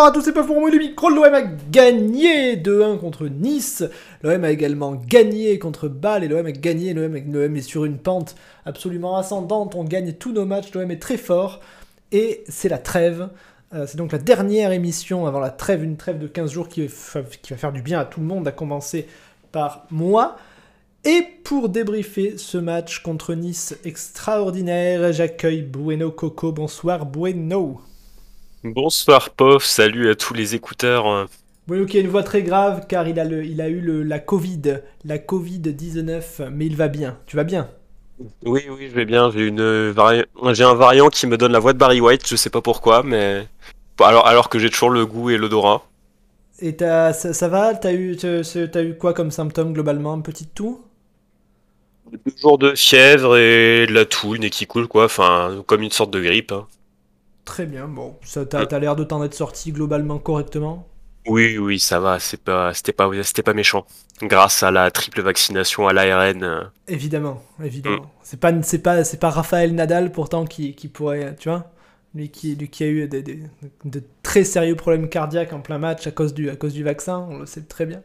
bonsoir à tous, c'est pour moi le micro. L'OM a gagné 2-1 contre Nice. L'OM a également gagné contre Bâle et l'OM a gagné. L'OM est sur une pente absolument ascendante. On gagne tous nos matchs. L'OM est très fort et c'est la trêve. Euh, c'est donc la dernière émission avant la trêve, une trêve de 15 jours qui qui va faire du bien à tout le monde, à commencer par moi. Et pour débriefer ce match contre Nice extraordinaire, j'accueille Bueno Coco. Bonsoir Bueno. Bonsoir Pof, salut à tous les écouteurs. Qui a une voix très grave car il a, le, il a eu le, la Covid, la Covid-19, mais il va bien. Tu vas bien? Oui, oui, je vais bien. J'ai une j'ai un variant qui me donne la voix de Barry White, je sais pas pourquoi, mais alors, alors que j'ai toujours le goût et l'odorat. Et ça, ça, va? T'as eu, as eu quoi comme symptômes globalement? Un petit toux Deux jours de fièvre et de la toux, une qui coule quoi, enfin comme une sorte de grippe. Hein. Très bien, bon, ça t'as as, l'air de t'en être sorti globalement correctement Oui, oui, ça va, c'est pas, c'était pas, c'était pas méchant. Grâce à la triple vaccination à l'ARN. Euh. Évidemment, évidemment. Mm. C'est pas, c'est pas, c'est pas Raphaël Nadal pourtant qui, qui pourrait, tu vois, lui qui, lui qui a eu des, des, de très sérieux problèmes cardiaques en plein match à cause du, à cause du vaccin, on le sait très bien.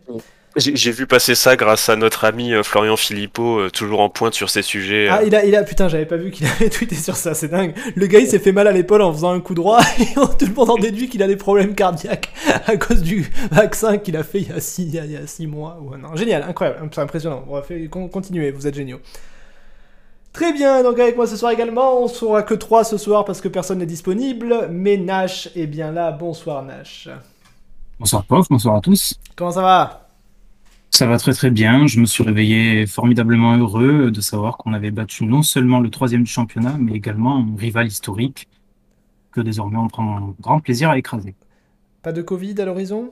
J'ai vu passer ça grâce à notre ami euh, Florian Philippot, euh, toujours en pointe sur ces sujets. Ah, il a, il a, putain, j'avais pas vu qu'il avait tweeté sur ça, c'est dingue. Le gars, il s'est fait mal à l'épaule en faisant un coup droit et tout le monde en déduit qu'il a des problèmes cardiaques à cause du vaccin qu'il a fait il y a six, il y a six mois. Ou non, génial, incroyable, c'est impressionnant. On va faire, continuer, vous êtes géniaux. Très bien, donc avec moi ce soir également, on sera que trois ce soir parce que personne n'est disponible, mais Nash est bien là. Bonsoir Nash. Bonsoir Prof, bonsoir à tous. Comment ça va? Ça va très très bien. Je me suis réveillé formidablement heureux de savoir qu'on avait battu non seulement le troisième du championnat, mais également un rival historique que désormais on prend un grand plaisir à écraser. Pas de Covid à l'horizon?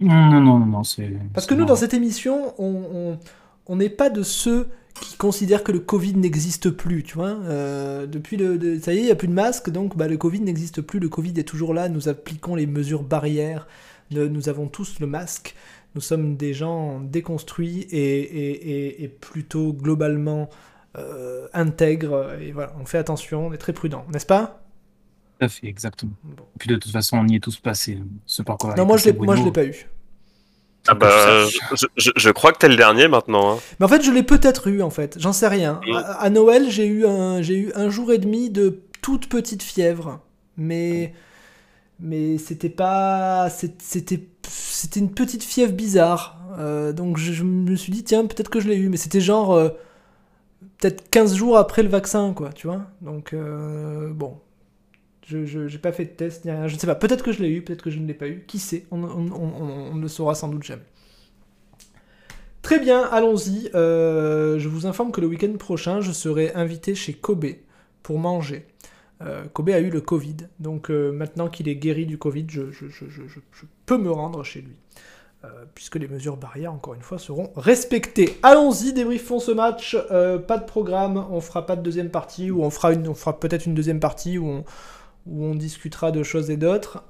Non, non, non, non. c'est... Parce que nous, dans cette émission, on n'est pas de ceux qui considèrent que le Covid n'existe plus, tu vois. Euh, depuis le, ça y est, il n'y a plus de masque, donc bah, le Covid n'existe plus. Le Covid est toujours là. Nous appliquons les mesures barrières. Nous avons tous le masque. Nous sommes des gens déconstruits et, plutôt globalement euh, intègres. Et voilà, on fait attention, on est très prudent, n'est-ce pas? Tout à fait, exactement. Puis de toute façon, on y est tous passés. Ce par non, moi je ne l'ai pas eu. Ah bah, je, crois que t'es le dernier maintenant. Hein. Mais en fait, je l'ai peut-être eu en fait. J'en sais rien. À, Noël, j'ai eu un, j'ai eu un jour et demi de toute petite fièvre, mais mais c'était pas, c'était c'était une petite fièvre bizarre. Euh, donc je, me suis dit, tiens, peut-être que je l'ai eu, mais c'était genre. Euh, peut-être 15 jours après le vaccin, quoi, tu vois. Donc, euh, bon. Je n'ai pas fait de test, ni rien. Je ne sais pas. Peut-être que je l'ai eu, peut-être que je ne l'ai pas eu. Qui sait? On, ne le saura sans doute jamais. Très bien, allons-y. je vous informe que le week-end prochain, je serai invité chez Kobe pour manger. Euh, Kobe a eu le Covid, donc euh, maintenant qu'il est guéri du Covid, je, peux me rendre chez lui. Euh, puisque les mesures barrières, encore une fois, seront respectées. Allons-y, débriefons ce match. pas de programme, on fera pas de deuxième partie, ou on fera, une, on fera peut-être une deuxième partie où on, où on discutera de choses et d'autres.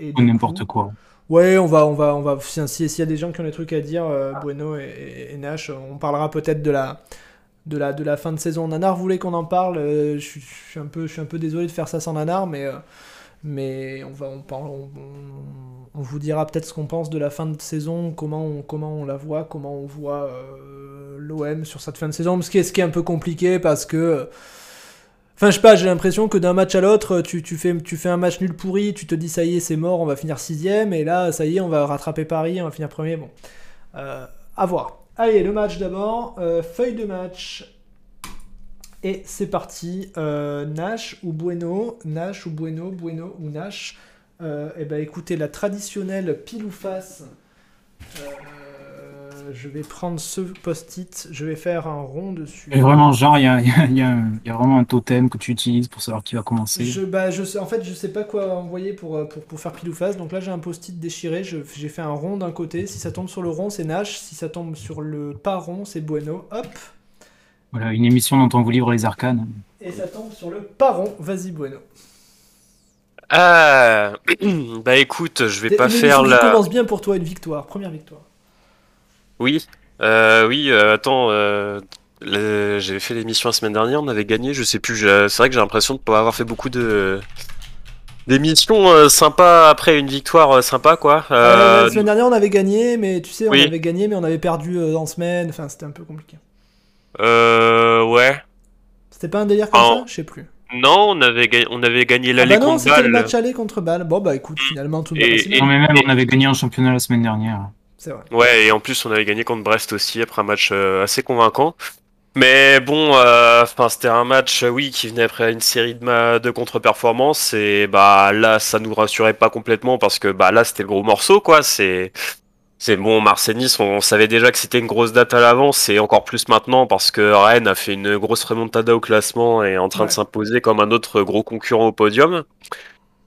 et n'importe quoi. Ouais, on va, on va, on va. S'il y a des gens qui ont des trucs à dire, Bueno et, Nash, on parlera peut-être de la, de la, fin de saison. Nanar voulait qu'on en parle. Euh, je, suis un peu, un peu désolé de faire ça sans Nanar, mais, euh, on, va, on, on, on, vous dira peut-être ce qu'on pense de la fin de saison, comment on, la voit, comment on voit euh, l'OM sur cette fin de saison. Ce qui, est, ce qui est un peu compliqué parce que. Enfin, je sais pas, j'ai l'impression que d'un match à l'autre, tu, tu, fais, tu fais un match nul pourri, tu te dis ça y est, c'est mort, on va finir sixième, et là, ça y est, on va rattraper Paris, on va finir premier. Bon, à voir. Allez, le match d'abord. Euh, feuille de match. Et c'est parti. Euh, Nash ou Bueno Nash ou Bueno Bueno ou Nash euh, Eh ben écoutez, la traditionnelle pile ou face. Je vais prendre ce post-it, je vais faire un rond dessus. Et vraiment, genre, il y a, y, a, y a, vraiment un totem que tu utilises pour savoir qui va commencer. Je, bah, je sais, en fait, je sais pas quoi envoyer pour, pour, pour faire pile ou face. Donc là, j'ai un post-it déchiré. J'ai fait un rond d'un côté. Si ça tombe sur le rond, c'est Nash. Si ça tombe sur le pas rond, c'est Bueno. Hop. Voilà, une émission dont on vous livre les arcanes. Et ça tombe sur le pas rond. Vas-y, Bueno. Ah, bah écoute, je vais pas faire la. commence bien pour toi, une victoire, première victoire. Oui, euh, oui, euh, attends, euh, j'avais fait l'émission la semaine dernière, on avait gagné, je sais plus, c'est vrai que j'ai l'impression de pas avoir fait beaucoup de des missions euh, sympas après une victoire euh, sympa quoi. Euh, Euh, la semaine dernière, on avait gagné, mais tu sais, on oui. avait gagné, mais on avait perdu euh, en semaine. Enfin, c'était un peu compliqué. euh, ouais. C'était pas un délire comme Oh. ça? Je sais plus. Non, on avait gagné, on avait gagné Ah l'aller bah non, contre c'était le Bâle. match aller contre Bâle. Bon, bah écoute, finalement, tout le monde et- Non, mais même, on avait gagné en championnat la semaine dernière. C'est vrai. Ouais, et en plus on avait gagné contre Brest aussi après un match euh, assez convaincant. Mais bon, euh, c'était un match, euh, oui, qui venait après une série de, ma- de contre-performances et bah là ça nous rassurait pas complètement parce que bah là c'était le gros morceau quoi. C'est c'est bon, Marseille-Nice, on savait déjà que c'était une grosse date à l'avance et encore plus maintenant parce que Rennes a fait une grosse remontada au classement et est en train Ouais. de s'imposer comme un autre gros concurrent au podium.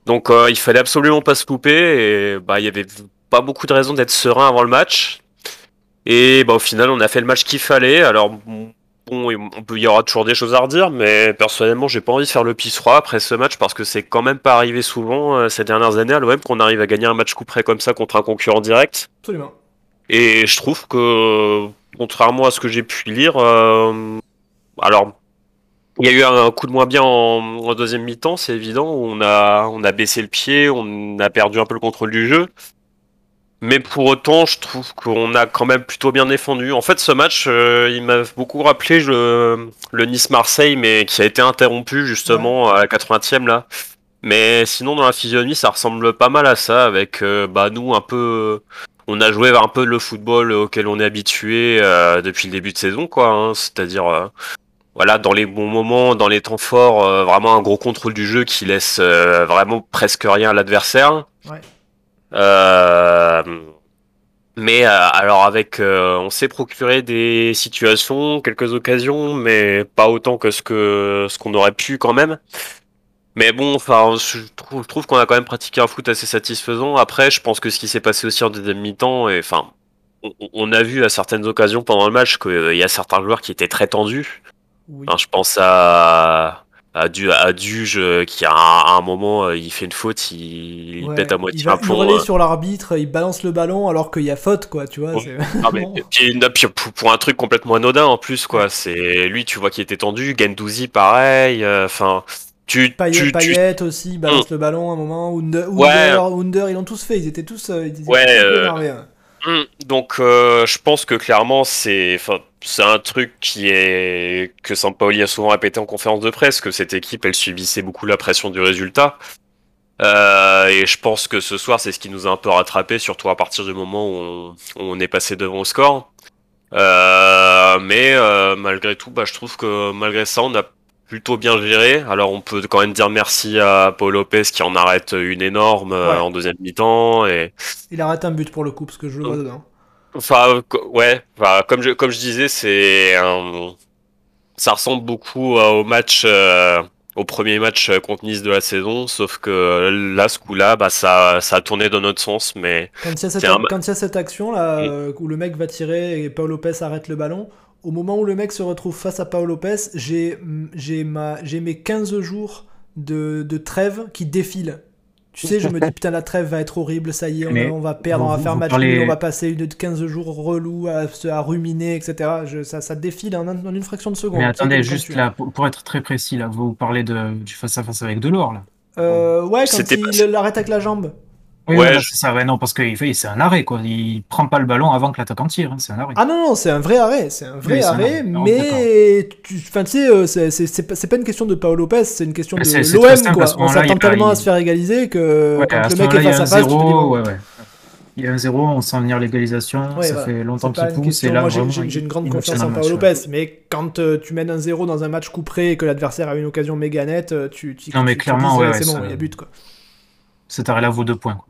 Donc euh, il fallait absolument pas se louper et bah il y avait pas beaucoup de raisons d'être serein avant le match. Et bah au final on a fait le match qu'il fallait. Alors bon, on peut, il y aura toujours des choses à redire, mais personnellement j'ai pas envie de faire le pisse froid après ce match parce que c'est quand même pas arrivé souvent euh, ces dernières années à l'OM qu'on arrive à gagner un match coup près comme ça contre un concurrent direct. Absolument. Et je trouve que, contrairement à ce que j'ai pu lire, euh, alors, il y a eu un coup de moins bien en, en deuxième mi-temps, c'est évident, on a, on a baissé le pied, on a perdu un peu le contrôle du jeu. Mais pour autant, je trouve qu'on a quand même plutôt bien défendu. En fait, ce match, euh, il m'a beaucoup rappelé le, le Nice-Marseille, mais qui a été interrompu justement à la 80e là. Mais sinon, dans la physionomie, ça ressemble pas mal à ça, avec euh, bah, nous un peu on a joué un peu le football auquel on est habitué euh, depuis le début de saison, quoi. hein. C'est-à-dire, euh, voilà, dans les bons moments, dans les temps forts, euh, vraiment un gros contrôle du jeu qui laisse euh, vraiment presque rien à l'adversaire. Ouais. Euh, mais euh, alors avec, euh, on s'est procuré des situations, quelques occasions, mais pas autant que ce que ce qu'on aurait pu quand même. Mais bon, enfin, je trouve, je trouve qu'on a quand même pratiqué un foot assez satisfaisant. Après, je pense que ce qui s'est passé aussi en deuxième mi-temps, et enfin, on, on a vu à certaines occasions pendant le match qu'il y a certains joueurs qui étaient très tendus. Oui. Enfin, je pense à à, du, à Duge euh, qui à un, à un moment euh, il fait une faute, il, il Ouais, pète à moitié il va un plomb. euh. sur l'arbitre, il balance le ballon alors qu'il y a faute, quoi, tu vois. C'est- Ah, mais, puis, non, pour, pour un truc complètement anodin en plus quoi, c'est lui tu vois qui était tendu, Gendouzi pareil, euh, enfin tu, Payet, tu, tu- Payet aussi, balance le ballon à un moment. Under, Ouais. Under, ils l'ont tous fait, ils étaient tous, euh, ils étaient Ouais, tous euh, énervés, hein. Hum, Donc euh, je pense que clairement c'est c'est un truc qui est que Sampaoli a souvent répété en conférence de presse que cette équipe elle subissait beaucoup la pression du résultat. Euh, et je pense que ce soir c'est ce qui nous a un peu rattrapé surtout à partir du moment où on, où on est passé devant au score. Euh, mais euh, malgré tout bah je trouve que malgré ça on a plutôt bien géré. Alors on peut quand même dire merci à Paul Lopez qui en arrête une énorme euh, Ouais. en deuxième mi-temps et Il arrête un but pour le coup, parce que je le vois dedans. Enfin, ouais, enfin, comme je, comme je disais, c'est un... ça ressemble beaucoup au match, euh, au premier match euh, contre Nice de la saison, sauf que là, ce coup-là, bah, ça, ça a tourné dans notre sens, mais Quand il y a cette, C'est un- quand il y a cette action là, Mm. où le mec va tirer et Paul Lopez arrête le ballon, au moment où le mec se retrouve face à Paul Lopez, j'ai j'ai ma j'ai mes 15 jours de, de trêve qui défilent. Tu sais, je me dis putain la trêve va être horrible, ça y est, on, Mais on va perdre, on va faire match parlez- nul, on va passer une 15 jours relou à, se- à ruminer, etc. Je- ça, ça défile en, un- en une fraction de seconde. Mais attendez, juste là, pour, pour être très précis, là, vous parlez de, du face-à-face avec Delors, là. Euh, ouais, quand C'était il l'arrête avec la jambe. Oui, Ouais, je- c'est ça, ouais, non, parce que fait- c'est un arrêt, quoi. Il prend pas le ballon avant que l'attaquant tire, hein, c'est un arrêt. Ah non, non, c'est un vrai arrêt, c'est un vrai Oui, c'est un arrêt, arrêt. Non, mais tu, enfin, tu sais, euh, c'est- c'est c'est pas, c'est pas une question de Paolo Lopez, c'est une question de l'OM, quoi. On s'attend a- tellement à se faire égaliser que Ouais, quand à le mec est moment-là, il y face a à un face, tu te dis zéro, bon, ouais, ouais. Il y a un zéro, on sent venir l'égalisation, Ouais, ça voilà. fait longtemps qu'il pousse, question. et là, Moi, j'ai- vraiment, j'ai j'ai une grande il confiance en Paolo. Lopez, mais quand euh, tu mènes un 0 dans un match coup près et que l'adversaire a une occasion méga nette, euh, tu, tu, Non, mais tu- tu clairement, dis, ouais, c'est ouais, bon, il y a but, quoi. Cet arrêt-là vaut deux points, quoi.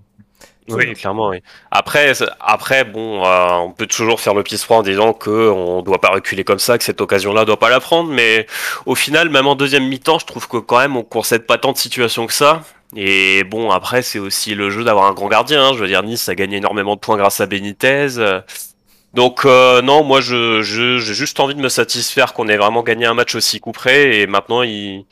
Oui, clairement, oui. Après, après, bon, euh, on peut toujours faire le pisse froid en disant que on doit pas reculer comme ça, que cette occasion-là doit pas la prendre, mais au final, même en deuxième mi-temps, je trouve que quand même on concède pas tant de situations que ça. Et bon, après, c'est aussi le jeu d'avoir un grand gardien. hein. Je veux dire, Nice a gagné énormément de points grâce à Benitez. Donc euh, non, moi, je je- j'ai juste envie de me satisfaire qu'on ait vraiment gagné un match aussi coup près. Et maintenant, il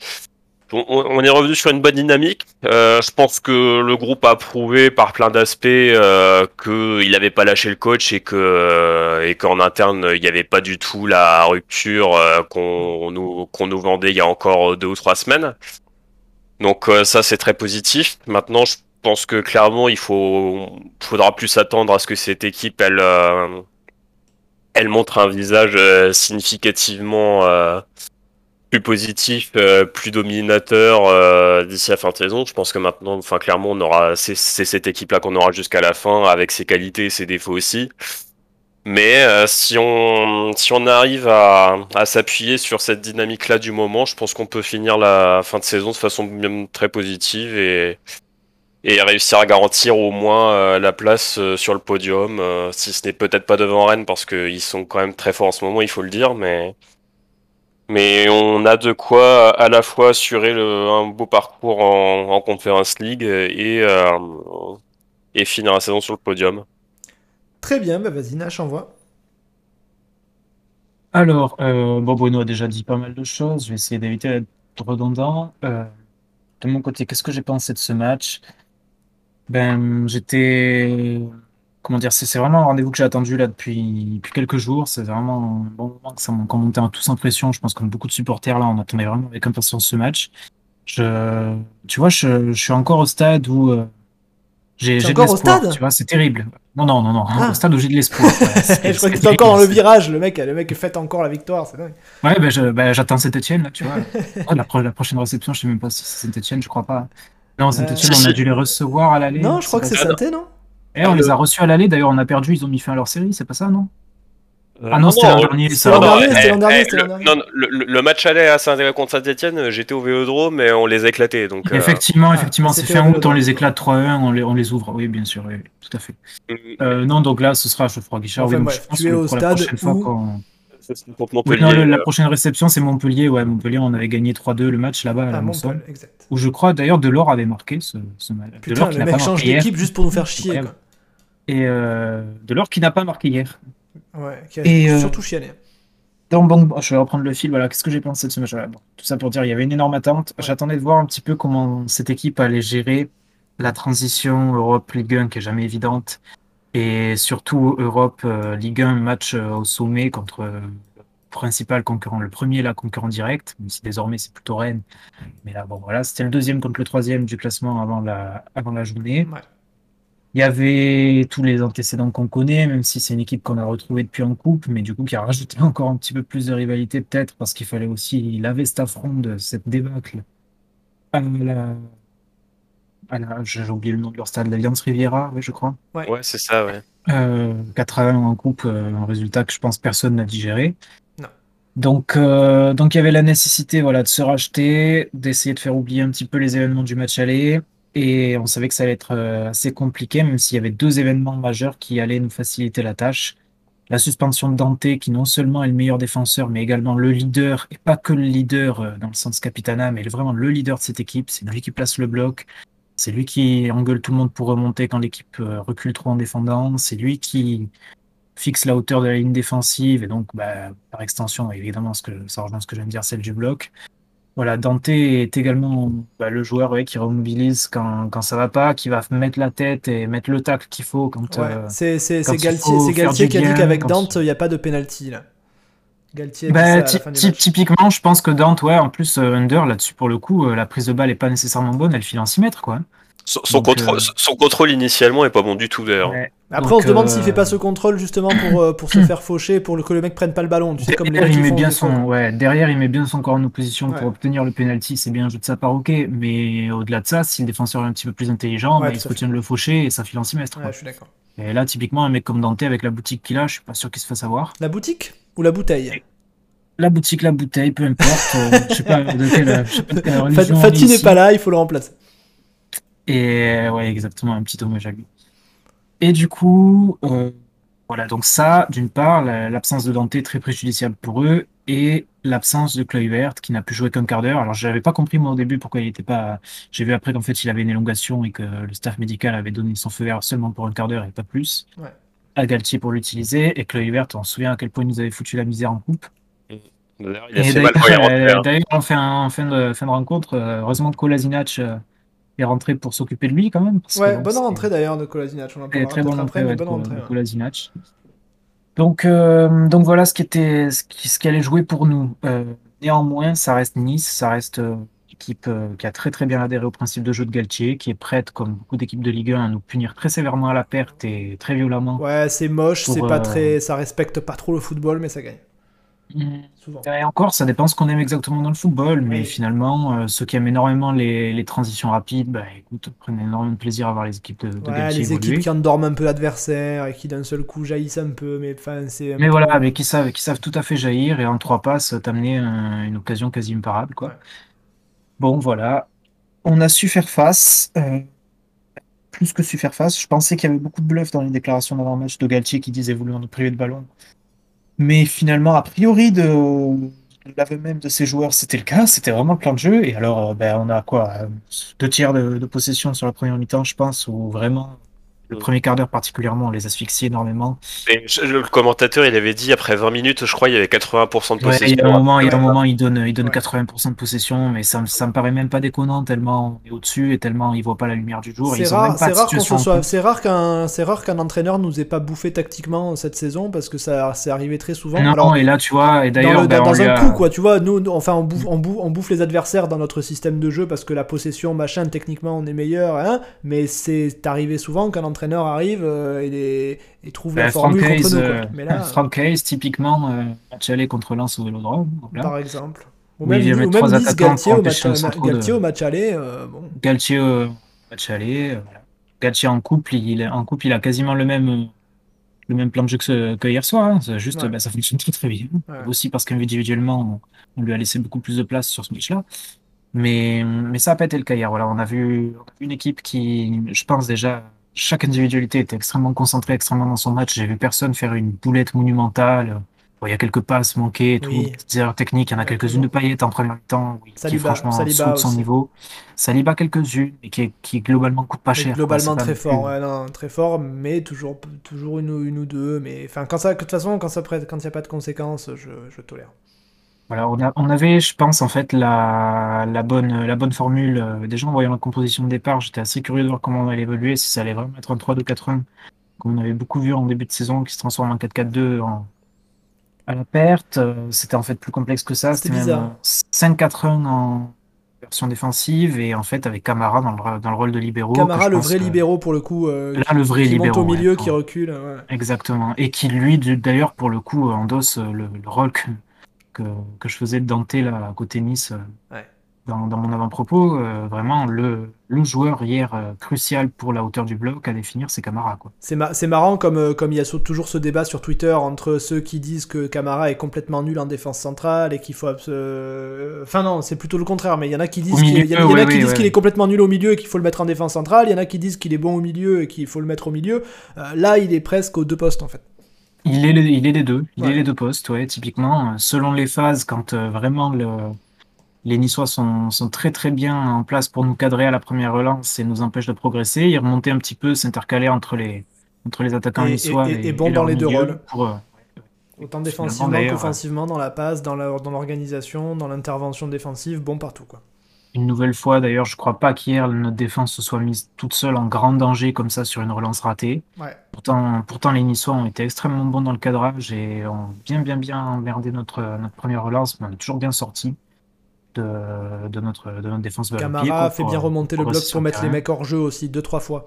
on, est revenu sur une bonne dynamique. Euh, je pense que le groupe a prouvé par plein d'aspects euh, qu'il n'avait pas lâché le coach et que euh, qu'en interne il n'y avait pas du tout la rupture qu'on nous vendait il y a encore deux ou trois semaines. Donc ça c'est très positif. Maintenant je pense que clairement il faudra plus attendre à ce que cette équipe elle montre un visage significativement plus positif, plus dominateur d'ici la fin de saison. Je pense que maintenant, enfin clairement, on aura c'est cette équipe-là qu'on aura jusqu'à la fin, avec ses qualités et ses défauts aussi. Mais euh, si, on, si on arrive à, à s'appuyer sur cette dynamique-là du moment, je pense qu'on peut finir la fin de saison de façon même très positive et, et réussir à garantir au moins euh, la place euh, sur le podium, si ce n'est peut-être pas devant Rennes parce qu'ils sont quand même très forts en ce moment, il faut le dire, mais mais on a de quoi à la fois assurer le, un beau parcours en, en Conference League et, et finir la saison sur le podium. Très bien, bah vas-y Nash, envoie. Alors, euh, bon, Bruno a déjà dit pas mal de choses. Je vais essayer d'éviter d'être redondant. Euh, de mon côté, qu'est-ce que j'ai pensé de ce match? Ben, j'étais. Comment dire? C'est vraiment un rendez-vous que j'ai attendu là depuis, depuis quelques jours. C'est vraiment un bon moment que ça m'a qu'on montait en tous en pression. Je pense comme beaucoup de supporters là, on attendait vraiment avec impatience ce match. Je, tu vois, je, je suis encore au stade où euh, j'ai de stade tu vois, c'est terrible. Non, non, non, non, ah. au stade où j'ai de l'espoir. je crois que t'es encore dans le virage, le mec, le mec fête encore la victoire, c'est dingue. Ouais, ben bah, j'attends Saint-Etienne, là, tu vois. oh, la, la, prochaine réception, je sais même pas si c'est Saint-Etienne, je crois pas. Non, Saint-Etienne, euh, on a dû les recevoir à l'aller. Non, je crois que c'est Saint-Etienne, non? Eh, on les a reçus à l'aller, d'ailleurs, on a perdu, ils ont mis fin à leur série, c'est pas ça, non euh, ah non, c'était l'an dernier. C'était l'an dernier, c'était l'an dernier. le, match allait à Saint contre Saint-Etienne, j'étais au Vélodrome, mais on les a éclatés. Donc, euh, effectivement, effectivement, c'est fin août, on les éclate 3-1, on les, on les ouvre. Oui, bien sûr, oui, tout à fait. Mm. Euh, non, donc là, ce sera Geoffroy Guichard. Enfin, oui, je pense au stade la prochaine fois. Oui, non, la prochaine réception, c'est Montpellier. Ouais, Montpellier, on avait gagné 3-2 le match là-bas à ah, Montpellier. Où je crois d'ailleurs Delors avait marqué ce, ce match. Putain, le mec change d'équipe juste pour nous faire chier. Quoi. Et euh, Delors qui n'a pas marqué hier. Ouais, qui a et, euh, surtout chialé. Donc, bon, je vais reprendre le fil. Voilà, qu'est-ce que j'ai pensé de ce match bon, Tout ça pour dire, il y avait une énorme attente. J'attendais de voir un petit peu comment cette équipe allait gérer la transition Europe Ligue 1 qui est jamais évidente. Et surtout Europe euh, Ligue 1, match euh, au sommet contre le principal concurrent, le premier là, concurrent direct, même si désormais c'est plutôt Rennes. Mais là, bon, voilà, c'était le deuxième contre le troisième du classement avant la, avant la journée. Ouais. Il y avait tous les antécédents qu'on connaît, même si c'est une équipe qu'on a retrouvée depuis en coupe, mais du coup qui a rajouté encore un petit peu plus de rivalité peut-être parce qu'il fallait aussi laver cet affront de cette débâcle à la, j'ai oublié le nom de leur stade, l'Alliance Riviera, oui, je crois. Ouais, c'est ça, ouais. Euh, 4 à 1 en coupe, euh, un résultat que je pense personne n'a digéré. Non. Donc, euh, donc il y avait la nécessité voilà, de se racheter, d'essayer de faire oublier un petit peu les événements du match aller, et on savait que ça allait être euh, assez compliqué, même s'il y avait deux événements majeurs qui allaient nous faciliter la tâche. La suspension de Dante, qui non seulement est le meilleur défenseur, mais également le leader, et pas que le leader euh, dans le sens capitana, mais vraiment le leader de cette équipe. C'est lui qui place le bloc. C'est lui qui engueule tout le monde pour remonter quand l'équipe euh, recule trop en défendant. C'est lui qui fixe la hauteur de la ligne défensive et donc, bah, par extension, évidemment, ce que, ça rejoint ce que je viens de dire, celle du bloc. Voilà, Dante est également bah, le joueur qui remobilise quand, quand ça va pas, qui va mettre la tête et mettre le tacle qu'il faut quand. Ouais, euh, c'est Galtier, qui a dit qu'avec Dante, il n'y a pas de penalty là. Galtier bah, typiquement, je pense que Dante, ouais, en plus, euh, Under là-dessus, pour le coup, euh, la prise de balle n'est pas nécessairement bonne, elle file en 6 mètres quoi. Son, contrôle, son, contrôle, initialement est pas bon du tout d'ailleurs. Après, on se demande s'il fait pas ce contrôle justement pour, euh, pour se faire faucher, pour que le mec prenne pas le ballon. Tu sais, comme derrière, il met bien son, ouais, derrière, il met bien son corps en opposition pour obtenir le penalty. C'est bien un jeu de sa part, ok. Mais au-delà de ça, si le défenseur est un petit peu plus intelligent, bah, il se retient de le faucher et ça file en semestre. Ouais, je suis d'accord. Et là, typiquement, un mec comme Dante avec la boutique qu'il a, je suis pas sûr qu'il se fasse avoir. La boutique ou la bouteille? La boutique, la bouteille, peu importe. Euh, je sais pas de quelle, je sais pas de quelle religion. Fatih n'est pas là, il faut le remplacer. Et ouais, exactement, un petit hommage à lui. Et du coup, euh, voilà, donc ça, d'une part, l'absence de Dante est très préjudiciable pour eux, et l'absence de Kluivert qui n'a pu jouer qu'un quart d'heure. Alors, je n'avais pas compris moi au début pourquoi il n'était pas. J'ai vu après qu'en fait, il avait une élongation et que le staff médical avait donné son feu vert seulement pour un quart d'heure et pas plus. Ouais. À Galtier pour l'utiliser, et Kluivert, on se souvient à quel point il nous avait foutu la misère en coupe. D'ailleurs, en fin, fin, de, fin de rencontre, euh, heureusement que Kolasinac euh, est rentré pour s'occuper de lui quand même. ouais, bonne rentrée d'ailleurs de Kolasinac. On en très bonne rentrée, de Kolasinac. Donc, euh, donc voilà ce qui, était, ce qui, ce qui allait jouer pour nous. Euh, néanmoins, ça reste Nice, ça reste euh, équipe qui a très très bien adhéré au principe de jeu de Galtier, qui est prête, comme beaucoup d'équipes de Ligue 1, à nous punir très sévèrement à la perte et très violemment. Ouais, c'est moche, c'est pas très, ça respecte pas trop le football, mais ça gagne. Et encore, ça dépend ce qu'on aime exactement dans le football, mais finalement, euh, ceux qui aiment énormément les, les transitions rapides, bah, écoute, prennent énormément de plaisir à voir les équipes de, de ouais, les équipes qui endorment un peu l'adversaire et qui d'un seul coup jaillissent un peu, mais enfin c'est. Mais voilà, mais qui savent, qui savent tout à fait jaillir et en trois passes t'amener une occasion quasi imparable, quoi. Bon, voilà, on a su faire face. Euh, plus que su faire face, je pensais qu'il y avait beaucoup de bluff dans les déclarations d'avant-match de Galtier qui disait vouloir nous priver de ballon. Mais finalement, a priori, de, de l'aveu même de ces joueurs, c'était le cas. C'était vraiment le plan de jeu. Et alors, euh, ben, on a quoi euh, Deux tiers de, de possession sur la première mi-temps, je pense, où vraiment le premier quart d'heure particulièrement, on les asphyxie énormément. le commentateur, il avait dit après 20 minutes, je crois, il y avait 80% de possession. il y a un moment, il, y a un moment, il donne, il donne 80% de possession, mais ça, ça me paraît même pas déconnant tellement on est au-dessus et tellement il voit pas la lumière du jour. C'est rare, c'est rare, soit... c'est rare qu'un, c'est rare qu'un entraîneur nous ait pas bouffé tactiquement cette saison parce que ça, c'est arrivé très souvent. Non, Alors, et là, tu vois, et d'ailleurs, dans, ben, un coup, quoi, tu vois, nous, enfin, on bouffe, on bouffe, on bouffe les adversaires dans notre système de jeu parce que la possession, machin, techniquement, on est meilleur, hein, mais c'est arrivé souvent qu'un entraîneur arrive euh, et, trouve la ben, formule contre nous. Euh, Mais là, Frank Hayes, typiquement, euh, match aller contre Lens au Vélodrome. Par exemple. Ou même, ou même Nice Galtier au match, Galtier au match aller. bon. Galtier au match aller. Galtier en couple, il, en couple, il a quasiment le même, le même plan de jeu que, hier soir. Hein. Juste, ben, ça fonctionne très très bien. Aussi parce qu'individuellement, on, lui a laissé beaucoup plus de place sur ce match-là. Mais, mais ça n'a pas été le cas hier. Voilà, on a vu une équipe qui, je pense déjà, chaque individualité était extrêmement concentrée, extrêmement dans son match. J'ai vu personne faire une boulette monumentale. il y a quelques passes manquées, tout, des erreurs techniques. Il y en a quelques-unes de paillettes en premier temps, oui, qui franchement en dessous de son niveau. Saliba quelques-unes, mais qui, qui globalement coûte pas cher. Globalement très fort, ouais, non, très fort, mais toujours, toujours une, une ou deux. Mais enfin, quand ça, de toute façon, quand ça quand il n'y a pas de conséquences, je, je tolère. Voilà, on, a, on, avait, je pense, en fait, la, la, bonne, la bonne formule. Euh, déjà, en voyant la composition de départ, j'étais assez curieux de voir comment on allait évoluer, si ça allait vraiment être un 3-2-4-1, comme on avait beaucoup vu en début de saison, qui se transforme en 4-4-2 à la perte. Euh, c'était en fait plus complexe que ça. C'était même 5-4-1 en version défensive, et en fait, avec Camara dans le, dans le rôle de libéraux. Camara, le vrai libéraux, pour le coup. Euh, là, le vrai qui monte au milieu, qui recule. Exactement. Et qui, lui, d'ailleurs, pour le coup, endosse le, le rôle que que, je faisais de Dante là, à côté Nice euh, dans, dans, mon avant-propos. Euh, vraiment, le, le, joueur hier euh, crucial pour la hauteur du bloc à définir, c'est Camara. C'est, marrant comme, comme il y a toujours ce débat sur Twitter entre ceux qui disent que Camara est complètement nul en défense centrale et qu'il faut. Enfin, non, c'est plutôt le contraire, mais il y en a qui disent, qu'il, y, en a qui disent qu'il est complètement nul au milieu et qu'il faut le mettre en défense centrale. Il y en a qui disent qu'il est bon au milieu et qu'il faut le mettre au milieu. là, il est presque aux deux postes en fait. Il est, les, il est les deux. Il est les deux postes, ouais, typiquement. Selon les phases, quand euh, vraiment le, les Niçois sont, sont, très très bien en place pour nous cadrer à la première relance et nous empêchent de progresser, il remontait un petit peu, s'intercaler entre les, entre les attaquants niçois. Et, et, bon dans les deux rôles. Pour, euh, Autant défensivement qu'offensivement, dans la passe, dans l'organisation, dans l'intervention défensive, bon partout. quoi une nouvelle fois. D'ailleurs, je crois pas qu'hier notre défense se soit mise toute seule en grand danger comme ça sur une relance ratée. Pourtant, pourtant, les Niçois ont été extrêmement bons dans le cadrage et ont bien, bien, bien emmerdé notre, notre première relance, mais on est toujours bien sorti de, de, notre, de notre défense. Camara fait bien remonter le bloc pour mettre les mecs hors jeu aussi, deux, trois fois.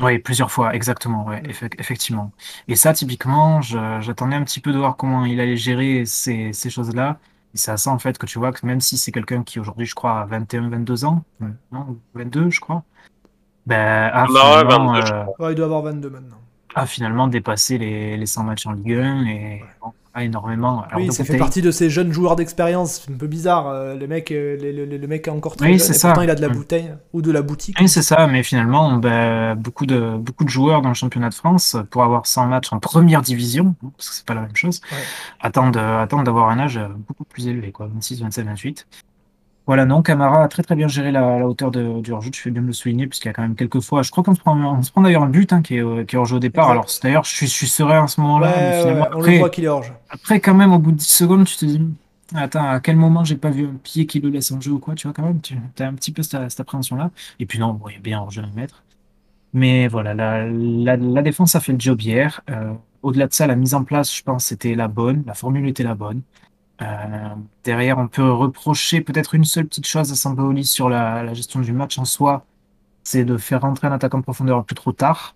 Oui, plusieurs fois, exactement, ouais, effectivement. Et ça, typiquement, j'attendais un petit peu de voir comment il allait gérer ces, ces choses-là. Et c'est à ça, en fait, que tu vois que même si c'est quelqu'un qui, aujourd'hui, je crois, a 21, 22 ans, non, 22, je crois, ben, a finalement, euh, il doit avoir 22 maintenant. A finalement dépassé les, les 100 matchs en Ligue 1 et énormément. oui, ça fait partie de ces jeunes joueurs d'expérience, un peu bizarre. Euh, le mec, euh, le, le, mec est encore très oui, jeune, et pourtant il a de la bouteille ou de la boutique. Oui, c'est ça, mais finalement, ben, beaucoup, de, beaucoup de joueurs dans le championnat de France, pour avoir 100 matchs en première division, parce que c'est pas la même chose, attendent, attendent d'avoir un âge beaucoup plus élevé, quoi, 26, 27, 28. Voilà, non, Camara a très très bien géré la, hauteur de, du hors-jeu, je fais bien de le souligner, puisqu'il y a quand même quelques fois, je crois qu'on se prend, se prend d'ailleurs un but hein, qui, est, qui est hors-jeu au départ. Alors d'ailleurs, je suis, je suis serein à ce moment-là. on le voit qu'il est hors-jeu. Après, quand même, au bout de 10 secondes, tu te dis, attends, à quel moment j'ai pas vu un pied qui le laisse en jeu ou quoi, tu vois, quand même, tu as un petit peu cette, appréhension-là. Et puis non, il y a bien hors-jeu à mettre. Mais voilà, la, la, défense a fait le job hier. Euh, au-delà de ça, la mise en place, je pense, c'était la bonne, la formule était la bonne. Derrière, on peut reprocher peut-être une seule petite chose à Sampaoli sur la, gestion du match en soi, c'est de faire rentrer un attaquant en profondeur un peu trop tard.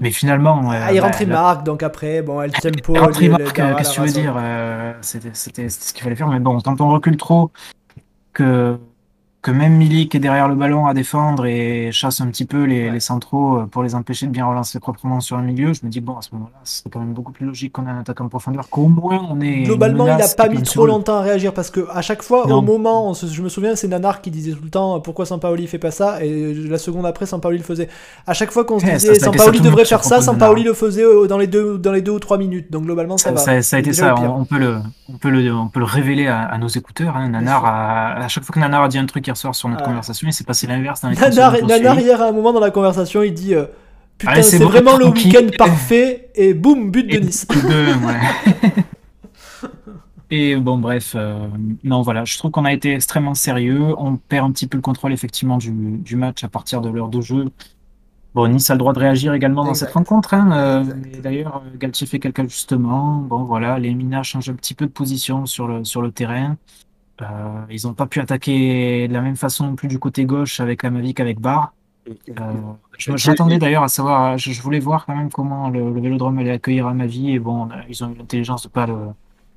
Mais finalement. Ah, il rentre, il donc après, bon, elle tempo. Il rentre, il marque, qu'est-ce que tu veux dire C'était ce qu'il fallait faire, mais bon, quand on recule trop, que que même Milik est derrière le ballon à défendre et chasse un petit peu les, centraux euh, pour les empêcher de bien relancer proprement sur le milieu, je me dis, bon, à ce moment-là, c'est quand même beaucoup plus logique qu'on ait un attaquant en profondeur, qu'au moins on est. Globalement, il n'a pas mis trop longtemps à réagir parce que à chaque fois, au moment, je me souviens, c'est Nanar qui disait tout le temps pourquoi Sampaoli fait pas ça, et la seconde après, Sampaoli le faisait. À chaque fois qu'on se disait Sampaoli devrait faire ça, Sampaoli le faisait euh, dans les, deux, dans les deux ou trois minutes. Donc globalement, ça, va. Ça, a été ça, on, peut le, on, peut le, on peut le révéler à, nos écouteurs. Hein. Nanar, à chaque fois que Nanar a dit un truc, soir sur notre conversation, il s'est passé l'inverse. Nanar, hier, à un moment dans la conversation, il dit euh, Putain, c'est vraiment le week-end parfait, et boum, but de Nice. Et bon, bref, euh, non, voilà, je trouve qu'on a été extrêmement sérieux. On perd un petit peu le contrôle, effectivement, du, du match à partir de l'heure de jeu. Bon, Nice a le droit de réagir également dans cette rencontre. Hein, euh, D'ailleurs, Galtier fait quelques ajustements. Bon, voilà, les Minas changent un petit peu de position sur le, sur le terrain. Euh, ils n'ont pas pu attaquer de la même façon non plus du côté gauche avec Amavic, avec Bar. Euh, J'attendais d'ailleurs à savoir, je, voulais voir quand même comment le, Vélodrome allait accueillir Amavi et bon, ils ont eu l'intelligence de pas le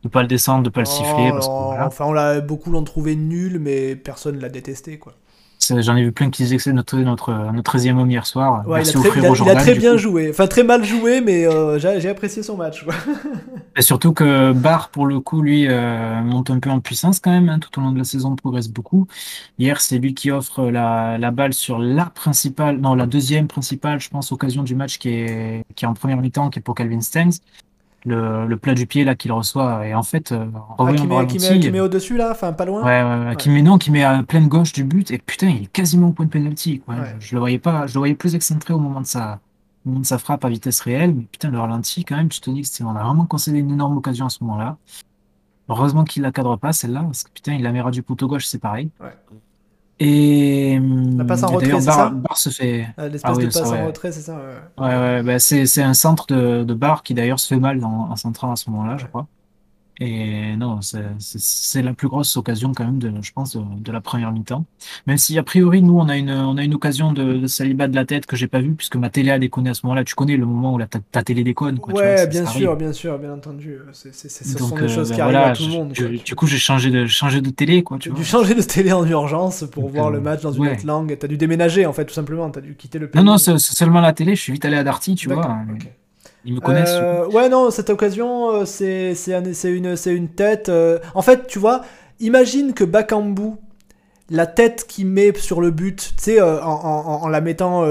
de pas le descendre, de pas le siffler. Parce que, Enfin, on l'a beaucoup l'ont trouvé nul, mais personne l'a détesté quoi. J'en ai vu plein qui disaient que c'est notre, notre, notre 13e homme hier soir. il, a très, bien joué. Enfin, très mal joué, mais euh, j'ai apprécié son match. Et surtout que Barr, pour le coup, lui, euh, monte un peu en puissance quand même. Hein, tout au long de la saison, progresse beaucoup. Hier, c'est lui qui offre la, la, balle sur la principale, non, la deuxième principale, je pense, occasion du match qui est, qui est en première mi-temps, qui est pour Calvin Stengs le, le, plat du pied là qu'il reçoit. Et en fait euh, ah, qui, met, qui, met, au dessus là enfin pas loin. Ouais, ouais, qui met non qui met à pleine gauche du but. Et putain il est quasiment au point de penalty quoi. je le voyais pas je le voyais plus excentré au moment de sa au moment de sa frappe à vitesse réelle. Mais putain le ralenti quand même tu te dis que on a vraiment concédé une énorme occasion à ce moment là heureusement qu'il la cadre pas celle là parce que putain il la met du poteau gauche c'est pareil et la passe en retrait, c'est ça Bar se fait. Ah, l'espèce ah de passe en retrait, c'est ça Ouais, ouais, bah c'est un centre de, de Bar qui d'ailleurs se fait mal en, en central à ce moment-là, je crois. Et non, c'est la plus grosse occasion quand même, de, je pense, de, la première mi-temps. Même si a priori, nous, on a une, on a une occasion de, de Saliba de la tête que j'ai pas vue, puisque ma télé a déconné à ce moment-là. Tu connais le moment où la, ta, télé déconne. Quoi, ouais, bien sûr, bien sûr, bien entendu. C'est, ce sont des choses euh, qui ben arrivent à tout le monde. du coup, j'ai changé de, changé de télé. Quoi, tu as dû changer de télé en urgence pour voir le euh, match dans une autre langue. Tu as dû déménager, en fait, tout simplement. Tu as dû quitter le. Non, non, c'est seulement la télé. Je suis vite allé à Darty, tu vois. Ils me connaissent. Euh, ouais, non, cette occasion, euh, c'est une, une tête. Euh, en fait, tu vois, imagine que Bakambu, la tête qu'il met sur le but, tu sais, en, la mettant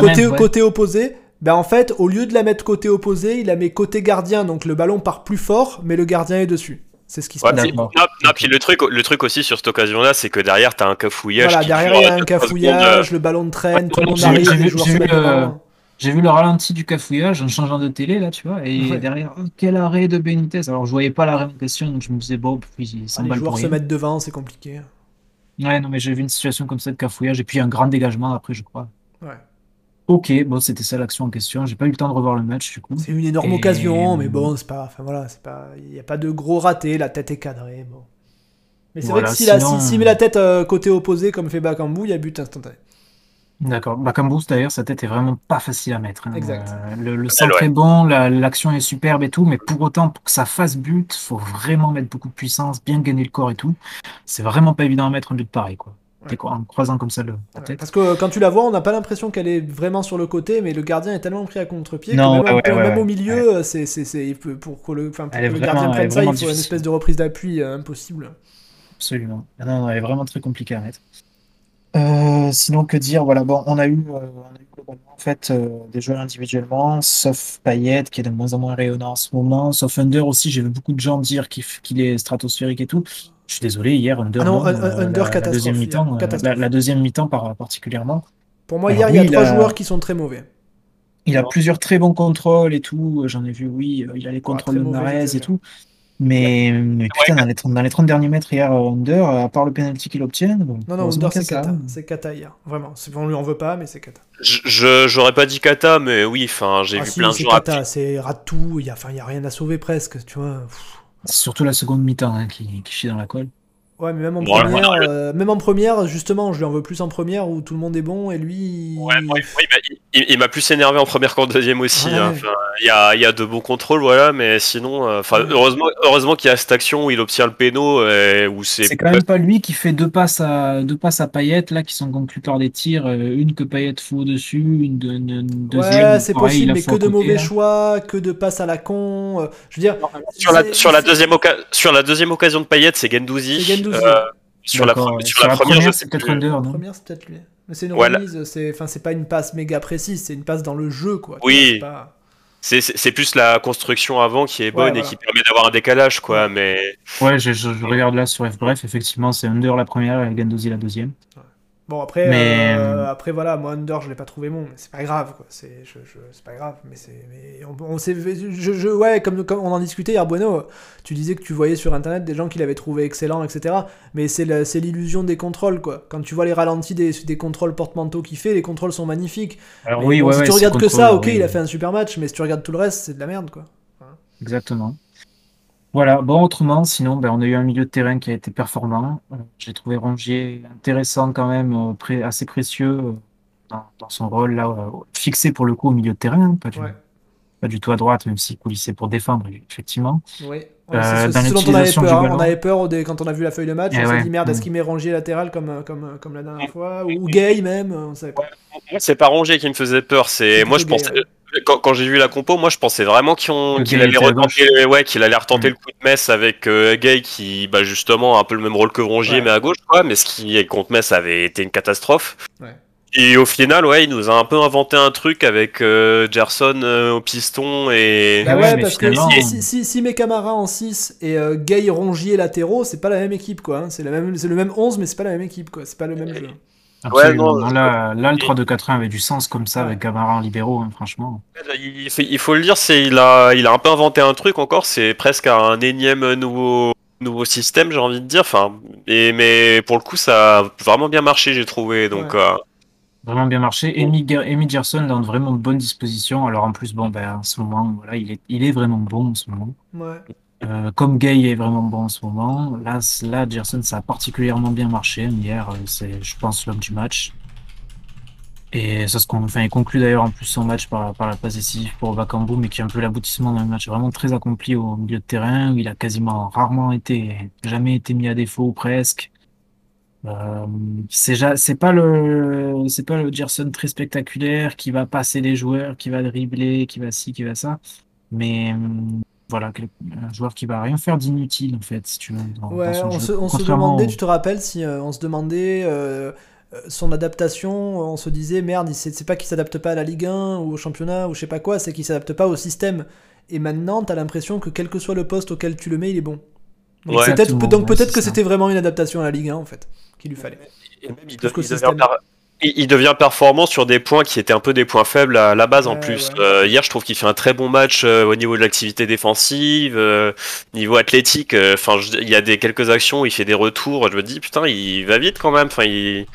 côté, côté opposé, ben en fait, au lieu de la mettre côté opposé, il la met côté gardien, donc le ballon part plus fort, mais le gardien est dessus. C'est ce qui se passe. Non, puis le truc, le truc aussi sur cette occasion-là, c'est que derrière, t'as un cafouillage. Voilà, derrière, il y a un cafouillage, le ballon traîne, tout le monde arrive, les joueurs se j'ai vu le ralenti du cafouillage en changeant de télé, là, tu vois, et derrière, oh, quel arrêt de Benitez. Alors, je voyais pas l'arrêt en question, donc je me disais, bon, puis ah, Les joueurs se mettent devant, c'est compliqué. Ouais, non, mais j'ai vu une situation comme ça de cafouillage, et puis un grand dégagement après, je crois. Ouais. Ok, bon, c'était ça l'action en question. J'ai pas eu le temps de revoir le match, du coup. C'est une énorme occasion, mais bon, c'est pas. Enfin voilà, c'est pas. Il n'y a pas de gros raté, la tête est cadrée, bon. Mais c'est vrai que si, la, si, met la tête euh, côté opposé, comme fait Bakambu, il y a but instantané. D'accord. Bah, comme Bruce, d'ailleurs, sa tête est vraiment pas facile à mettre. Hein. Exact. Euh, le, le centre est bon, l'action est superbe et tout, mais pour autant, pour que ça fasse but, faut vraiment mettre beaucoup de puissance, bien gagner le corps et tout. C'est vraiment pas évident à mettre un but pareil, quoi. En croisant comme ça le, la tête? Parce que euh, quand tu la vois, on n'a pas l'impression qu'elle est vraiment sur le côté, mais le gardien est tellement pris à contre-pied que même, au milieu, c'est, pour que le, pour que le gardien prenne ça, il faut une espèce de reprise d'appui euh, impossible. Absolument. Non, non, elle est vraiment très compliquée à mettre. Euh, sinon, que dire? Voilà, bon, on a eu, euh, on a eu globalement, en fait, euh, des joueurs individuellement, sauf Payet, qui est de moins en moins rayonnant en ce moment, sauf Under aussi. J'ai vu beaucoup de gens dire qu'il est stratosphérique et tout. Je suis désolé, hier, Under, ah non, Under la, deuxième mi-temps, la, deuxième mi-temps particulièrement. Pour moi, hier, il y a trois joueurs qui sont très mauvais. Il a plusieurs très bons contrôles et tout. J'en ai vu, oui, il a les contrôles de Narez et tout. Mais, putain, dans, les 30, dans, les 30, derniers mètres hier, Under, à part le penalty qu'il obtient. non, non, Under, c'est Kata. C'est Kata hier. Vraiment. On lui en veut pas, mais c'est Kata. Je J'aurais pas dit Kata, mais oui, enfin, j'ai ah, vu plein de gens. C'est Kata, c'est Ratou. Il n'y a, y a rien à sauver presque, tu vois. C'est surtout la seconde mi-temps hein, qui, qui chie dans la colle. Ouais, mais même en, première, euh, même en première, justement, je lui en veux plus en première où tout le monde est bon et lui. Ouais, il, m'a plus énervé en première qu'en deuxième aussi. Hein. il y, a, y, a, de bons contrôles, voilà, mais sinon, euh, enfin, heureusement, heureusement qu'il y a cette action où il obtient le péno. où c'est. C'est quand même pas lui qui fait deux passes à deux passes à Payet là qui sont conclues par des tirs, euh, une que Payet fout au dessus, une, deuxième. Ouais, c'est possible, mais que de mauvais choix, que de passes à la con. je veux dire. Sur la, sur la deuxième sur la deuxième occasion de Payet, c'est Gendouzi. Euh, sur, la, sur, la, première, c'est peut-être Under, non première, c'est peut-être lui. Mais c'est une remise, c'est, enfin, c'est pas une passe méga précise, c'est une passe dans le jeu, quoi. Oui. C'est plus la construction avant qui est bonne et qui permet d'avoir un décalage, quoi. Mais ouais, je, je, regarde là sur F bref, effectivement, c'est Under la première et Gandozi la deuxième. Bon après, mais... Euh, après voilà, moi Under je l'ai pas trouvé bon, mais c'est pas grave quoi. C'est je, je, c'est pas grave, mais c'est mais on, on je, je, ouais comme, comme on en discutait hier Bueno, tu disais que tu voyais sur internet des gens qui l'avaient trouvé excellent etc. Mais c'est c'est l'illusion des contrôles quoi. Quand tu vois les ralentis des, des contrôles porte-manteau qu'il fait, les contrôles sont magnifiques. Alors oui, ouais, si tu regardes que ça, ok, il a fait un super match, mais si tu regardes tout le reste, c'est de la merde quoi. Exactement. Voilà, bon, autrement, sinon, ben, on a eu un milieu de terrain qui a été performant. Euh, j'ai trouvé Rongier intéressant quand même, euh, assez précieux euh, dans, son rôle là, fixé pour le coup au milieu de terrain, hein, pas du, tout à droite, même s'il coulissait pour défendre, effectivement. Oui. c'est ce dont on avait peur. Hein. On avait peur quand on a vu la feuille de match. Eh on s'est dit merde, est-ce qu'il met Rongier latéral comme, comme, comme la dernière fois? Ou Gay même on C'est pas Rongier qui me faisait peur. C'est Moi, je pensais. Quand, j'ai vu la compo, moi je pensais vraiment qu'il allait, retenter, ouais, qu'il allait retenter mm. le coup de Metz avec euh, Gay qui, bah, justement, a un peu le même rôle que Rongier mais à gauche, quoi. Mais ce qui contre Metz avait été une catastrophe. Et au final, ouais, il nous a un peu inventé un truc avec euh, Gerson euh, au piston et. Bah ouais, parce que si, si, si, mes camarades en 6 et Gay Rongier latéraux, c'est pas la même équipe, quoi. Hein. C'est le même 11, mais c'est pas la même équipe, quoi. C'est pas le même jeu. Ouais, non, là, là, le 3-2-4-1 avait du sens comme ça avec Camara en libéraux, hein, franchement. Il, faut le dire, c'est il a, il a un peu inventé un truc encore, c'est presque un énième nouveau, nouveau système, j'ai envie de dire. Enfin, et, mais pour le coup, ça a vraiment bien marché, j'ai trouvé. Donc, euh, Vraiment bien marché. Amy, Amy Gerson dans de vraiment bonnes dispositions. Alors en plus, bon, ben, en ce moment, voilà, il est, il est vraiment bon en ce moment. Ouais. Euh, comme Gay est vraiment bon en ce moment, là, là Gerson, ça a particulièrement bien marché. Hier, euh, c'est, je pense, l'homme du match. Et ça se enfin, il conclut d'ailleurs en plus son match par, par la passe décisive pour Bakambu, mais qui est un peu l'aboutissement d'un match vraiment très accompli au milieu de terrain, où il a quasiment rarement été, jamais été mis à défaut presque. Euh, c'est, c'est pas le, c'est pas le Gerson très spectaculaire qui va passer les joueurs, qui va dribbler, qui va ci, qui va ça. Mais voilà, un joueur qui va rien faire d'inutile en fait, si tu veux. ouais, on, se, demandait, tu te rappelles, si euh, on se demandait euh, euh, son adaptation, on se disait merde, c'est pas qu'il s'adapte pas à la Ligue 1 ou au championnat ou je sais pas quoi, c'est qu'il s'adapte pas au système. Et maintenant, t'as l'impression que quel que soit le poste auquel tu le mets, il est bon. Donc peut-être que c'était vraiment une adaptation à la Ligue 1 en fait, qu'il lui fallait. Et même il, il, devient performant sur des points qui étaient un peu des points faibles à la base en plus. Euh, hier, je trouve qu'il fait un très bon match euh, au niveau de l'activité défensive, euh, niveau athlétique. Enfin, il y a des quelques actions, il fait des retours. Je me dis putain, il va vite quand même. Enfin, il,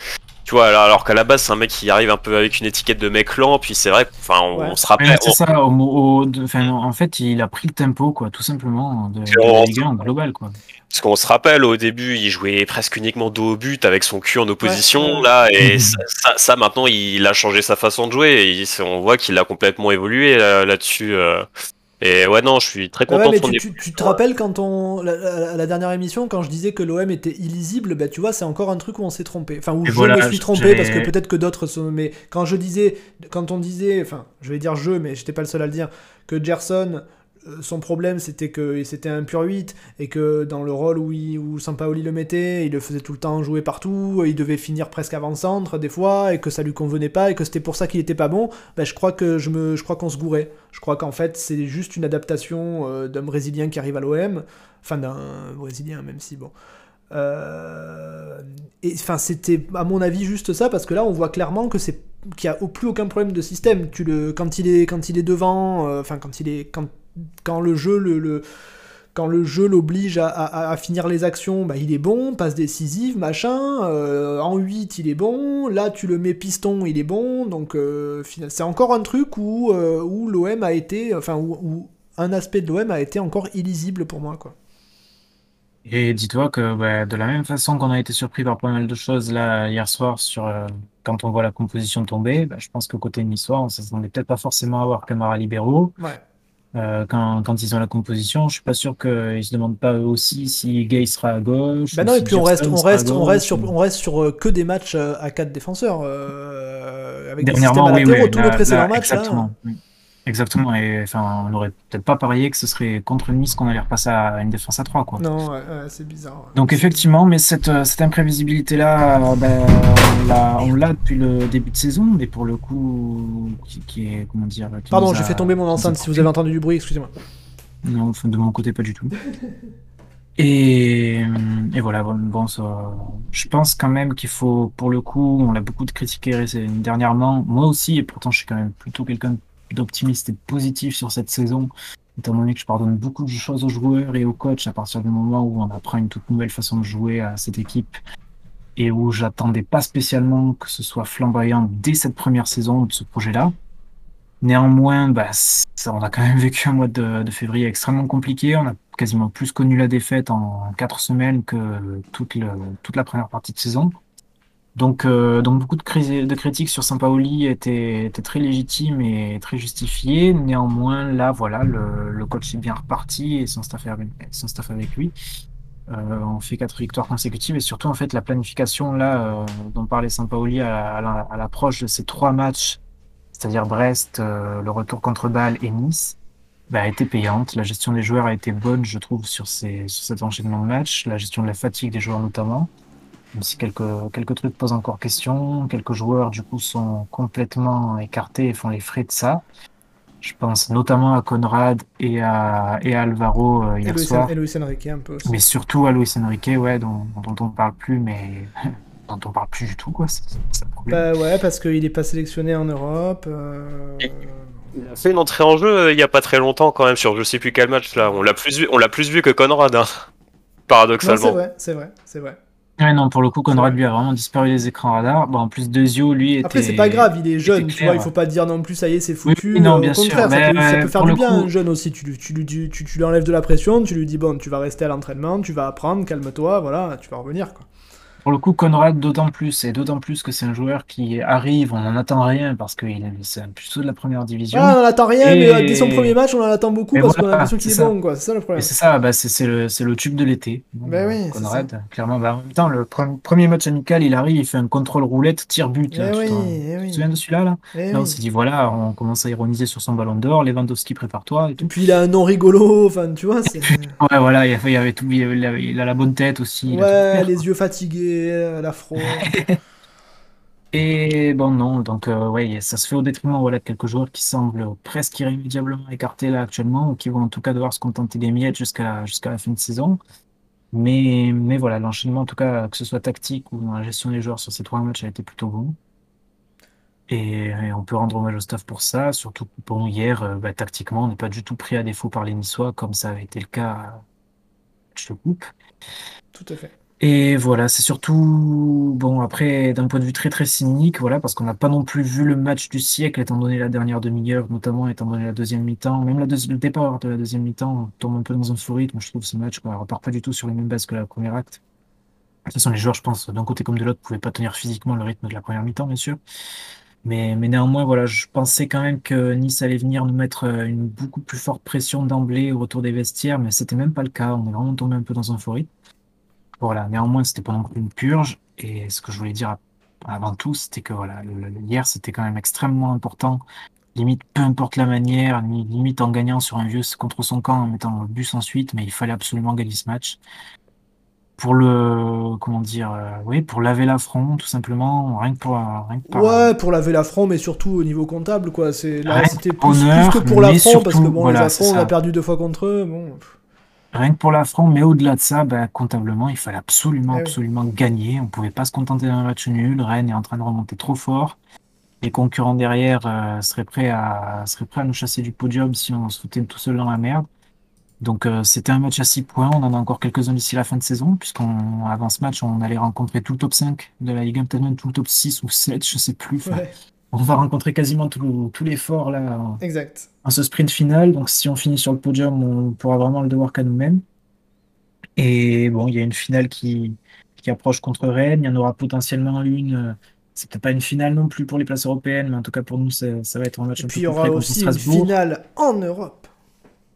tu vois, alors, qu'à la base, c'est un mec qui arrive un peu avec une étiquette de mec lent, puis c'est vrai, enfin, on, se rappelle. C'est ça, en fait, il a pris le tempo, quoi, tout simplement, de, la Ligue 1 global, quoi. Parce qu'on se rappelle, au début, il jouait presque uniquement dos au but avec son cul en opposition, là, et ça, maintenant, il a changé sa façon de jouer, et on voit qu'il a complètement évolué là-dessus. Euh. Et ouais, non, je suis très content. mais tu, te rappelles quand on. La, la, dernière émission, quand je disais que l'OM était illisible, bah tu vois, c'est encore un truc où on s'est trompé. Enfin, où je me suis trompé parce que peut-être que d'autres sont. Mais quand je disais. Quand on disait. Enfin, je vais dire je, mais j'étais pas le seul à le dire. Que Gerson son problème c'était que c'était un pur 8 et que dans le rôle où, il, où Sampaoli le mettait, il le faisait tout le temps jouer partout, il devait finir presque avant-centre des fois et que ça lui convenait pas et que c'était pour ça qu'il était pas bon, ben je crois que je me je crois qu'on se gourait. Je crois qu'en fait c'est juste une adaptation euh, d'un Brésilien qui arrive à l'OM, enfin d'un Brésilien même si bon. Euh, et enfin c'était à mon avis juste ça parce que là on voit clairement que c'est qu'il n'y a plus aucun problème de système. Tu le quand il est quand il est devant, enfin quand il est quand quand le jeu le, quand le jeu l'oblige à, finir les actions, bah, il est bon, passe décisive, machin. Euh, en 8, il est bon. Là, tu le mets piston, il est bon. Donc, euh, c'est encore un truc où, euh, où l'OM a été. Enfin, où, un aspect de l'OM a été encore illisible pour moi, quoi. Et dis-toi que bah, de la même façon qu'on a été surpris par pas mal de choses là hier soir sur quand on voit la composition tomber, bah, je pense que côté niçois, on s'attendait peut-être pas forcément à avoir Camara libéraux. Ouais. Euh, quand, quand ils ont la composition, je suis pas sûr qu'ils se demandent pas eux aussi si Gay sera à gauche. Bah non, si et puis on reste, on reste, on reste sur, on reste sur que des matchs euh, à 4 défenseurs. euh, avec des systèmes à oui, oui, Tous là- les précédents là, matchs, là. exactement. oui. Exactement. Et enfin, on n'aurait peut-être pas parié que ce serait contre Nice qu'on allait repasser à une défense à 3, quoi. Non, ouais, ouais, c'est bizarre. ouais. Donc effectivement, mais cette, euh, cette imprévisibilité-là, euh, ben, on l'a- depuis le début de saison, mais pour le coup, qui, qui est, comment dire... qui Pardon, j'ai fait tomber mon enceinte. Si vous avez entendu du bruit, excusez-moi. Non, enfin, de mon côté, pas du tout. Et, et voilà, bon, bon, ça, je pense quand même qu'il faut, pour le coup, on l'a beaucoup critiqué dernièrement, moi aussi, et pourtant je suis quand même plutôt quelqu'un d'optimiste et positif sur cette saison, étant donné que je pardonne beaucoup de choses aux joueurs et aux coachs à partir du moment où on apprend une toute nouvelle façon de jouer à cette équipe et où j'attendais pas spécialement que ce soit flamboyant dès cette première saison de ce projet-là. Néanmoins, bah, on a quand même vécu un mois de, février extrêmement compliqué. On a quasiment plus connu la défaite en quatre semaines que toute, toute la première partie de saison. Donc, euh, donc beaucoup de, cri- de critiques sur Sampaoli étaient, étaient très légitimes et très justifiées. Néanmoins, là, voilà, le, le coach est bien reparti et son staff, avec, son staff avec lui. Euh, on fait quatre victoires consécutives et surtout, en fait, la planification là euh, dont parlait Sampaoli à, à l'approche de ces trois matchs c'est-à-dire Brest, euh, le retour contre Bâle et Nice, bah, a été payante. La gestion des joueurs a été bonne, je trouve, sur, ces, sur cet enchaînement de matchs. La gestion de la fatigue des joueurs notamment. Même si quelques, quelques trucs posent encore question. Quelques joueurs, du coup, sont complètement écartés et font les frais de ça. Je pense notamment à Conrad et à, et à Alvaro euh, Et hier Luis, soir. et Luis Enrique un peu aussi. Mais surtout à Luis Enrique, ouais, dont, dont on parle plus, mais dont on parle plus du tout, quoi. C'est c'est. Bah ouais, parce qu'il est pas sélectionné en Europe. euh, Il a fait une entrée en jeu euh, il y a pas très longtemps quand même sur je sais plus quel match là. On l'a plus vu, on l'a plus vu que Conrad, hein, Non, c'est paradoxalement. vrai, c'est vrai, c'est vrai. Non, pour le coup, Conrad, lui, a vraiment disparu des écrans radars. Bon, en plus, Dezio, lui, était... Après, c'est pas grave, il est jeune, tu vois, il faut pas dire non plus, ça y est, c'est foutu. Oui, non, euh, bien Au sûr, contraire, ça, mais, peut, ça peut faire du bien, coup- un jeune aussi. Tu, lui- tu, lui dis- tu, tu lui enlèves de la pression, tu lui dis, bon, tu vas rester à l'entraînement, tu vas apprendre, calme-toi, voilà, tu vas revenir, quoi. Pour le coup, Conrad, d'autant plus, et d'autant plus que c'est un joueur qui arrive, on n'en attend rien, parce que c'est un plutôt de la première division. Ah, on en attend rien, Et- mais euh, dès son premier match, on en attend beaucoup Et parce qu'on a l'impression qu'il est, bon, quoi. C'est ça le problème. c'est ça, bah, c'est le, le tube de l'été. Bah oui, c'est Conrad, clairement. Bah, en même temps, le pre- premier match amical, il arrive, il fait un contrôle roulette, tir-but. là, Eh tout oui, en- eh Tu oui. te souviens de celui-là, là? eh Là, on oui. s'est dit, voilà, on commence à ironiser sur son ballon d'or, Lewandowski, prépare-toi, et Et puis il a un nom rigolo, enfin, tu vois. Ouais, voilà, il, il avait tout, il, avait- il a la bonne tête aussi. Ouais, les yeux fatigués, euh, la fraude. Et bon, non, donc euh, ouais, ça se fait au détriment voilà, de quelques joueurs qui semblent presque irrémédiablement écartés là actuellement, ou qui vont en tout cas devoir se contenter des miettes jusqu'à jusqu'à la fin de saison. Mais, mais voilà, l'enchaînement, en tout cas, que ce soit tactique ou dans la gestion des joueurs sur ces trois matchs, a été plutôt bon. Et, et on peut rendre hommage au staff pour ça, surtout que bon, hier, euh, bah, tactiquement, on n'est pas du tout pris à défaut par les Niçois, comme ça avait été le cas à de coupe. Tout à fait. Et voilà, c'est surtout, bon, après, d'un point de vue très très cynique, voilà, parce qu'on n'a pas non plus vu le match du siècle, étant donné la dernière demi-heure, notamment étant donné la deuxième mi-temps, même la le départ de la deuxième mi-temps, tombe un peu dans un faux rythme, je trouve, ce match, quoi, repart pas du tout sur les mêmes bases que la première acte. De toute façon, les joueurs, je pense, d'un côté comme de l'autre, pouvaient pas tenir physiquement le rythme de la première mi-temps, bien sûr. Mais, mais néanmoins, voilà, je pensais quand même que Nice allait venir nous mettre euh, une beaucoup plus forte pression d'emblée au retour des vestiaires, mais c'était même pas le cas, on est vraiment tombé un peu dans un faux rythme. Voilà, néanmoins, c'était pas non plus une purge. Et ce que je voulais dire avant tout, c'était que voilà, hier, c'était quand même extrêmement important. Limite, peu importe la manière, ni- limite en gagnant sur un vieux contre son camp, en mettant le bus ensuite, mais il fallait absolument gagner ce match. Pour le, comment dire, euh, oui, pour laver l'affront, tout simplement, rien que pour, rien que par- Ouais, pour laver l'affront, mais surtout au niveau comptable, quoi. C'est là, c'était plus, plus que pour l'affront, parce que bon, voilà, les c'est affronts, on a perdu deux fois contre eux. Bon, Rien que pour l'affront, mais au-delà de ça, bah, comptablement, il fallait absolument, oui. absolument gagner. On pouvait pas se contenter d'un match nul. Rennes est en train de remonter trop fort. Les concurrents derrière euh, seraient prêts à, seraient prêts à nous chasser du podium si on se foutait tout seul dans la merde. Donc euh, c'était un match à 6 points. On en a encore quelques-uns d'ici la fin de saison, puisqu'on avant ce match, on allait rencontrer tout le top 5 de la Ligue 1, peut-être même tout le top 6 ou 7, je sais plus. Ouais, On va rencontrer quasiment tout, tout l'effort là en- exact. en ce sprint final. Donc, si on finit sur le podium, on pourra vraiment le devoir qu'à nous-mêmes. Et bon, il y a une finale qui, qui approche contre Rennes. Il y en aura potentiellement une. euh, C'est peut-être pas une finale non plus pour les places européennes, mais en tout cas pour nous, ça, ça va être un match Et un puis il y aura aussi une Strasbourg. finale en Europe.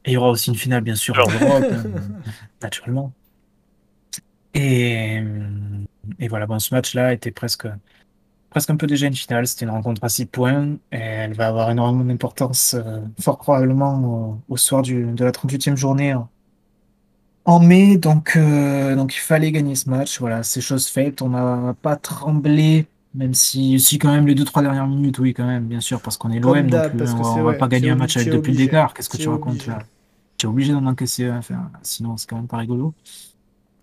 Et il y aura aussi une finale, bien sûr, en Europe, euh, naturellement. Et, et voilà, bon, ce match-là était presque, presque un peu déjà une finale. C'était une rencontre à 6 points. Et elle va avoir énormément d'importance, euh, fort probablement au, au soir du, de la 38e journée en, en mai. Donc, euh, donc il fallait gagner ce match. Voilà, c'est chose faite. On n'a pas tremblé. Même si, si quand même les deux trois dernières minutes, oui quand même, bien sûr, parce qu'on est l'OM, donc d'hab, euh, parce que on va, on va ouais, pas gagner un match avec deux obligé. d'écart. Qu'est-ce que Tu tu es racontes là? Tu es obligé d'en encaisser un, enfin, sinon c'est quand même pas rigolo.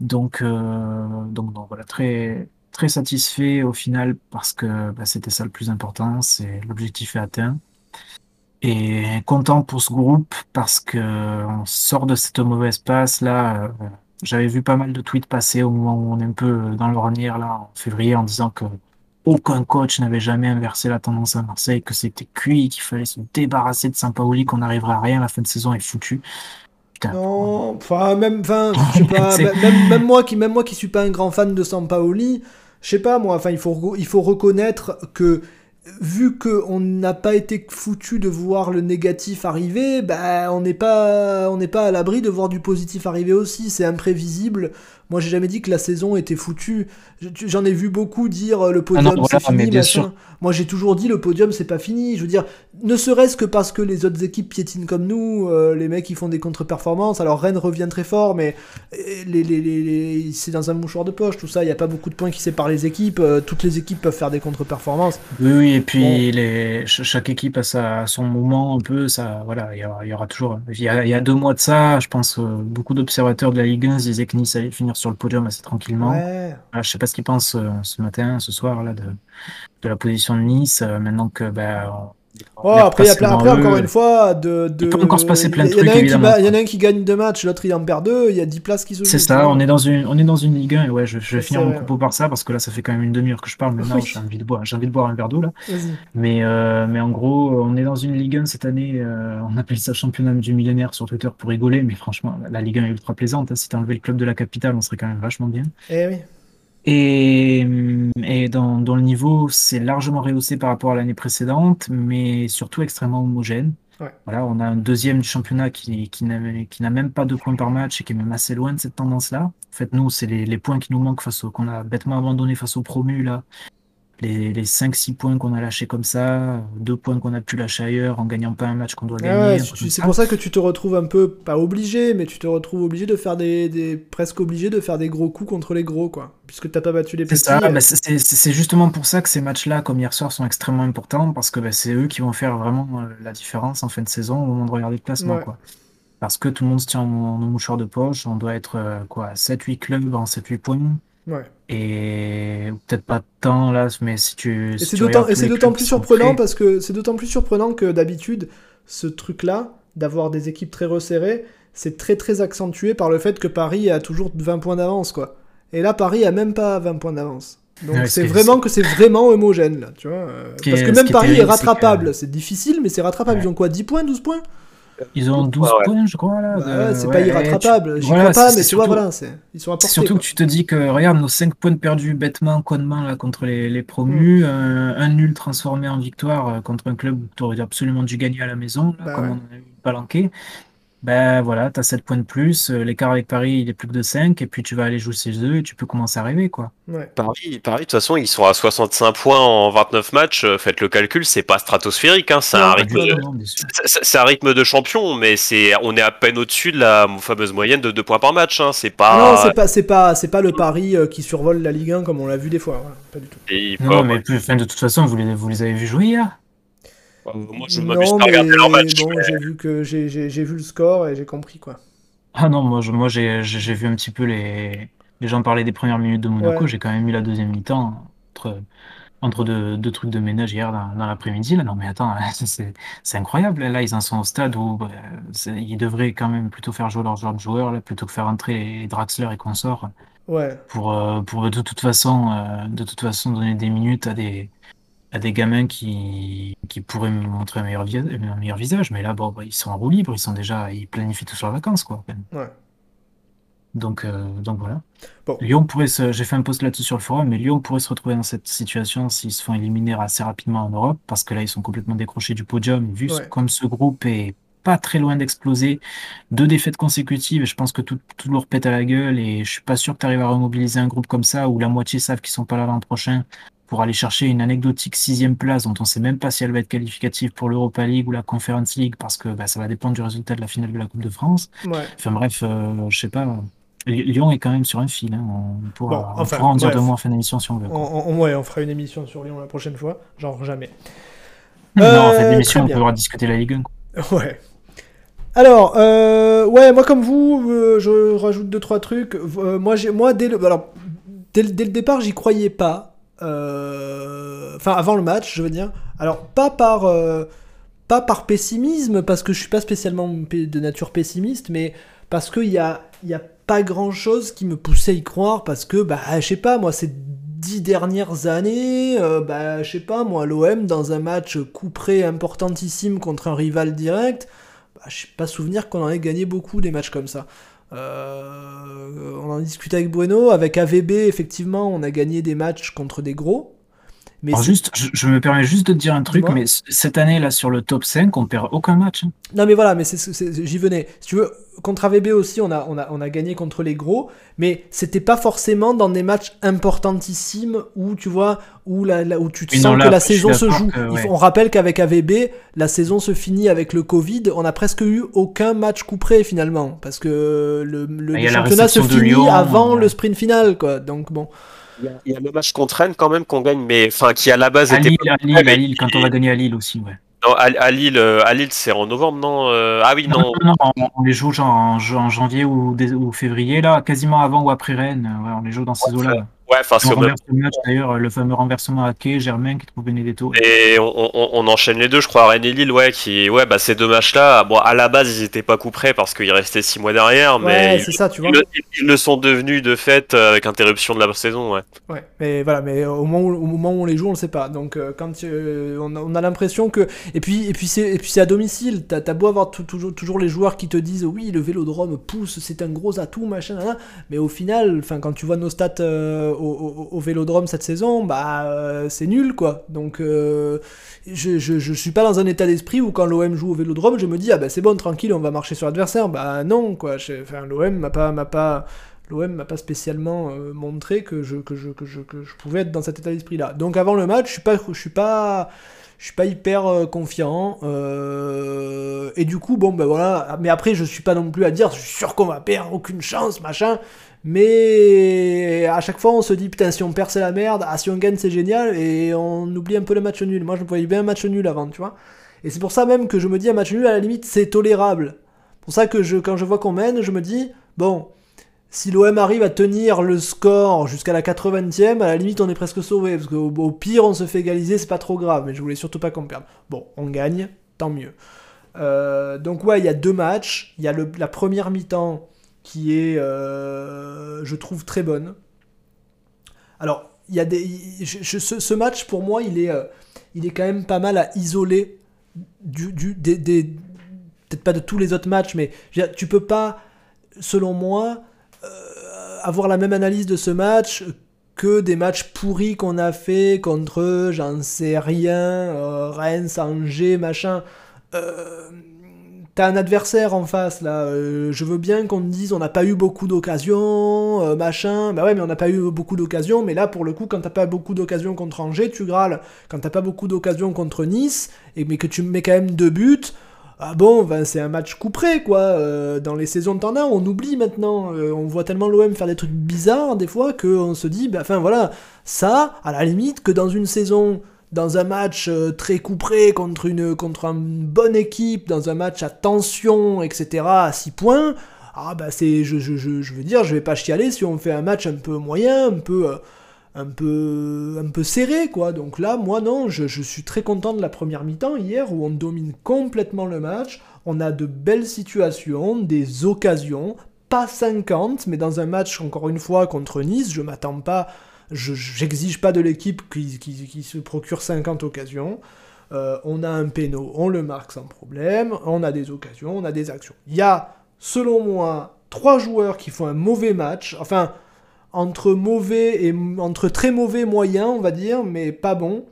Donc, euh, donc, donc voilà, très, très satisfait au final parce que bah, c'était ça le plus important, c'est l'objectif est atteint. Et content pour ce groupe parce que on sort de cette mauvaise passe là. euh, j'avais vu pas mal de tweets passer au moment où on est un peu dans l'ornière là en février en disant que aucun coach n'avait jamais inversé la tendance à Marseille, que c'était cuit, qu'il fallait se débarrasser de Sampaoli, qu'on n'arriverait à rien, la fin de saison est foutue. Putain, Non, enfin même, enfin, je sais pas, C'est- même, même moi qui, même moi qui suis pas un grand fan de Sampaoli, je sais pas moi, enfin il faut, reconnaître que vu que on n'a pas été foutu de voir le négatif arriver, bah on n'est pas, on n'est pas à l'abri de voir du positif arriver aussi. C'est imprévisible. Moi j'ai jamais dit que la saison était foutue. Je- tu- J'en ai vu beaucoup dire euh, le podium Ah non, c'est fini, bien machin. sûr. Moi j'ai toujours dit le podium c'est pas fini. Je veux dire, ne serait-ce que parce que les autres équipes piétinent comme nous, euh, les mecs ils font des contre-performances. Alors Rennes revient très fort, mais euh, les, les, les, les- c'est dans un mouchoir de poche tout ça. Il n'y a pas beaucoup de points qui séparent les équipes. euh, toutes les équipes peuvent faire des contre-performances. Oui, oui, et puis Bon. les, ch- chaque équipe a, sa, son moment un peu, ça, voilà, il y aura, il y aura toujours. Il y a, il y a deux mois de ça, je pense, euh, beaucoup d'observateurs de la Ligue 1 se disaient que Nice allait finir sur le podium assez tranquillement. Ouais. Voilà, je sais pas ce qu'ils pensent euh, ce matin, ce soir, là, de, de la position de Nice, euh, maintenant que, on- Oh, après, après eux. encore une fois, de, de... Il peut encore se passer plein de il y en a trucs, Il y en a un qui gagne deux matchs, l'autre il en perd deux, il y a 10 places qui se jouent. C'est ça, on est dans une, on est dans une Ligue 1, et ouais, je, je vais finir mon propos par ça, parce que là, ça fait quand même une demi-heure que je parle, maintenant, Oui. j'ai envie de boire, envie de boire un verre d'eau, là. Mais, euh, mais en gros, on est dans une Ligue 1 cette année. euh, on appelle ça championnat du millénaire sur Twitter pour rigoler, mais franchement, la Ligue 1 est ultra plaisante. hein. Si t'enlevais le club de la capitale, on serait quand même vachement bien. Eh oui. Et, et dans, dans le niveau, c'est largement rehaussé par rapport à l'année précédente, mais surtout extrêmement homogène. Ouais. Voilà, on a un deuxième du championnat qui, qui n'a qui n'a même pas de points par match et qui est même assez loin de cette tendance-là. En fait, nous, c'est les, les points qui nous manquent face au, qu'on a bêtement abandonné face aux promus, là. Les, les 5-6 points qu'on a lâchés comme ça, deux points qu'on a pu lâcher ailleurs en gagnant pas un match qu'on doit Ah gagner. ouais, c'est pour ça que tu te retrouves un peu, pas obligé, mais tu te retrouves obligé de faire des, des- presque obligé de faire des gros coups contre les gros, quoi. Puisque t'as pas battu les C'est petits. euh, bah, c'est justement pour ça que ces matchs-là, comme hier soir, sont extrêmement importants parce que bah, c'est eux qui vont faire vraiment euh, la différence en fin de saison au moment de regarder le classement. Ouais. Quoi. Parce que tout le monde se tient en, en mouchoir de poche, on doit être euh, quoi, 7-8 clubs en 7-8 points. Ouais. Et peut-être pas tant là, mais si tu. Si c'est d'autant plus surprenant parce que c'est d'autant plus surprenant que d'habitude ce truc-là d'avoir des équipes très resserrées, c'est très très accentué par le fait que Paris a toujours 20 points d'avance quoi. Et là Paris a même pas 20 points d'avance. Donc Ouais, c'est vraiment que c'est vraiment homogène là, tu vois. euh, Parce que même est Paris est terrible, c'est que- rattrapable, c'est difficile mais c'est rattrapable. Ouais. Ils ont quoi 10 points, 12 points? Ils ont 12 Ouais, ouais. points, je crois. Là, Bah de- ouais, C'est ouais, pas tu- irrattrapable. J'y voilà, crois pas mais tu vois surtout- voilà, ils sont apportés. Surtout quoi. que tu te dis que, regarde, nos 5 points perdus bêtement, connement, là, contre les, les promus, Mm. euh, un nul transformé en victoire euh, contre un club où tu aurais absolument dû gagner à la maison, là, Bah comme ouais. on en a eu palanqué. Ben voilà, tu as 7 points de plus, euh, l'écart avec Paris, il est plus que de 5, et puis tu vas aller jouer chez eux et tu peux commencer à rêver, quoi. Ouais. Paris, Paris, de toute façon, ils sont à 65 points en 29 matchs. euh, Faites le calcul, c'est pas stratosphérique. Hein, c'est Non, un pas rythme de, tout. Non, bien sûr. c'est- c'est un rythme de champion, mais c'est, on est à peine au-dessus de la fameuse moyenne de 2 points par match. Hein. C'est Ah non, pas. c'est pas c'est pas c'est pas le Paris euh, qui survole la Ligue 1 comme on l'a vu des fois, voilà, pas du tout. et- Non, pas- mais plus- de toute façon, vous les, vous les avez vus jouer hier moi, je m'amuse Non, pas à regarder leur match. bon, mais- j'ai vu que j'ai j'ai- j'ai vu le score et j'ai compris quoi. Ah non, moi, je- moi j'ai j'ai- vu un petit peu les, les gens parler des premières minutes de Monaco, Ouais. j'ai quand même eu la deuxième mi-temps entre, entre deux, deux trucs de ménage hier dans, dans l'après-midi. Là, non mais attends, c'est c'est incroyable. Là, ils en sont au stade où bah, ils devraient quand même plutôt faire jouer leurs joueurs de joueurs, là, plutôt que faire entrer les Draxler et consorts Ouais. pour, euh, pour de toute façon, euh, de toute façon donner des minutes à des, à des gamins qui, qui pourraient me montrer un meilleur, vi- un meilleur visage. Mais là, bon, bah, ils sont en roue libre, ils sont déjà, ils planifient tous leurs vacances, quoi. Ouais. Donc, donc voilà. Lyon pourrait se, j'ai fait un post là-dessus sur le forum, mais Lyon pourrait se retrouver dans cette situation s'ils se font éliminer assez rapidement en Europe, parce que là ils sont complètement décrochés du podium, vu comme ce groupe est pas très loin d'exploser. Deux défaites consécutives, et je pense que tout, tout leur pète à la gueule, et je suis pas sûr que tu arrives à remobiliser un groupe comme ça, où la moitié savent qu'ils sont pas là l'an prochain, pour aller chercher une anecdotique sixième place dont on sait même pas si elle va être qualificative pour l'Europa League ou la Conference League, parce que bah, ça va dépendre du résultat de la finale de la Coupe de France. Enfin bref, euh, je sais pas. Lyon est quand même sur un fil. Hein. On, pourra, en dire de moi en fin d'émission si on veut. On, ouais, on fera une émission sur Lyon la prochaine fois, genre jamais. Non, en fin d'émission, on pourra discuter la Ligue 1. Ouais. Alors, euh, ouais, moi comme vous, euh, je rajoute deux trois trucs. Euh, moi, j'ai, moi dès le, alors, dès, le départ, j'y croyais pas. Enfin, avant le match, je veux dire. Alors, pas par, pas par pessimisme, parce que je suis pas spécialement de nature pessimiste, mais parce qu'il y a, pas grand chose qui me poussait à y croire, parce que, bah, je sais pas, moi, ces dix dernières années, bah, je sais pas, moi, l'OM dans un match coup près importantissime contre un rival direct bah, je n'ai pas souvenir qu'on en ait gagné beaucoup des matchs comme ça. Euh, on en discute avec Bueno, avec AVB, effectivement, on a gagné des matchs contre des gros. Mais juste, je, me permets juste de te dire un truc, mais cette année là sur le top 5, on perd aucun match. Hein. Non mais voilà, mais j'y venais. Si tu veux, contre AVB aussi, on a, on a, on a gagné contre les gros, mais c'était pas forcément dans des matchs importantissimes où tu vois, où, la, où tu te sens que la saison se joue. On rappelle qu'avec AVB, la saison se finit avec le Covid, on a presque eu aucun match couperé finalement, parce que le, le, bah, championnat se finit avant le sprint final, quoi. Donc bon. Il y, a, le match contre Rennes quand même qu'on gagne, mais enfin qui à la base était. Lille, à Lille, à Lille, quand on va gagner à Lille aussi, ouais. Non, à, Lille, euh, à Lille c'est en novembre, non euh, Ah oui, non. non, on, les joue genre en, janvier ou, ou, février, là, quasiment avant ou après Rennes. Ouais, on les joue dans ces eaux-là. Ouais, enfin, le match d'ailleurs, le fameux renversement à Quai, Germain qui trouve Benedetto. Et on, enchaîne les deux, je crois, Rennes et Lille, ouais, qui, ouais, bah ces deux matchs-là, bon, à la base, ils étaient pas couperés parce qu'il restait six mois derrière, mais c'est ça, tu vois. Ils, le sont devenus de fait euh, avec interruption de la saison, ouais. Ouais, mais voilà, mais au moment où, au moment où on les joue, on le sait pas. Donc euh, quand euh, on a, l'impression que, et puis, et puis c'est, et puis c'est à domicile. T'as as beau avoir toujours, toujours les joueurs qui te disent, oui, le Vélodrome pousse, c'est un gros atout, machin, mais au final, enfin, quand tu vois nos stats au, Vélodrome cette saison, bah euh, c'est nul quoi. Donc euh, je, je, suis pas dans un état d'esprit où quand l'OM joue au Vélodrome, je me dis ah bah c'est bon tranquille, on va marcher sur l'adversaire. Bah non quoi. Enfin l'OM m'a pas m'a pas l'OM m'a pas spécialement euh, montré que je, que, je, que, je, que je pouvais être dans cet état d'esprit là. Donc avant le match, je suis pas je suis pas je suis pas hyper confiant et du coup bon ben voilà mais après je suis pas non plus à dire je suis sûr qu'on va perdre aucune chance machin mais à chaque fois, on se dit putain, si on perd, c'est la merde. Ah, si on gagne, c'est génial. Et on oublie un peu le match nul. Moi, je voyais bien un match nul avant, tu vois. Et c'est pour ça même que je me dis un match nul, à la limite, c'est tolérable. pour ça que je, quand je vois qu'on mène, je me dis bon, si l'OM arrive à tenir le score jusqu'à la 80e, à la limite, on est presque sauvé. Parce qu'au au pire, on se fait égaliser, c'est pas trop grave. Mais je voulais surtout pas qu'on perde. Bon, on gagne, tant mieux. Euh, donc, ouais, il y a deux matchs. Il y a la première mi-temps qui est, euh, je trouve, très bonne. Alors, il y a des, ce, match, pour moi, il est, euh, il est quand même pas mal à isoler du, des, peut-être pas de tous les autres matchs, mais tu peux pas, selon moi, euh, avoir la même analyse de ce match que des matchs pourris qu'on a fait contre, j'en sais rien, Rennes, Angers, machin. T'as un adversaire en face là, euh, je veux bien qu'on te dise on n'a pas eu beaucoup d'occasions, euh, machin, bah ouais mais on n'a pas eu beaucoup d'occasions, mais là pour le coup quand t'as pas beaucoup d'occasions contre Angers, tu grâles, quand t'as pas beaucoup d'occasions contre Nice, et, mais que tu mets quand même deux buts, ah bon, ben c'est un match couperé quoi, euh, dans les saisons de temps on oublie maintenant, on voit tellement l'OM faire des trucs bizarres des fois qu'on se dit, bah enfin voilà, ça, à la limite que dans une saison dans un match euh, très couperé contre une, contre une bonne équipe, dans un match à tension, etc., à 6 points, ah bah c'est, je, je, je, veux dire, je vais pas chialer si on fait un match un peu moyen, un peu, euh, un peu, un peu serré, quoi. Donc là, moi non, je, je suis très content de la première mi-temps hier où on domine complètement le match, on a de belles situations, des occasions, pas 50, mais dans un match, encore une fois, contre Nice, je m'attends pas j'exige pas de l'équipe qui, se procure 50 occasions. Euh, on a un péno, on le marque sans problème, on a des occasions, on a des actions. Il y a, selon moi, trois joueurs qui font un mauvais match, enfin entre mauvais et entre très mauvais moyen, on va dire, mais pas bon.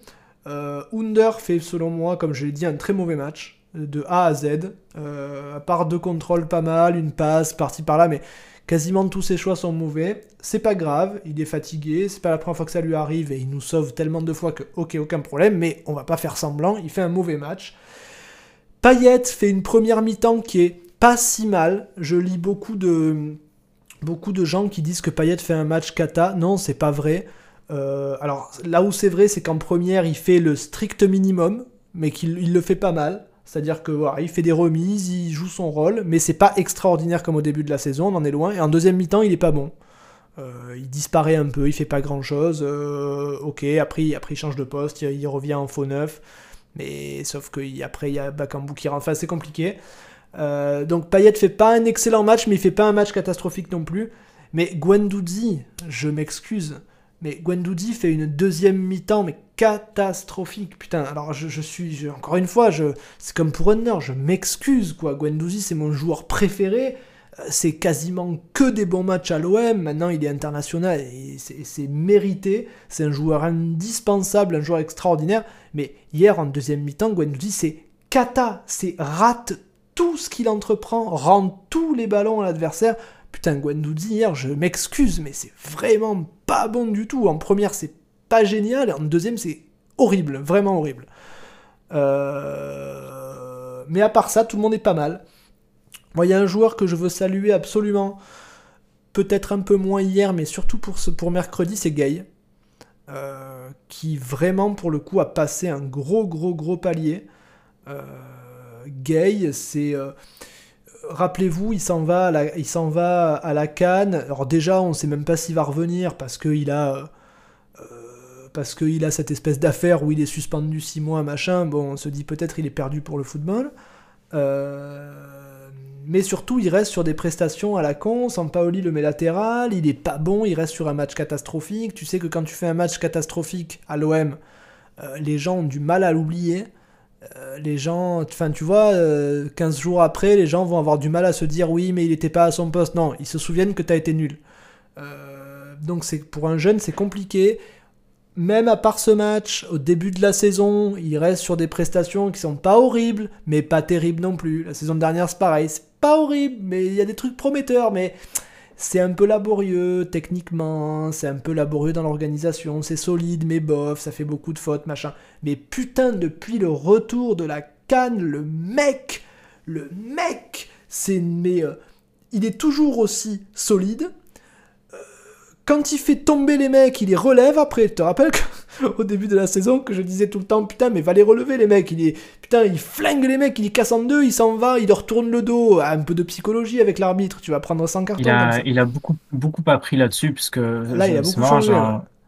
Euh, Under fait selon moi, comme je l'ai dit, un très mauvais match de A à Z. Euh, à part deux contrôles pas mal, une passe partie par là, mais quasiment tous ses choix sont mauvais. C'est pas grave, il est fatigué, c'est pas la première fois que ça lui arrive et il nous sauve tellement de fois que ok aucun problème, mais on va pas faire semblant, il fait un mauvais match. Payet fait une première mi-temps qui est pas si mal. Je lis beaucoup de beaucoup de gens qui disent que Payet fait un match kata. Non, c'est pas vrai. Euh, alors là où c'est vrai, c'est qu'en première, il fait le strict minimum, mais qu'il le fait pas mal. C'est-à-dire que voilà, il fait des remises, il joue son rôle, mais c'est pas extraordinaire comme au début de la saison, on en est loin. Et en deuxième mi-temps, il est pas bon. Euh, il disparaît un peu, il fait pas grand chose. Euh, ok, après, après il change de poste, il, revient en faux neuf. Mais sauf qu'après il y a Bakambu qui rentre. Enfin, c'est compliqué. Euh, donc Payet fait pas un excellent match, mais il fait pas un match catastrophique non plus. Mais Guendouzi, je m'excuse, mais Guendouzi fait une deuxième mi-temps, mais catastrophique. Putain, alors je, suis, encore une fois, je, c'est comme pour Hunter, je m'excuse quoi. Guendouzi, c'est mon joueur préféré. Euh, c'est quasiment que des bons matchs à l'OM. Maintenant, il est international et c'est mérité. C'est un joueur indispensable, un joueur extraordinaire. Mais hier, en deuxième mi-temps, Guendouzi, c'est cata. C'est rate tout ce qu'il entreprend, rend tous les ballons à l'adversaire. Putain, Guendouzi, hier, je m'excuse, mais c'est vraiment pas bon du tout. En première, c'est pas génial, et en deuxième, c'est horrible, vraiment horrible. Euh, mais à part ça, tout le monde est pas mal. Moi, il y a un joueur que je veux saluer absolument, peut-être un peu moins hier, mais surtout pour, ce, pour mercredi, c'est Gay. Euh, qui vraiment, pour le coup, a passé un gros, gros, gros palier. Euh, Gay, c'est. Euh, rappelez-vous, il s'en va, à la, il s'en va à la Cannes. Alors déjà, on sait même pas s'il va revenir parce qu'il a, parce qu'il a cette espèce d'affaire où il est suspendu 6 mois, machin. Bon, on se dit peut-être il est perdu pour le football. Euh, mais surtout, il reste sur des prestations à la con. Sampaoli le met latéral, il est pas bon, il reste sur un match catastrophique. Tu sais que quand tu fais un match catastrophique à l'OM, les gens ont du mal à l'oublier. Euh, les gens, enfin tu vois, 15 euh, jours après, les gens vont avoir du mal à se dire oui, mais il n'était pas à son poste. Non, ils se souviennent que tu as été nul. Euh, donc pour un jeune, c'est compliqué. Même à part ce match, au début de la saison, il reste sur des prestations qui sont pas horribles, mais pas terribles non plus. La saison dernière, c'est pareil, c'est pas horrible, mais il y a des trucs prometteurs, mais c'est un peu laborieux techniquement, c'est un peu laborieux dans l'organisation, c'est solide mais bof, ça fait beaucoup de fautes, machin. Mais putain, depuis le retour de la canne, le mec, le mec, c'est mais euh, il est toujours aussi solide, quand il fait tomber les mecs, il les relève après. Tu te rappelles au début de la saison que je disais tout le temps, putain, mais va les relever les mecs. Il est, putain, il flingue les mecs, il les casse en deux, il s'en va, il leur retourne le dos. Un peu de psychologie avec l'arbitre, tu vas prendre 100 cartons. Il a, il a beaucoup, beaucoup appris là-dessus, puisque là, il a beaucoup changé.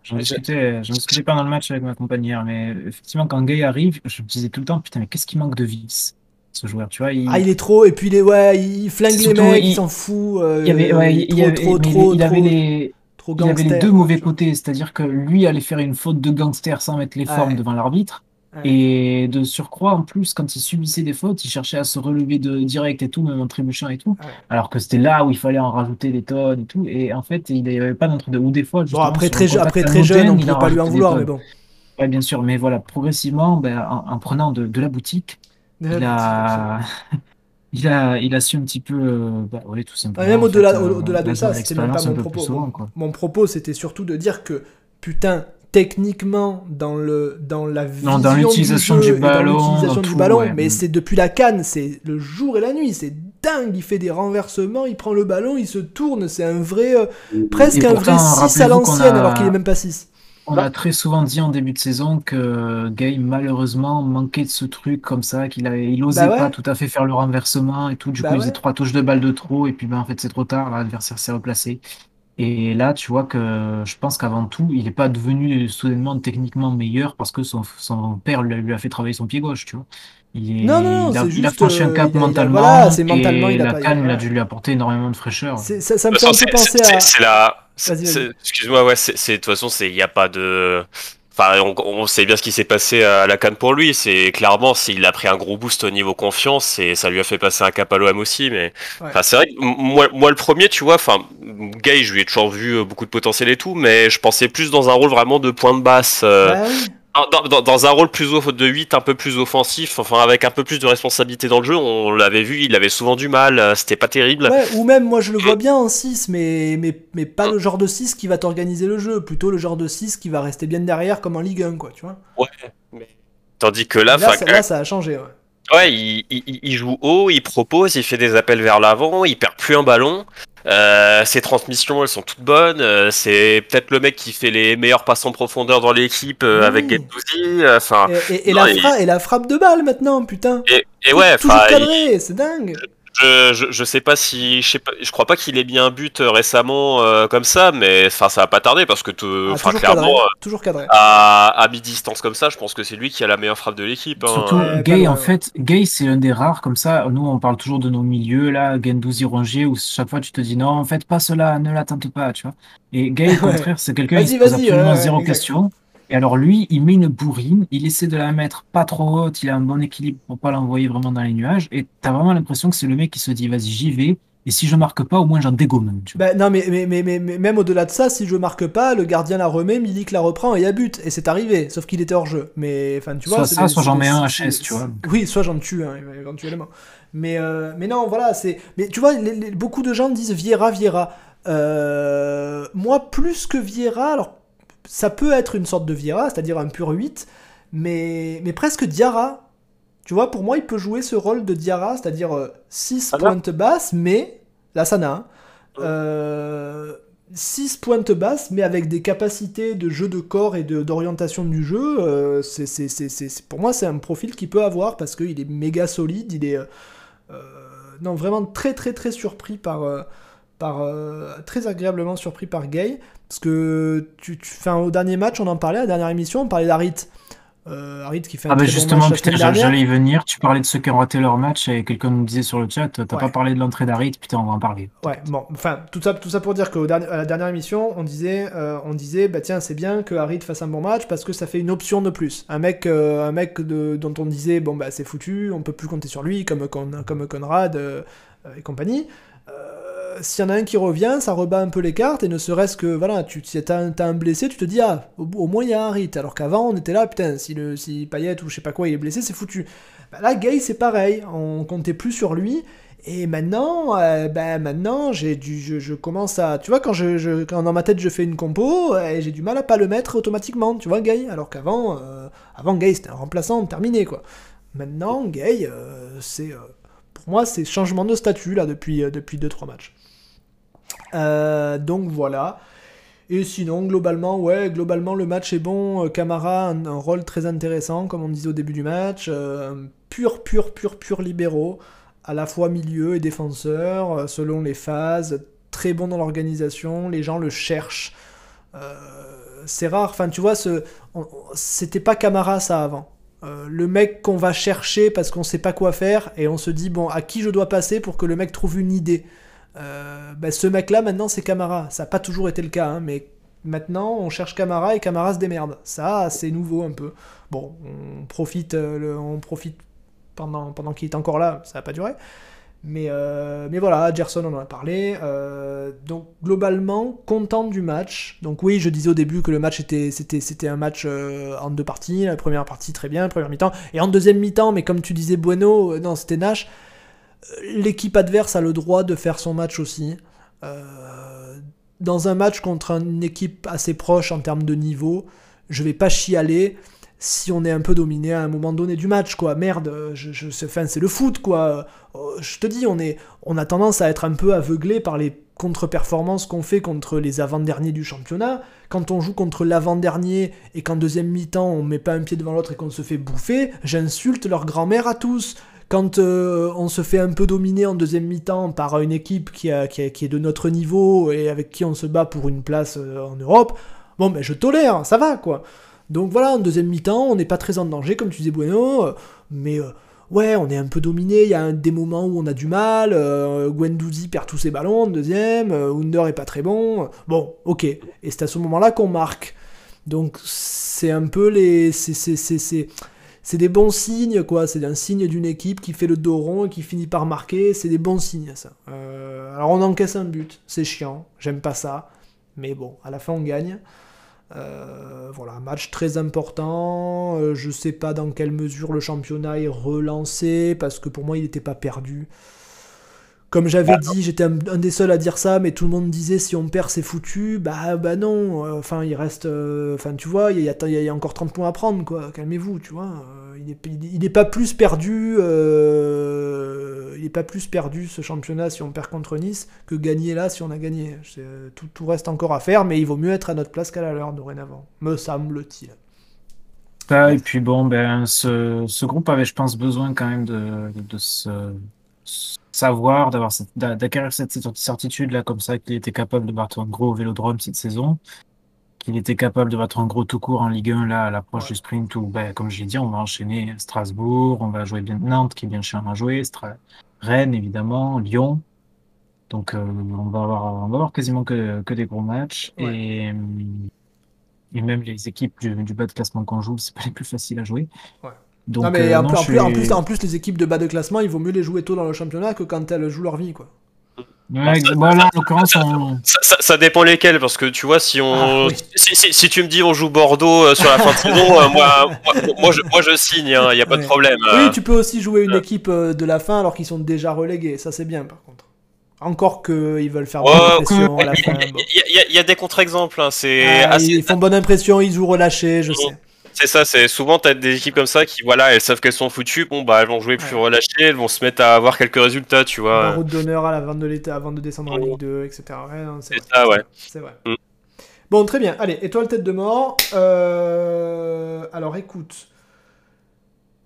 J'en discutais, discutais pas dans le match avec ma compagnie hier, mais effectivement, quand Gay arrive, je me disais tout le temps, putain, mais qu'est-ce qui manque de vis ce joueur, tu vois. Il... Ah, il est trop, et puis il est, ouais, il flingue les mecs, il, s'en fout. Euh, il y avait, ouais, il, trop, trop, trop, il, avait les, il avait les deux mauvais côtés, c'est-à-dire que lui allait faire une faute de gangster sans mettre les formes devant l'arbitre. Et de surcroît, en plus, quand il subissait des fautes, il cherchait à se relever de direct et tout, même en trébuchant et tout. Alors que c'était là où il fallait en rajouter des tonnes et tout. Et en fait, il n'y avait pas d'entre deux. Ou des fois, bon, après, très, après très jeune, on ne peut pas lui en vouloir, mais bon. Ouais, bien sûr. Mais voilà, progressivement, ben, en, prenant de, de la boutique, il a... il a, il a su un petit peu. Euh, bah, tout simplement. même au-delà au de ça, c'était même pas mon propos. mon propos, c'était surtout de dire que, putain, techniquement, dans, le, dans la vision dans l'utilisation du, ballon, du ballon mais c'est depuis la canne, c'est le jour et la nuit, c'est dingue. Il fait des renversements, il prend le ballon, il se tourne, c'est un vrai. Euh, presque un vrai 6 à l'ancienne, alors qu'il est même pas 6. On a très souvent dit en début de saison que Gay malheureusement manquait de ce truc comme ça, qu'il il osait bah pas tout à fait faire le renversement et tout. Du bah coup, il faisait trois touches de balle de trop et puis ben en fait c'est trop tard, l'adversaire s'est replacé. Et là, tu vois que je pense qu'avant tout, il n'est pas devenu soudainement techniquement meilleur parce que son, son père lui a, fait travailler son pied gauche, tu vois. Il, non, non, il, a, il a franchi un cap mentalement. voilà, c'est mentalement, et il a la canne, il a dû lui apporter énormément de fraîcheur. Ça, ça me fait un peu penser à. C'est la Excuse-moi, ouais, c'est de toute façon, il n'y a pas de. Enfin, on, sait bien ce qui s'est passé à la Cannes pour lui. C'est clairement, s'il a pris un gros boost au niveau confiance et ça lui a fait passer un cap à l'OM aussi. Mais c'est vrai, moi, moi, le premier, tu vois, enfin, Gay, je lui ai toujours vu euh, beaucoup de potentiel et tout, mais je pensais plus dans un rôle vraiment de point de basse. Euh, bah dans, un rôle plus de 8, un peu plus offensif, enfin avec un peu plus de responsabilité dans le jeu, on l'avait vu, il avait souvent du mal, euh, c'était pas terrible. Ouais, ou même moi je le vois bien en 6, mais, mais, mais pas le genre de 6 qui va t'organiser le jeu, plutôt le genre de 6 qui va rester bien derrière comme en Ligue 1, quoi, tu vois. Ouais, mais... Tandis que là, là, là ça a changé, ouais. Ouais, il, il, joue haut, il propose, il fait des appels vers l'avant, il perd plus un ballon. Euh, ses transmissions, elles sont toutes bonnes. Euh, c'est peut-être le mec qui fait les meilleurs passes en profondeur dans l'équipe euh, avec Gendouzi. Enfin, et, la et, la frappe de balle maintenant, putain. Et, ouais, toujours cadré, c'est dingue. Je, je, je, sais pas si je sais pas je crois pas qu'il ait mis un but euh, récemment euh, comme ça mais enfin ça va pas tarder parce que ah, enfin clairement euh, toujours cadré. À, à mi-distance comme ça je pense que c'est lui qui a la meilleure frappe de l'équipe hein. surtout Gay en fait Gay c'est un des rares comme ça nous on parle toujours de nos milieux là Gendouzi Rongier où chaque fois tu te dis non en fait pas cela ne l'attente pas tu vois. Et Gay au contraire c'est quelqu'un qui pose absolument zéro question et alors lui, il met une bourrine, il essaie de la mettre pas trop haute, il a un bon équilibre pour pas l'envoyer vraiment dans les nuages, et t'as vraiment l'impression que c'est le mec qui se dit vas-y j'y vais, et si je marque pas, au moins j'en dégomme. Bah, non, mais, mais, mais, mais, même au-delà de ça, si je marque pas, le gardien la remet, Milik la reprend et il y a but. Et c'est arrivé, sauf qu'il était hors jeu. Mais enfin, tu vois. Soit ça, soit j'en mets un HS, tu vois. Oui, soit j'en tue hein, éventuellement. Mais, euh, mais non, voilà, c'est. Mais tu vois, beaucoup de gens disent Viera, Viera. Euh, moi, plus que Viera, alors ça peut être une sorte de Vieira, c'est-à-dire un pur 8, mais, mais presque Diarra. Tu vois, pour moi, il peut jouer ce rôle de Diarra, c'est-à-dire 6 euh, pointes basses, mais. Là, ça n'a. 6 euh, pointes basses, mais avec des capacités de jeu de corps et d'orientation du jeu. Euh, c'est, pour moi, c'est un profil qu'il peut avoir parce qu'il est méga solide. Il est. non, vraiment très, très, très surpris par. par très agréablement surpris par Gay. Parce que tu, au dernier match, on en parlait, à la dernière émission, on parlait d'Arit. Euh, Harit qui fait un ah bah justement, putain, j'allais y venir. Tu parlais de ceux qui ont raté leur match et quelqu'un nous disait sur le chat, t'as pas parlé de l'entrée d'Harit, putain, on va en parler. Ouais, bon, enfin, tout ça, tout ça pour dire qu'à la dernière émission, on disait, euh, on disait, bah tiens, c'est bien que Harit fasse un bon match parce que ça fait une option de plus. Un mec, euh, un mec de, dont on disait, bon bah c'est foutu, on peut plus compter sur lui, comme, comme, comme Conrad euh, et compagnie s'il y en a un qui revient, ça rebat un peu les cartes, et ne serait-ce que, voilà, tu as, un, blessé, tu te dis, ah, au, moins il y a un rite, alors qu'avant on était là, putain, si, le, si Payet ou je sais pas quoi il est blessé, c'est foutu. Bah, là, Gay, c'est pareil, on comptait plus sur lui, et maintenant, euh, ben maintenant, j'ai du, je, commence à, tu vois, quand je, quand dans ma tête je fais une compo, j'ai du mal à pas le mettre automatiquement, tu vois, Gay, alors qu'avant, euh, avant Gay c'était un remplaçant terminé quoi. Maintenant, Gay, euh, c'est, pour moi, c'est changement de statut là depuis depuis deux trois matchs. Euh, donc voilà. Et sinon, globalement, ouais, globalement, le match est bon. Euh, Camara, un, un rôle très intéressant, comme on disait au début du match. Euh, pur, pur, pur, pur libéraux, à la fois milieu et défenseur, selon les phases. Très bon dans l'organisation, les gens le cherchent. c'est rare, enfin, tu vois, ce, c'était pas Camara ça avant. le mec qu'on va chercher parce qu'on sait pas quoi faire et on se dit, bon, à qui je dois passer pour que le mec trouve une idée? Euh, bah, ce mec-là, maintenant, c'est Camara. Ça n'a pas toujours été le cas, hein, mais maintenant, on cherche Camara et Camara se démerde. Ça, c'est nouveau un peu. Bon, on profite, euh, on profite pendant, pendant qu'il est encore là, ça va pas durer. Mais, euh, mais voilà, Gerson, on en a parlé. donc, globalement, content du match. Donc, oui, je disais au début que le match était, c'était, c'était un match en deux parties. La première partie, très bien, première mi-temps. Et en deuxième mi-temps, mais comme tu disais, Bueno, non, c'était Nash l'équipe adverse a le droit de faire son match aussi. Euh, dans un match contre une équipe assez proche en termes de niveau, je vais pas chialer si on est un peu dominé à un moment donné du match, quoi. Merde, je, je, c'est le foot, quoi. Euh, je te dis, on, est, on a tendance à être un peu aveuglé par les contre-performances qu'on fait contre les avant-derniers du championnat. Quand on joue contre l'avant-dernier et qu'en deuxième mi-temps on met pas un pied devant l'autre et qu'on se fait bouffer, j'insulte leur grand-mère à tous quand euh, on se fait un peu dominer en deuxième mi-temps par une équipe qui, est de notre niveau et avec qui on se bat pour une place euh, en Europe, bon, ben je tolère, ça va, quoi. Donc voilà, en deuxième mi-temps, on n'est pas très en danger, comme tu disais, Bueno, euh, mais ouais, on est un peu dominé, il y a des moments où on a du mal, euh, Gwendouzi perd tous ses ballons en deuxième, Under est pas très bon, bon, ok, et c'est à ce moment-là qu'on marque. Donc c'est un peu les. Des bons signes, quoi. C'est un signe d'une équipe qui fait le dos rond et qui finit par marquer. C'est des bons signes, ça. Euh, alors on encaisse un but, c'est chiant, j'aime pas ça. Mais bon, à la fin on gagne. Euh, voilà, match très important. Euh, je sais pas dans quelle mesure le championnat est relancé, parce que pour moi il n'était pas perdu. Comme j'avais bah, dit, j'étais un, des seuls à dire ça, mais tout le monde disait si on perd, c'est foutu. Bah, bah non. Euh, enfin, il reste. Euh, enfin, tu vois, il y, a, encore 30 points à prendre, quoi. Calmez-vous, tu vois. Euh, il n'est pas plus perdu. il n'est pas plus perdu ce championnat si on perd contre Nice que gagner là si on a gagné. Tout, tout, reste encore à faire, mais il vaut mieux être à notre place qu'à la leur dorénavant. Me semble-t-il. Ah, et puis bon, ben, ce, ce, groupe avait, je pense, besoin quand même de, de ce savoir, d'avoir d'acquérir cette, certitude là comme ça qu'il était capable de battre un gros vélodrome cette saison, qu'il était capable de battre un gros tout court en Ligue 1 là à l'approche du sprint où ben, comme je l'ai dit on va enchaîner Strasbourg, on va jouer bien Nantes qui est bien chiant à jouer, Rennes évidemment, Lyon. Donc euh, on va avoir on va avoir quasiment que, que des gros matchs et et même les équipes du, du bas de classement qu'on joue, c'est pas les plus faciles à jouer. Ouais non, mais euh, en, plus, en, plus, les équipes de bas de classement, il vaut mieux les jouer tôt dans le championnat que quand elles jouent leur vie, quoi. Ouais, en l'occurrence, ça, dépend lesquels, parce que tu vois, si on, ah, si, tu me dis on joue Bordeaux euh, sur la fin de saison, euh, moi, moi, je, moi, je, signe, il hein, n'y a pas de problème. Oui, tu peux aussi jouer une équipe de la fin alors qu'ils sont déjà relégués, ça c'est bien par contre. Encore qu'ils veulent faire bonne impression à la fin. Il y, a des contre-exemples, hein, c'est ah, Ils font bonne impression, ils jouent relâchés, je sais. C'est ça, c'est souvent t'as des équipes comme ça qui voilà, elles savent qu'elles sont foutues, bon bah elles vont jouer plus relâchées, elles vont se mettre à avoir quelques résultats, tu vois. route d'honneur à la vente de l'État avant de descendre en Ligue 2, etc. c'est ça, ouais. C'est vrai. Mm. Bon, très bien. Allez, étoile tête de mort. Euh... Alors écoute.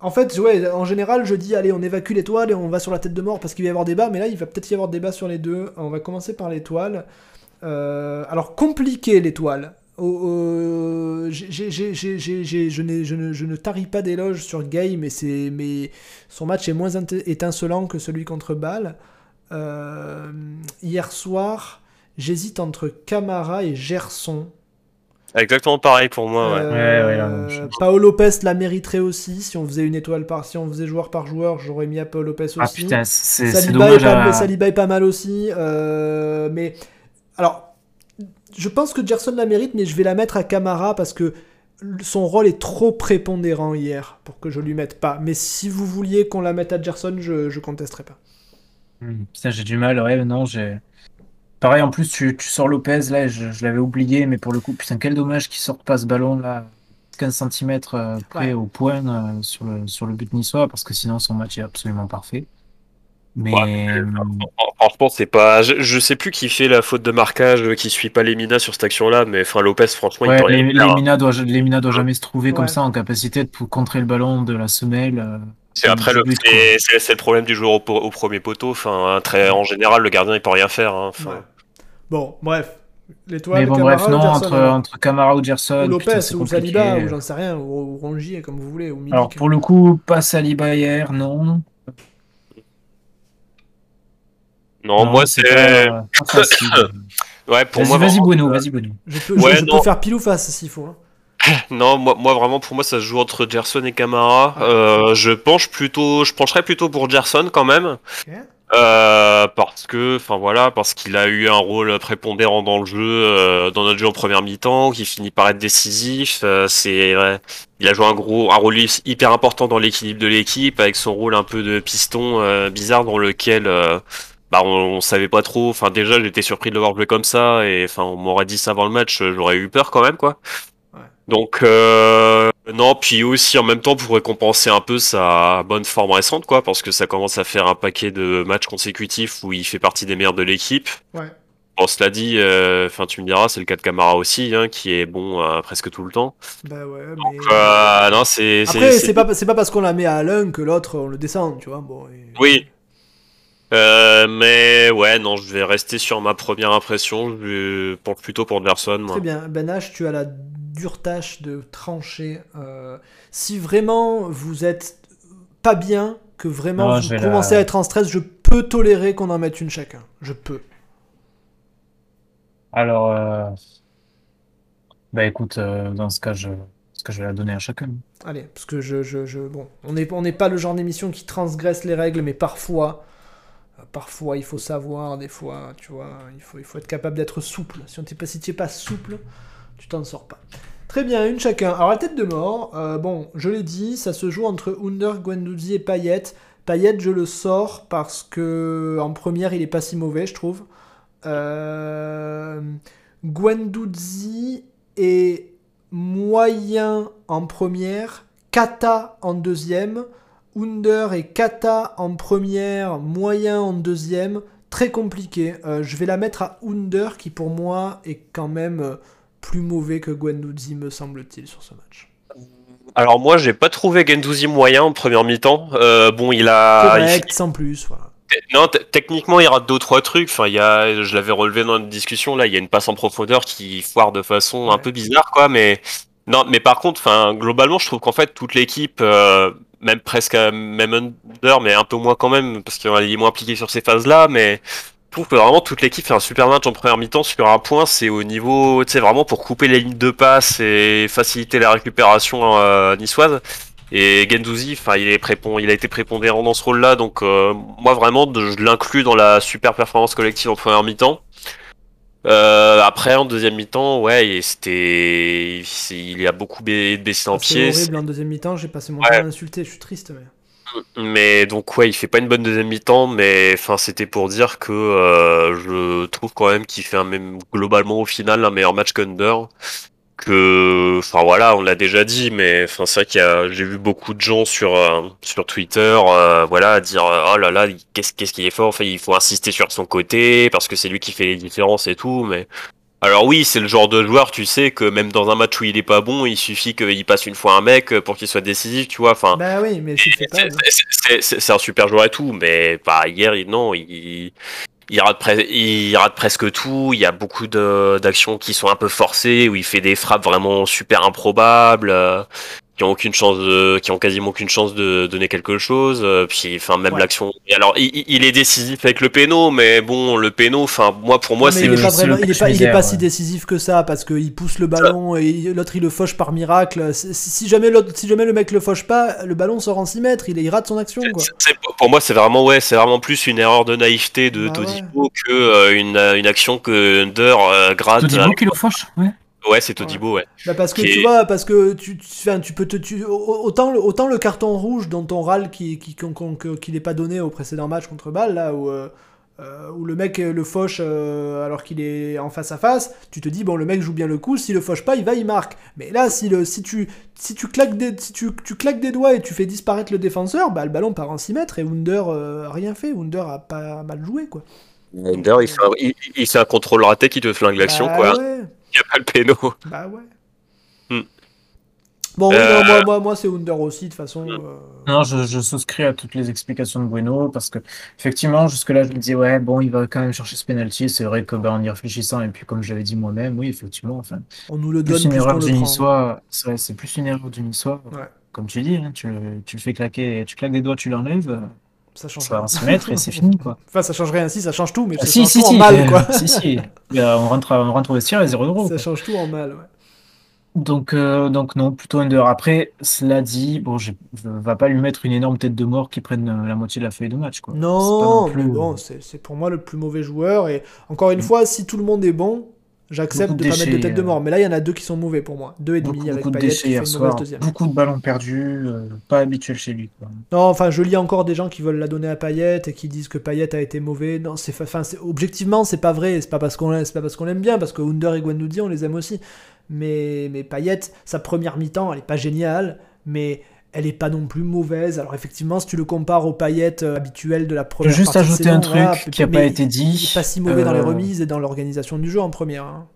En fait, ouais, en général, je dis, allez, on évacue l'étoile et on va sur la tête de mort parce qu'il va y avoir débat, mais là, il va peut-être y avoir débat sur les deux. On va commencer par l'étoile. Euh... Alors, compliqué l'étoile je, ne, je ne tarie pas d'éloges sur Gay, mais, mais son match est moins étincelant que celui contre Bâle. Euh, hier soir, j'hésite entre Camara et Gerson. Exactement pareil pour moi. Ouais. Euh, Paolo Lopez la mériterait aussi. Si on faisait une étoile par, si on faisait joueur par joueur, j'aurais mis à Paolo Lopez ah, aussi. Ah putain, c'est Saliba, est pas, Saliba est pas mal aussi. Euh, mais alors, je pense que Gerson la mérite, mais je vais la mettre à Camara parce que son rôle est trop prépondérant hier pour que je lui mette pas. Mais si vous vouliez qu'on la mette à Gerson, je, je contesterai pas. Hmm, putain, j'ai du mal, ouais, non, j'ai. Pareil, en plus, tu, tu sors Lopez, là, je, l'avais oublié, mais pour le coup, putain, quel dommage qu'il sorte pas ce ballon, là, 15 cm euh, près au point euh, sur, le, sur le but niçois, parce que sinon, son match est absolument parfait. Mais euh, franchement, c'est pas. Je, sais plus qui fait la faute de marquage, euh, qui suit pas Lemina sur cette action-là, mais enfin Lopez, franchement, il peut Lemina doit, Lemina doit jamais se trouver comme ça en capacité de contrer le ballon de la semelle. Euh, c'est après le, c'est le problème du joueur au, premier poteau. Enfin, très en général, le gardien il peut rien faire. Hein, bon, bref. L'étoile. Mais bon, bref, non, entre, entre Camara ou Gerson. Ou Lopez, ou Saliba, ou j'en sais rien, ou, Rongier, comme vous voulez. Ou Alors, pour le coup, pas Saliba hier, non. Non, moi c'est. ouais, pour moi. Vas-y, Bueno, vas-y, Bueno. Je peux, je, peux faire pile ou face s'il faut. Hein. Non, moi, moi vraiment pour moi ça se joue entre Gerson et Camara. Euh, je penche plutôt, je pencherais plutôt pour Gerson quand même. Euh, parce que, enfin voilà, parce qu'il a eu un rôle prépondérant dans le jeu, euh, dans notre jeu en première mi-temps, qui finit par être décisif. c'est, il a joué un gros, un rôle hyper important dans l'équilibre de l'équipe, avec son rôle un peu de piston bizarre dans lequel bah on, savait pas trop. Enfin déjà j'étais surpris de le voir jouer comme ça et enfin on m'aurait dit ça avant le match, j'aurais eu peur quand même quoi. Donc euh, non puis aussi en même temps pour récompenser un peu sa bonne forme récente quoi parce que ça commence à faire un paquet de matchs consécutifs où il fait partie des meilleurs de l'équipe. Ouais. Bon, cela dit, euh, enfin tu me diras, c'est le cas de Camara aussi, hein, qui est bon euh, presque tout le temps. Bah ouais, mais... Euh, non, c'est. Après, c'est pas, pas parce qu'on la met à l'un que l'autre on le descend, tu vois. Bon, Oui, euh, mais ouais, non, je vais rester sur ma première impression. Je pour, plutôt pour Anderson. Très bien. Ben H, tu as la dure tâche de trancher. Euh, si vraiment vous êtes pas bien, que vraiment vous commencez à être en stress, je peux tolérer qu'on en mette une chacun. Je peux. Alors, euh, Bah écoute, euh, dans ce cas, je, ce que je vais la donner à chacun. Allez, parce que je, je, je bon, on n'est on n'est pas le genre d'émission qui transgresse les règles, mais parfois, euh, parfois il faut savoir, des fois, tu vois, il faut, être capable d'être souple. Si on t'es pas, si tu pas souple, tu t'en sors pas. Très bien, une chacun. Alors la tête de mort, euh, bon, je l'ai dit, ça se joue entre Under, Guendouzi et Payet. Payet, je le sors parce que en première, il est pas si mauvais, je trouve. Euh, est moyen en première, Kata en deuxième, Under et Kata en première, moyen en deuxième. Très compliqué. Euh, je vais la mettre à Under qui pour moi est quand même euh, plus mauvais que Guendouzi me semble-t-il sur ce match. Alors moi, j'ai pas trouvé Gendouzi moyen en première mi-temps. Euh, bon, il a... Correct, il- sans plus. Voilà. Non, techniquement, il rate deux trois trucs. Enfin, il y a, je l'avais relevé dans une discussion là. Il y a une passe en profondeur qui foire de façon un peu bizarre, quoi. Mais non, mais par contre, enfin, globalement, je trouve qu'en fait, toute l'équipe, euh, même presque, à- même under, mais un peu moins quand même, parce qu'il est moins impliqué sur ces phases-là. Mais je trouve que vraiment toute l'équipe fait un super match en première mi-temps sur un point. C'est au niveau, tu sais, vraiment pour couper les lignes de passe et faciliter la récupération euh, niçoise. Et Gendouzi, enfin, il, est prépon- il a été prépondérant dans ce rôle-là, donc euh, moi vraiment, je l'inclus dans la super performance collective en première mi-temps. Euh, après, en deuxième mi-temps, ouais, c'était, c'est- il y a beaucoup ba- baissé en C'est pied. horrible en deuxième mi-temps, j'ai passé mon Ouais. temps à insulter, je suis triste. Mais... Mais donc ouais, il fait pas une bonne deuxième mi-temps, mais enfin c'était pour dire que euh, je trouve quand même qu'il fait un même globalement au final un meilleur match qu'Under. Que enfin voilà, on l'a déjà dit, mais enfin c'est vrai qu'il y a j'ai vu beaucoup de gens sur euh, sur Twitter, euh, voilà, dire oh là là, qu'est-ce qu'est-ce qu'il est fort, enfin il faut insister sur son côté parce que c'est lui qui fait les différences et tout, mais alors oui, c'est le genre de joueur, tu sais, que même dans un match où il est pas bon, il suffit qu'il passe une fois un mec pour qu'il soit décisif, tu vois. Enfin, Bah oui, mais pas. c'est- c'est- c'est- c'est un super joueur et tout, mais bah, hier, il, non, il, il, rate presque tout. Il y a beaucoup d'actions qui sont un peu forcées, où il fait des frappes vraiment super improbables, euh, qui ont aucune chance de, qui ont quasiment aucune chance de donner quelque chose. euh, puis, enfin, même Ouais. l'action. Alors, il, il- est décisif avec le péno, mais bon, le péno, enfin, moi, pour moi, c'est il le est pas vraiment, il est pas, il est pas si décisif que ça parce qu'il pousse le ballon et l'autre il le fauche par miracle. Si, si jamais l'autre, si jamais le mec le fauche pas, le ballon sort en 6 mètres, il, il rate son action quoi. Pour moi, c'est vraiment ouais, c'est vraiment plus une erreur de naïveté de Bah Todibo que euh, une, une action que Under euh, gratte. Todibo qui le fauche Ouais. Ouais, c'est Todibo, ouais. Bah parce que Qui tu est- vois, parce que tu, tu, tu peux te, tu, autant, le, autant le carton rouge dont on râle qui, qui, qu'on- qu'on- qu'il n'est pas donné au précédent match contre Bâle, là où, euh, euh, où le mec euh, le fauche euh, alors qu'il est en face à face, tu te dis bon le mec joue bien le coup, s'il le fauche pas, il va, il marque. Mais là, si, le, si, tu, si, tu, claques des, si tu, tu claques des doigts et tu fais disparaître le défenseur, bah le ballon part en 6 mètres et Wunder euh, a rien fait, Wunder a pas mal joué quoi. Under, il fait, un, il, il fait un contrôle raté qui te flingue l'action, Bah quoi. Ouais, n'y a pas le péno. bah ouais. Hmm. Bon, oui, Euh, non, moi, moi, moi c'est Wunder aussi, de toute façon. Hmm. euh, Non, je, je souscris à toutes les explications de Bruno parce que effectivement, jusque-là, je me disais ouais, bon, il va quand même chercher ce penalty. C'est vrai que ben, en y réfléchissant et puis comme je l'avais dit moi-même, oui, effectivement, enfin, On nous le donne plus une plus qu'on erreur le du prend. Niçois, c'est plus une erreur du Niçois. Ouais. Comme tu dis, hein, tu, le- tu le fais claquer, tu claques des doigts, tu l'enlèves, euh, Ça change ça va 6 mètres et c'est fini quoi. Enfin, ça change rien, si, ça change tout, mais Ah, ça si, change si, tout si, en mal, euh, quoi. si, si. Ben, on rentre, on rentre au vestiaire et 0 Ça change tout en mal, ouais. Donc, euh, donc non, plutôt under. Après, cela dit, bon, je ne va pas lui mettre une énorme tête de mort qui prenne euh, la moitié de la feuille de match, quoi. Non, non plus, mais bon, euh, c'est pour moi le plus mauvais joueur. Et encore une fois, si tout le monde est bon, j'accepte de de pas mettre de tête de euh, mort. Mais là, il y en a deux qui sont mauvais pour moi. Deux et demi beaucoup, avec beaucoup de Payet déchets qui fait une soir, deuxième. beaucoup de ballons perdus, euh, pas habituel chez lui, quoi. Non, enfin, je lis encore des gens qui veulent la donner à Payet et qui disent que Payet a été mauvais. Non, c'est, enfin, objectivement, c'est pas vrai. C'est pas parce qu'on l'aime, c'est pas parce qu'on l'aime bien, parce que Under et Guendouzi, on les aime aussi. Mais, mais Payet, sa première mi-temps, elle est pas géniale, mais elle est pas non plus mauvaise. Alors effectivement, si tu le compares au Payet euh, habituel de la Je première veux juste partie ajouter un truc qui n'a pas été dit. Il est pas si mauvais dans les Euh, remises et dans l'organisation du jeu en première. hein.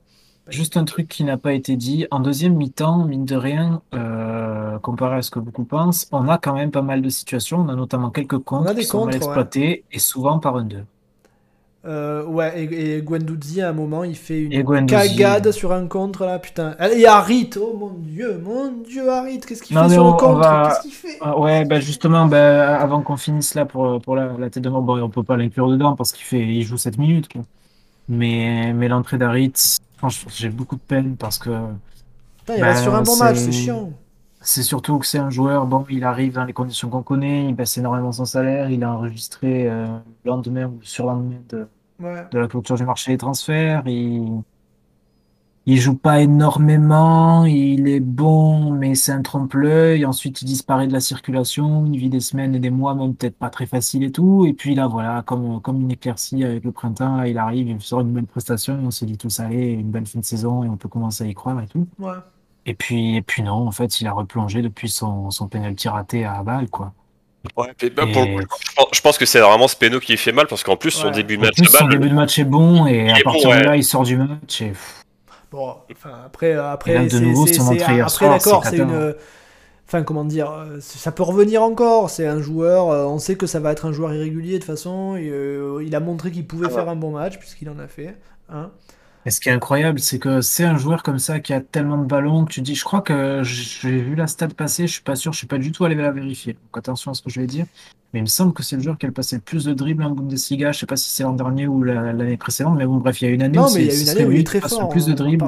Juste un truc qui n'a pas été dit. En deuxième mi-temps, mine de rien, euh, comparé à ce que beaucoup pensent, on a quand même pas mal de situations. On a notamment quelques des qui sont mal contres, ouais. exploités et souvent par under. Euh, ouais, et, et Guendouzi, à un moment, il fait une cagade sur un contre, là, putain. Et Harit, oh mon dieu, mon dieu, Harit, qu'est-ce qu'il fait sur on- le on contre? va- Qu'est-ce qu'il fait? Ah ouais, bah justement, bah, avant qu'on finisse là pour, pour la, la tête de mort, bon, on peut pas l'inclure dedans parce qu'il fait, il joue 7 minutes. quoi. Mais, mais l'entrée d'Aritz, franchement, j'ai beaucoup de peine parce que il bah, reste sur un bon match, c'est chiant. C'est surtout que c'est un joueur, bon, il arrive dans les conditions qu'on connaît, il baisse énormément son salaire, il a enregistré le lendemain ou sur lendemain de, de la clôture du marché des transferts, il, il joue pas énormément, il est bon, mais c'est un trompe-l'œil. Ensuite, il disparaît de la circulation, il vit des semaines et des mois, même peut-être pas très facile et tout. Et puis là, voilà, comme, comme une éclaircie avec le printemps, il arrive, il sort une bonne prestation, on se dit tout ça allez, une bonne fin de saison et on peut commencer à y croire et tout. Ouais. Et puis, et puis non, en fait, il a replongé depuis son, son penalty raté à balle, quoi. Ouais, je pense que c'est vraiment ce péno qui fait mal parce qu'en plus son début de match, son début de match est bon et à partir de là il sort du match et Bon, enfin, après, après, c'est, après, d'accord, c'est une. Enfin, comment dire, ça peut revenir encore. C'est un joueur, euh, on sait que ça va être un joueur irrégulier de toute façon. Et, euh, il a montré qu'il pouvait ah faire un bon match, puisqu'il en a fait. Hein. Et ce qui est incroyable, c'est que c'est un joueur comme ça qui a tellement de ballons que tu dis, je crois que j'ai vu la stat passer, je suis pas sûr, je suis pas du tout allé la vérifier. Donc attention à ce que je vais dire. Mais il me semble que c'est le joueur qui a passé le plus de dribbles en Bundesliga. Je sais pas si c'est l'an dernier ou l'année précédente, mais bon, bref, il y a une année où, il y a une année où il est très fort. Le plus de dribbles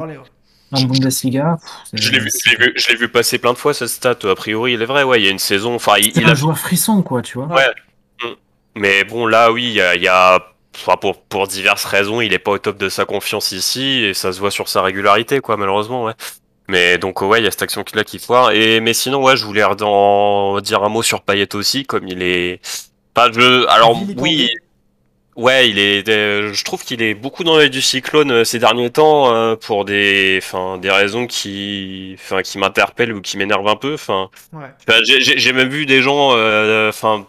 en Bundesliga. Je l'ai vu, vu, vu, passer plein de fois cette stat. A priori, il est vrai. Ouais, il y a une saison. Enfin, il, il a un joueur frisson, quoi, tu vois. Ouais. Mm. Mais bon, là, oui, il y a, il y a Enfin, pour, pour diverses raisons, il est pas au top de sa confiance ici et ça se voit sur sa régularité, quoi, malheureusement, ouais. Mais donc, ouais, il y a cette action là qui foire. Et, mais sinon, ouais, je voulais dire un mot sur Payet aussi, comme il est. Pas je... Alors, oui. Ouais, il est. Je trouve qu'il est beaucoup dans l'œil du cyclone euh, ces derniers temps euh, pour des, enfin, des raisons qui, enfin, qui m'interpellent ou qui m'énervent un peu. Enfin, ouais. j'ai même vu des gens, euh, enfin,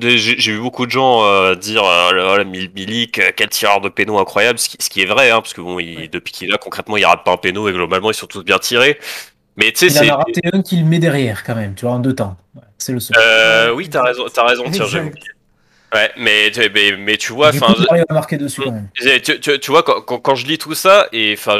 j'ai vu beaucoup de gens euh, dire euh, Milik, euh, quel tireur de péno incroyable, ce qui, est vrai, hein, parce que bon, il, depuis qu'il est là, concrètement, il rate pas un péno et globalement, ils sont tous bien tirés. Mais tu sais, c'est. Il en a raté un qui le met derrière quand même, tu vois, en deux temps. C'est le seul. Euh, oui, t'as raison, as raison, tiens, Ouais, mais, mais, mais tu vois, enfin, dessus quand même. Tu, tu, tu, vois, quand, quand, je lis tout ça, et enfin,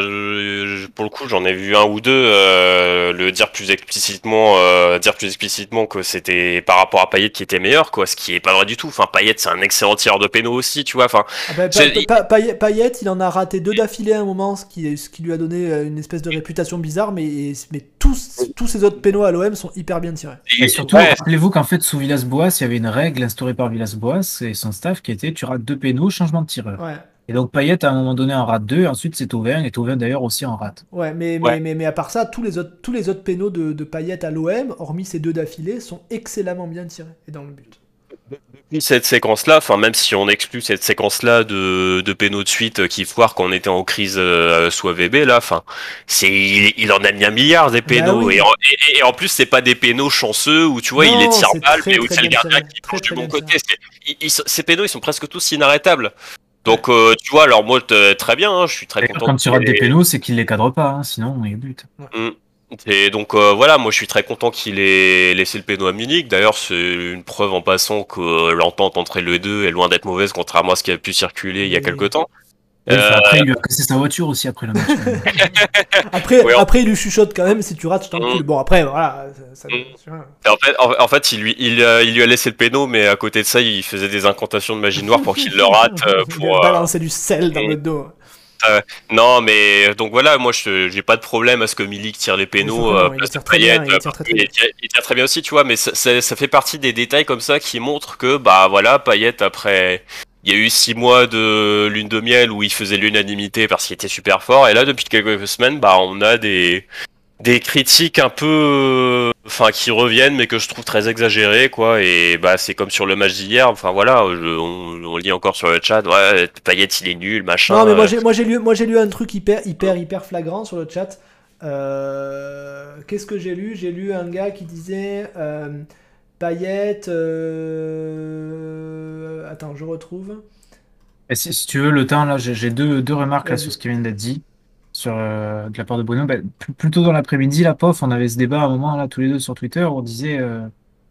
pour le coup, j'en ai vu un ou deux euh, le dire plus explicitement, euh, dire plus explicitement que c'était par rapport à Payet qui était meilleur, quoi, ce qui est pas vrai du tout. Enfin, Payet, c'est un excellent tireur de péno aussi, tu vois. Enfin, ah bah, Payet, il en a raté deux d'affilée à un moment, ce qui, ce qui lui a donné euh, une espèce de réputation bizarre, mais, mais tous, tous ces autres pénaux à l'OM sont hyper bien tirés. Et, surtout, rappelez-vous qu'en fait, sous Villas-Boas, il y avait une règle instaurée par Villas-Boas et son staff qui était tu rates deux pénaux, changement de tireur. Et donc Payet à un moment donné en rate deux, ensuite c'est Tauvin, et Tauvin d'ailleurs aussi en rate. Ouais, mais, Mais, mais, à part ça, tous les autres, tous les autres pénaux de, de Payet à l'OM, hormis ces deux d'affilée, sont excellemment bien tirés et dans le but cette séquence-là, enfin même si on exclut cette séquence-là de, de pénaux de suite qui foire quand on était en crise euh, sous AVB, là, enfin, c'est il, en a mis un milliard des bah pénaux et, en, plus c'est pas des pénaux chanceux où tu vois il est tire balle mais où c'est le gardien qui penche du bon côté. ces pénaux ils sont presque tous inarrêtables. Donc euh, tu vois alors moi très bien, hein, je suis très content. Quand tu rates des pénaux, c'est qu'il les cadre pas, hein, sinon il but. Mm. Et donc euh, voilà, moi je suis très content qu'il ait laissé le péno à Munich. D'ailleurs, c'est une preuve en passant que l'entente entre les deux est loin d'être mauvaise, contrairement à ce qui a pu circuler il y a quelques temps. Euh, après, il lui a cassé sa voiture aussi après le match. après, après, il lui chuchote quand même si tu rates, je t'en mm. Bon, après, voilà. Mm. en, fait, en, fait, il lui, il, euh, il, lui a laissé le péno, mais à côté de ça, il faisait des incantations de magie noire pour qu'il le rate. pour, il a balancé du sel dans le dos. Euh, non, mais donc voilà, moi je j'ai pas de problème à ce que Milik tire les pénaux. Euh, il, tire très bien, il, tire très bien aussi, tu vois, mais ça, ça, fait partie des détails comme ça qui montrent que bah voilà, Payet après. Il y a eu six mois de lune de miel où il faisait l'unanimité parce qu'il était super fort, et là depuis quelques semaines, bah on a des des critiques un peu enfin qui reviennent mais que je trouve très exagérées quoi. Et bah c'est comme sur le match d'hier. Enfin voilà on, on, lit encore sur le chat ouais Payet il est nul machin non mais moi j'ai moi j'ai lu moi j'ai lu un truc hyper hyper hyper flagrant sur le chat. Euh, qu'est-ce que j'ai lu? J'ai lu un gars qui disait euh, Payet euh, attends je retrouve. Et si, tu veux le temps là j'ai deux, deux remarques là sur ce qui vient d'être dit sur, euh, de la part de Bruno. Ben, plutôt dans l'après-midi, la POF, on avait ce débat à un moment, là, tous les deux sur Twitter, où on disait, euh,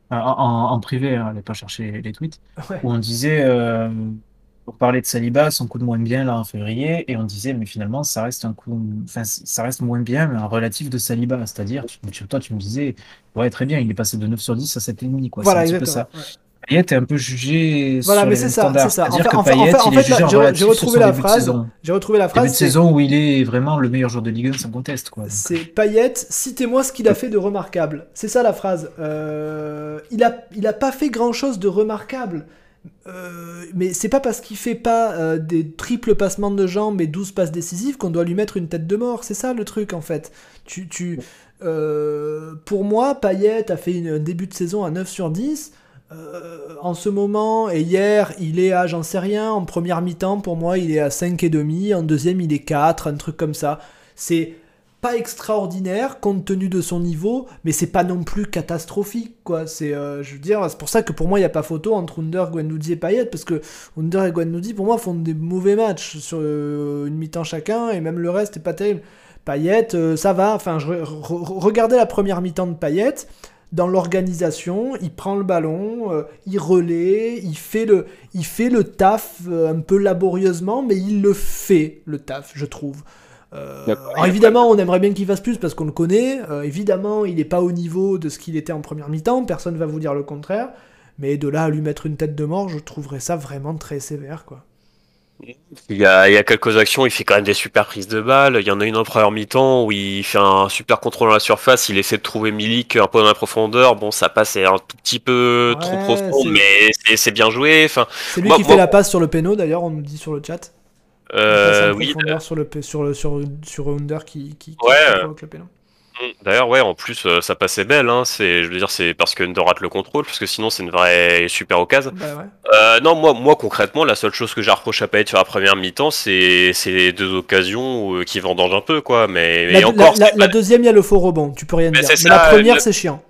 en, privé, hein, allez pas chercher les tweets, où on disait, euh, pour parler de Saliba, son coup de moins bien là en février, et on disait, mais finalement, ça reste un coup, enfin, ça reste moins bien, mais un relatif de Saliba, c'est-à-dire, toi, tu me disais, ouais, très bien, il est passé de 9 sur 10 à 7,5, quoi. Voilà, c'est un peu ça. Payet est un peu jugé. Voilà, sur mais les standards. C'est-à-dire fait, que Payet, il est jugé en j'ai- relatif retrouvé la début de phrase. saison. J'ai retrouvé la Début phrase. de c'est- saison où il est vraiment le meilleur joueur de Ligue 1 sans conteste. C'est Payet, citez-moi ce qu'il a fait de remarquable. C'est ça la phrase. Euh, il, a, il a pas fait grand-chose de remarquable. Euh, mais c'est pas parce qu'il fait pas euh, des triples passements de jambes et 12 passes décisives qu'on doit lui mettre une tête de mort. C'est ça le truc en fait. Tu, tu, euh, pour moi, Payet a fait une- un début de saison à 9 sur 10. Euh, en ce moment et hier, il est à, j'en sais rien, en première mi-temps, pour moi, il est à 5,5, en deuxième, il est 4, un truc comme ça. C'est pas extraordinaire compte tenu de son niveau, mais c'est pas non plus catastrophique, quoi. C'est, euh, je veux dire, c'est pour ça que pour moi, il n'y a pas photo entre Under, Guendouzi et Payet, parce que Under et Guendouzi, pour moi, font des mauvais matchs sur euh, une mi-temps chacun, et même le reste est pas terrible. Payet, ça va, enfin, regardez la première mi-temps de Payet, dans l'organisation, il prend le ballon, euh, il relaie, il fait le, il fait le taf euh, un peu laborieusement, mais il le fait, le taf, je trouve. Euh, alors évidemment, on aimerait bien qu'il fasse plus parce qu'on le connaît. Évidemment, il n'est pas au niveau de ce qu'il était en première mi-temps. Personne va vous dire le contraire. Mais de là à lui mettre une tête de mort, je trouverais ça vraiment très sévère, quoi. Il y, a, il y a quelques actions, il fait quand même des super prises de balles. Il y en a une en première mi-temps où il fait un super contrôle dans la surface. Il essaie de trouver Milik un peu dans la profondeur. Bon, ça passe est un tout petit peu trop profond, mais c'est- bien joué. Enfin, C'est lui Moi- qui moi- fait la passe sur le péno, d'ailleurs, on nous dit sur le chat. Euh, oui, profondeur sur le sur le sur sur Under qui qui, qui Ouais, qui euh, provoque le péno. D'ailleurs, ouais, en plus, euh, ça passait belle. Hein. C'est, je veux dire, c'est parce que Under rate le contrôle, parce que sinon, c'est une vraie super occasion. Bah ouais. Euh, non, moi, moi, concrètement, la seule chose que j'ai reproché à Payet sur la première mi-temps, c'est, c'est les deux occasions euh, qui vendangent un peu, quoi. Mais, La, encore, la- deuxième, il y a le faux rebond, tu peux rien Mais dire. Mais la première, le- c'est chiant.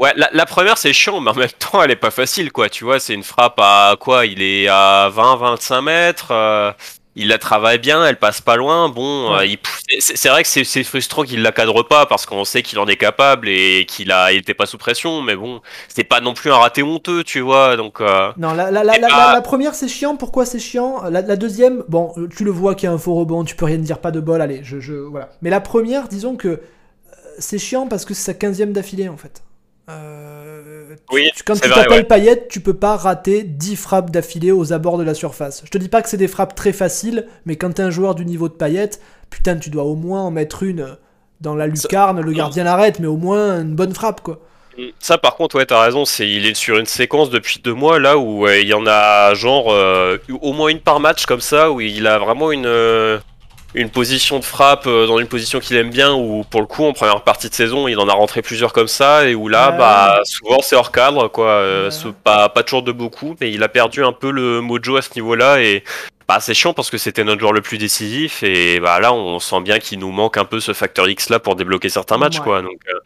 Ouais, la, la première c'est chiant, mais en même temps elle est pas facile quoi. Tu vois, c'est une frappe à quoi Il est à 20-25 mètres. euh, il la travaille bien, elle passe pas loin. Bon, Ouais. euh, c'est vrai que c'est frustrant qu'il la cadre pas parce qu'on sait qu'il en est capable et qu'il a, il était pas sous pression. Mais bon, c'est pas non plus un raté honteux, tu vois. Donc euh, Non, la, la, la, Et la, bah- la- première, c'est chiant. Pourquoi c'est chiant? La, deuxième, bon, tu le vois qu'il y a un faux rebond, tu peux rien dire, pas de bol, allez, je, je voilà. Mais la première, disons que euh, c'est chiant parce que c'est sa 15 d'affilée en fait. Euh, Oui, tu- quand tu t'appelles ouais. Payet, tu peux pas rater 10 frappes d'affilée aux abords de la surface. Je te dis pas que c'est des frappes très faciles, mais quand t'es un joueur du niveau de Payet, putain, tu dois au moins en mettre une dans la lucarne, le gardien l'arrête, mais au moins une bonne frappe quoi. ça par contre, ouais, t'as raison. C'est il est sur une séquence depuis deux mois là où euh, il y en a genre euh, au moins une par match comme ça où il a vraiment une euh, une position de frappe euh, dans une position qu'il aime bien où pour le coup en première partie de saison il en a rentré plusieurs comme ça et où là Ouais. bah souvent c'est hors cadre quoi euh, Ouais. pas pas toujours de beaucoup mais il a perdu un peu le mojo à ce niveau là et bah c'est chiant parce que c'était notre joueur le plus décisif et bah là on sent bien qu'il nous manque un peu ce facteur X là pour débloquer certains matchs Ouais. quoi donc euh,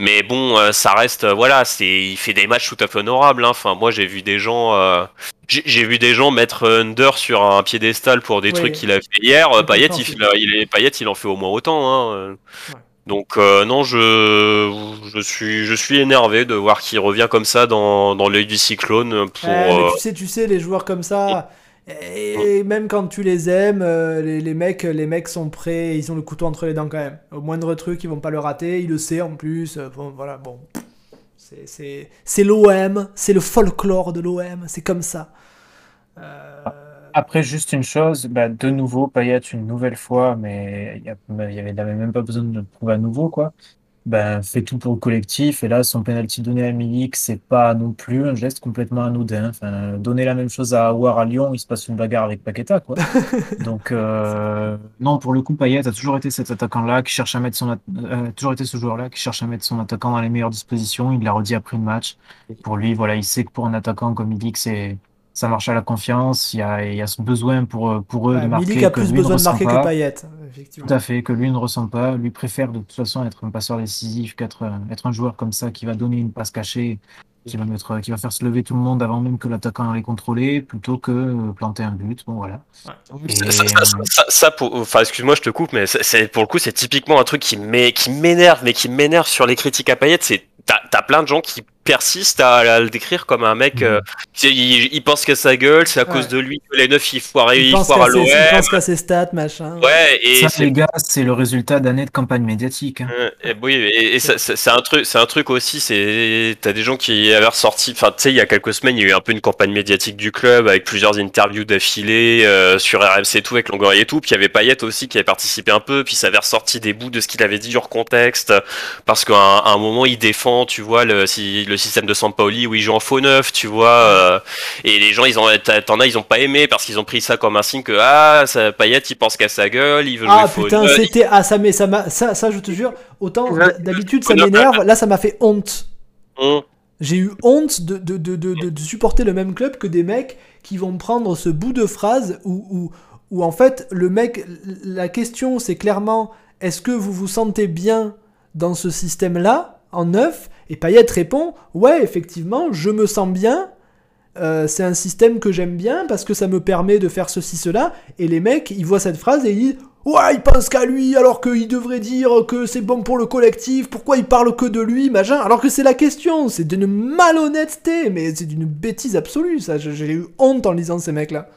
mais bon, euh, ça reste, euh, voilà, c'est, il fait des matchs tout à fait honorables. hein. Enfin, moi, j'ai vu des gens, euh, j'ai vu des gens mettre Under sur un piédestal pour des trucs qu'il a fait hier. Payet, il, Payet, il en fait au moins autant. Hein. Ouais. Donc euh, non, je, je suis, je suis énervé de voir qu'il revient comme ça dans, dans l'œil du cyclone pour. Ouais, tu sais, tu sais, les joueurs comme ça, et même quand tu les aimes, euh, les, les mecs, les mecs sont prêts, ils ont le couteau entre les dents quand même. Au moindre truc, ils vont pas le rater, il le sait en plus. euh, Bon, voilà, bon. C'est- l'OM, c'est le folklore de l'OM, c'est comme ça. Euh, Après, juste une chose, bah, de nouveau, Payet une nouvelle fois, mais il y, a- il y avait, il avait même pas besoin de le prouver à nouveau, quoi. Ben, fait tout pour le collectif, et là, son penalty donné à Milik, c'est pas non plus un geste complètement anodin. Enfin, donner la même chose à Aouar à Lyon, il se passe une bagarre avec Paqueta, quoi. Donc, euh, non, pour le coup, Payet a toujours été cet attaquant-là qui cherche à mettre son, euh, toujours été ce joueur-là qui cherche à mettre son attaquant dans les meilleures dispositions. Il l'a redit après le match. Pour lui, voilà, il sait que pour un attaquant comme Milik, c'est, ça marche à la confiance. Il y a, il y a ce besoin pour, eux- pour eux ouais, de marquer Milik a que plus besoin de marquer pas. que Payet, effectivement. Tout à fait, que lui ne ressent pas. Lui préfère de toute façon être un passeur décisif qu'être euh, être un joueur comme ça qui va donner une passe cachée, qui va mettre, qui va faire se lever tout le monde avant même que l'attaquant ait contrôlé, plutôt que euh, planter un but. Bon voilà. Et, Ça, ça- ça- ça- ça, pour, enfin, excuse-moi, je te coupe, mais c'est- pour le coup, c'est typiquement un truc qui m'énerve, mais qui m'énerve sur les critiques à Payet. C'est t'as t'as plein de gens qui persiste à, le décrire comme un mec. Euh, il, pense qu'à sa gueule, c'est à cause de lui que les neufs ils foirent, il, il foire à l'OM. Il pense qu'à ses stats, machin. Ouais, et ça, les gars, c'est le résultat d'années de campagne médiatique. Hein. et, oui, et, c'est un truc, c'est un truc aussi. C'est t'as des gens qui avaient ressorti. Enfin, tu sais, il y a quelques semaines, il y a eu un peu une campagne médiatique du club avec plusieurs interviews d'affilée euh, sur RMC tout avec Longoria et tout. Puis il y avait Payet aussi qui avait participé un peu. Puis ça avait ressorti des bouts de ce qu'il avait dit hors contexte parce qu'à un, moment il défend, tu vois, le, si, le système de Sampaoli où il joue en faux neuf, tu vois. Euh, et les gens, ils ont, t'en as, ils ont pas aimé parce qu'ils ont pris ça comme un signe que ah, ça, Payet, il pense qu'à sa gueule, il veut ah, jouer putain, c'était ah ça mais ça ça, ça je te jure, autant d'habitude ça m'énerve, là ça m'a fait honte. Hum. J'ai eu honte de, de, de, de, supporter le même club que des mecs qui vont prendre ce bout de phrase où, où, où en fait le mec, la question c'est clairement est-ce que vous vous sentez bien dans ce système-là, en neuf Et Payet répond Ouais, effectivement, je me sens bien. Euh, c'est un système que j'aime bien parce que ça me permet de faire ceci, cela. Et les mecs, ils voient cette phrase et ils disent Ouais, il pense qu'à lui alors qu'il devrait dire que c'est bon pour le collectif. Pourquoi il parle que de lui, machin? Alors que c'est la question. C'est d'une malhonnêteté, mais c'est d'une bêtise absolue, ça. J'ai eu honte en lisant ces mecs-là.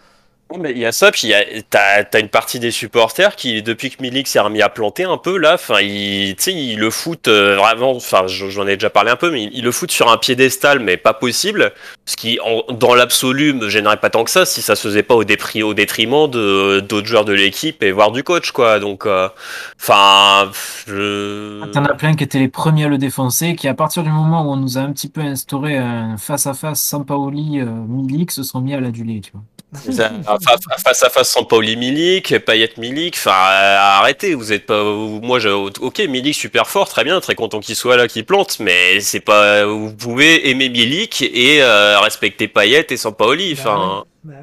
Il y a ça, puis t'as as une partie des supporters qui, depuis que Milik s'est remis à planter un peu là, enfin, ils, ils le foutent euh, vraiment, enfin, j'en ai déjà parlé un peu, mais ils, le foutent sur un piédestal, mais pas possible. Ce qui, dans l'absolu, me gênerait pas tant que ça si ça se faisait pas au, dépri, au détriment d'autres joueurs de l'équipe et voire du coach, quoi. Donc, euh, enfin, je. Ah, as plein qui étaient les premiers à le défoncer, qui à partir du moment où on nous a un petit peu instauré un face à face Sampaoli, euh, se sont mis à l'aduler, tu vois face à face sans Pauli Milik, Payet Milik, enfin arrêtez, vous êtes pas moi je OK Milik super fort, très bien, très content qu'il soit là qu'il plante mais c'est pas vous pouvez aimer Milik et euh, respecter Payet et sans Pauli, bah enfin bah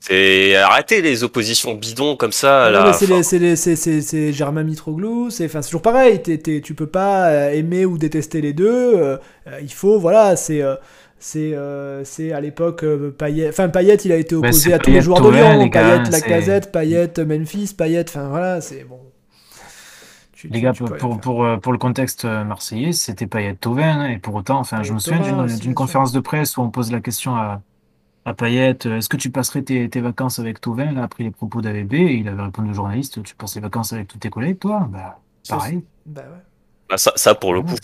C'est arrêtez les oppositions bidons comme ça. là, c'est Germain Mitroglou, c'est enfin toujours pareil. tu peux pas euh, aimer ou détester les deux. Euh, il faut voilà, c'est c'est euh, c'est à l'époque euh, Payet enfin Payet il a été bah, opposé à tous les joueurs de Lyon. Payet Lacazette Payet Memphis Payet enfin voilà c'est bon. Les gars, pour, pour, euh, pour, le contexte marseillais, c'était Payet Tovin, et pour autant, enfin, je me souviens d'une conférence de presse où on pose la question à, à Payet est-ce que tu passerais tes, tes vacances avec là, après les propos d'AVB Et il avait répondu au journaliste tu passes les vacances avec tous tes collègues, toi? Bah, pareil. Bah ouais. Bah, ça, ça, pour le coup,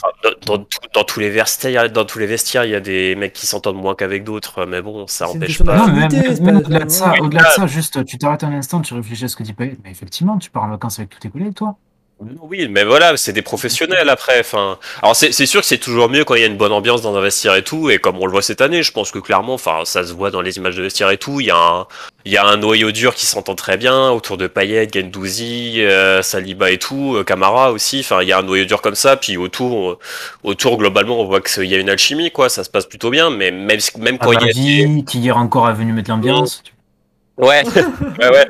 dans, dans, tous les vestiaires, dans tous les vestiaires, il y a des mecs qui s'entendent moins qu'avec d'autres, mais bon, ça empêche pas. même, au-delà de ça, au-delà de ça, juste, tu t'arrêtes un instant, tu réfléchis à ce que dit Payet, mais effectivement, tu pars en vacances avec tous tes collègues, toi. Oui, mais voilà, c'est des professionnels après. Enfin, alors c'est sûr que c'est toujours mieux quand il y a une bonne ambiance dans un vestiaire et tout. Et comme on le voit cette année, je pense que clairement, enfin, ça se voit dans les images de vestiaire et tout. Il y a un, il y a un noyau dur qui s'entend très bien autour de Payet, Gendouzi, euh, Saliba et tout, euh, Camara aussi. Enfin, il y a un noyau dur comme ça. Puis autour, euh, autour globalement, on voit qu'il y a une alchimie, quoi. Ça se passe plutôt bien. Mais même, même quand il y a qui hier encore est venu mettre l'ambiance. Ouais, ouais, ouais.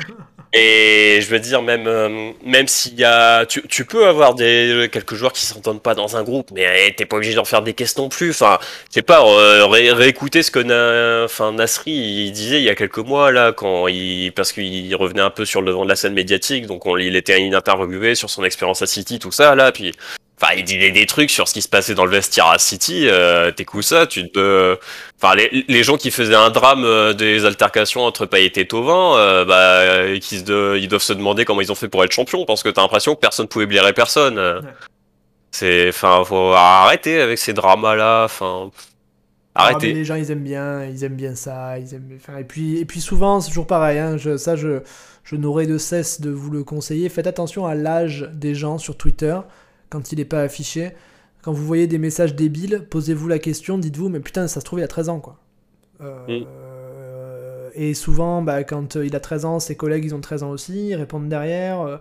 Et je veux dire, même, euh, même s'il y a. Tu, peux avoir des, quelques joueurs qui s'entendent pas dans un groupe, mais eh, t'es pas obligé d'en faire des caisses non plus. Enfin, je sais pas, euh, réécouter ce que enfin, Nasri disait il y a quelques mois, là, quand il. Parce qu'il revenait un peu sur le devant de la scène médiatique, donc on, il était interviewé sur son expérience à City, tout ça, là, puis Enfin, il dit des, trucs sur ce qui se passait dans le vestiaire à City. Euh, T'écoutes ça, tu te. Enfin, les, les, gens qui faisaient un drame euh, des altercations entre Payet et Tovin, euh, bah, qui se ils doivent se demander comment ils ont fait pour être champions, parce que t'as l'impression que personne pouvait blairer personne. C'est, enfin, faut arrêter avec ces dramas-là. Enfin, ah, arrêtez. les gens, ils aiment bien, ils aiment bien ça. Ils aiment. Enfin, et puis, et puis souvent, c'est toujours pareil. Hein, je, ça, je, je n'aurai de cesse de vous le conseiller. Faites attention à l'âge des gens sur Twitter quand il n'est pas affiché. Quand vous voyez des messages débiles, posez-vous la question, dites-vous, mais putain, ça se trouve, il a 13 ans, quoi. Euh, et souvent, bah, quand il a 13 ans, ses collègues, ils ont 13 ans aussi, ils répondent derrière. Euh,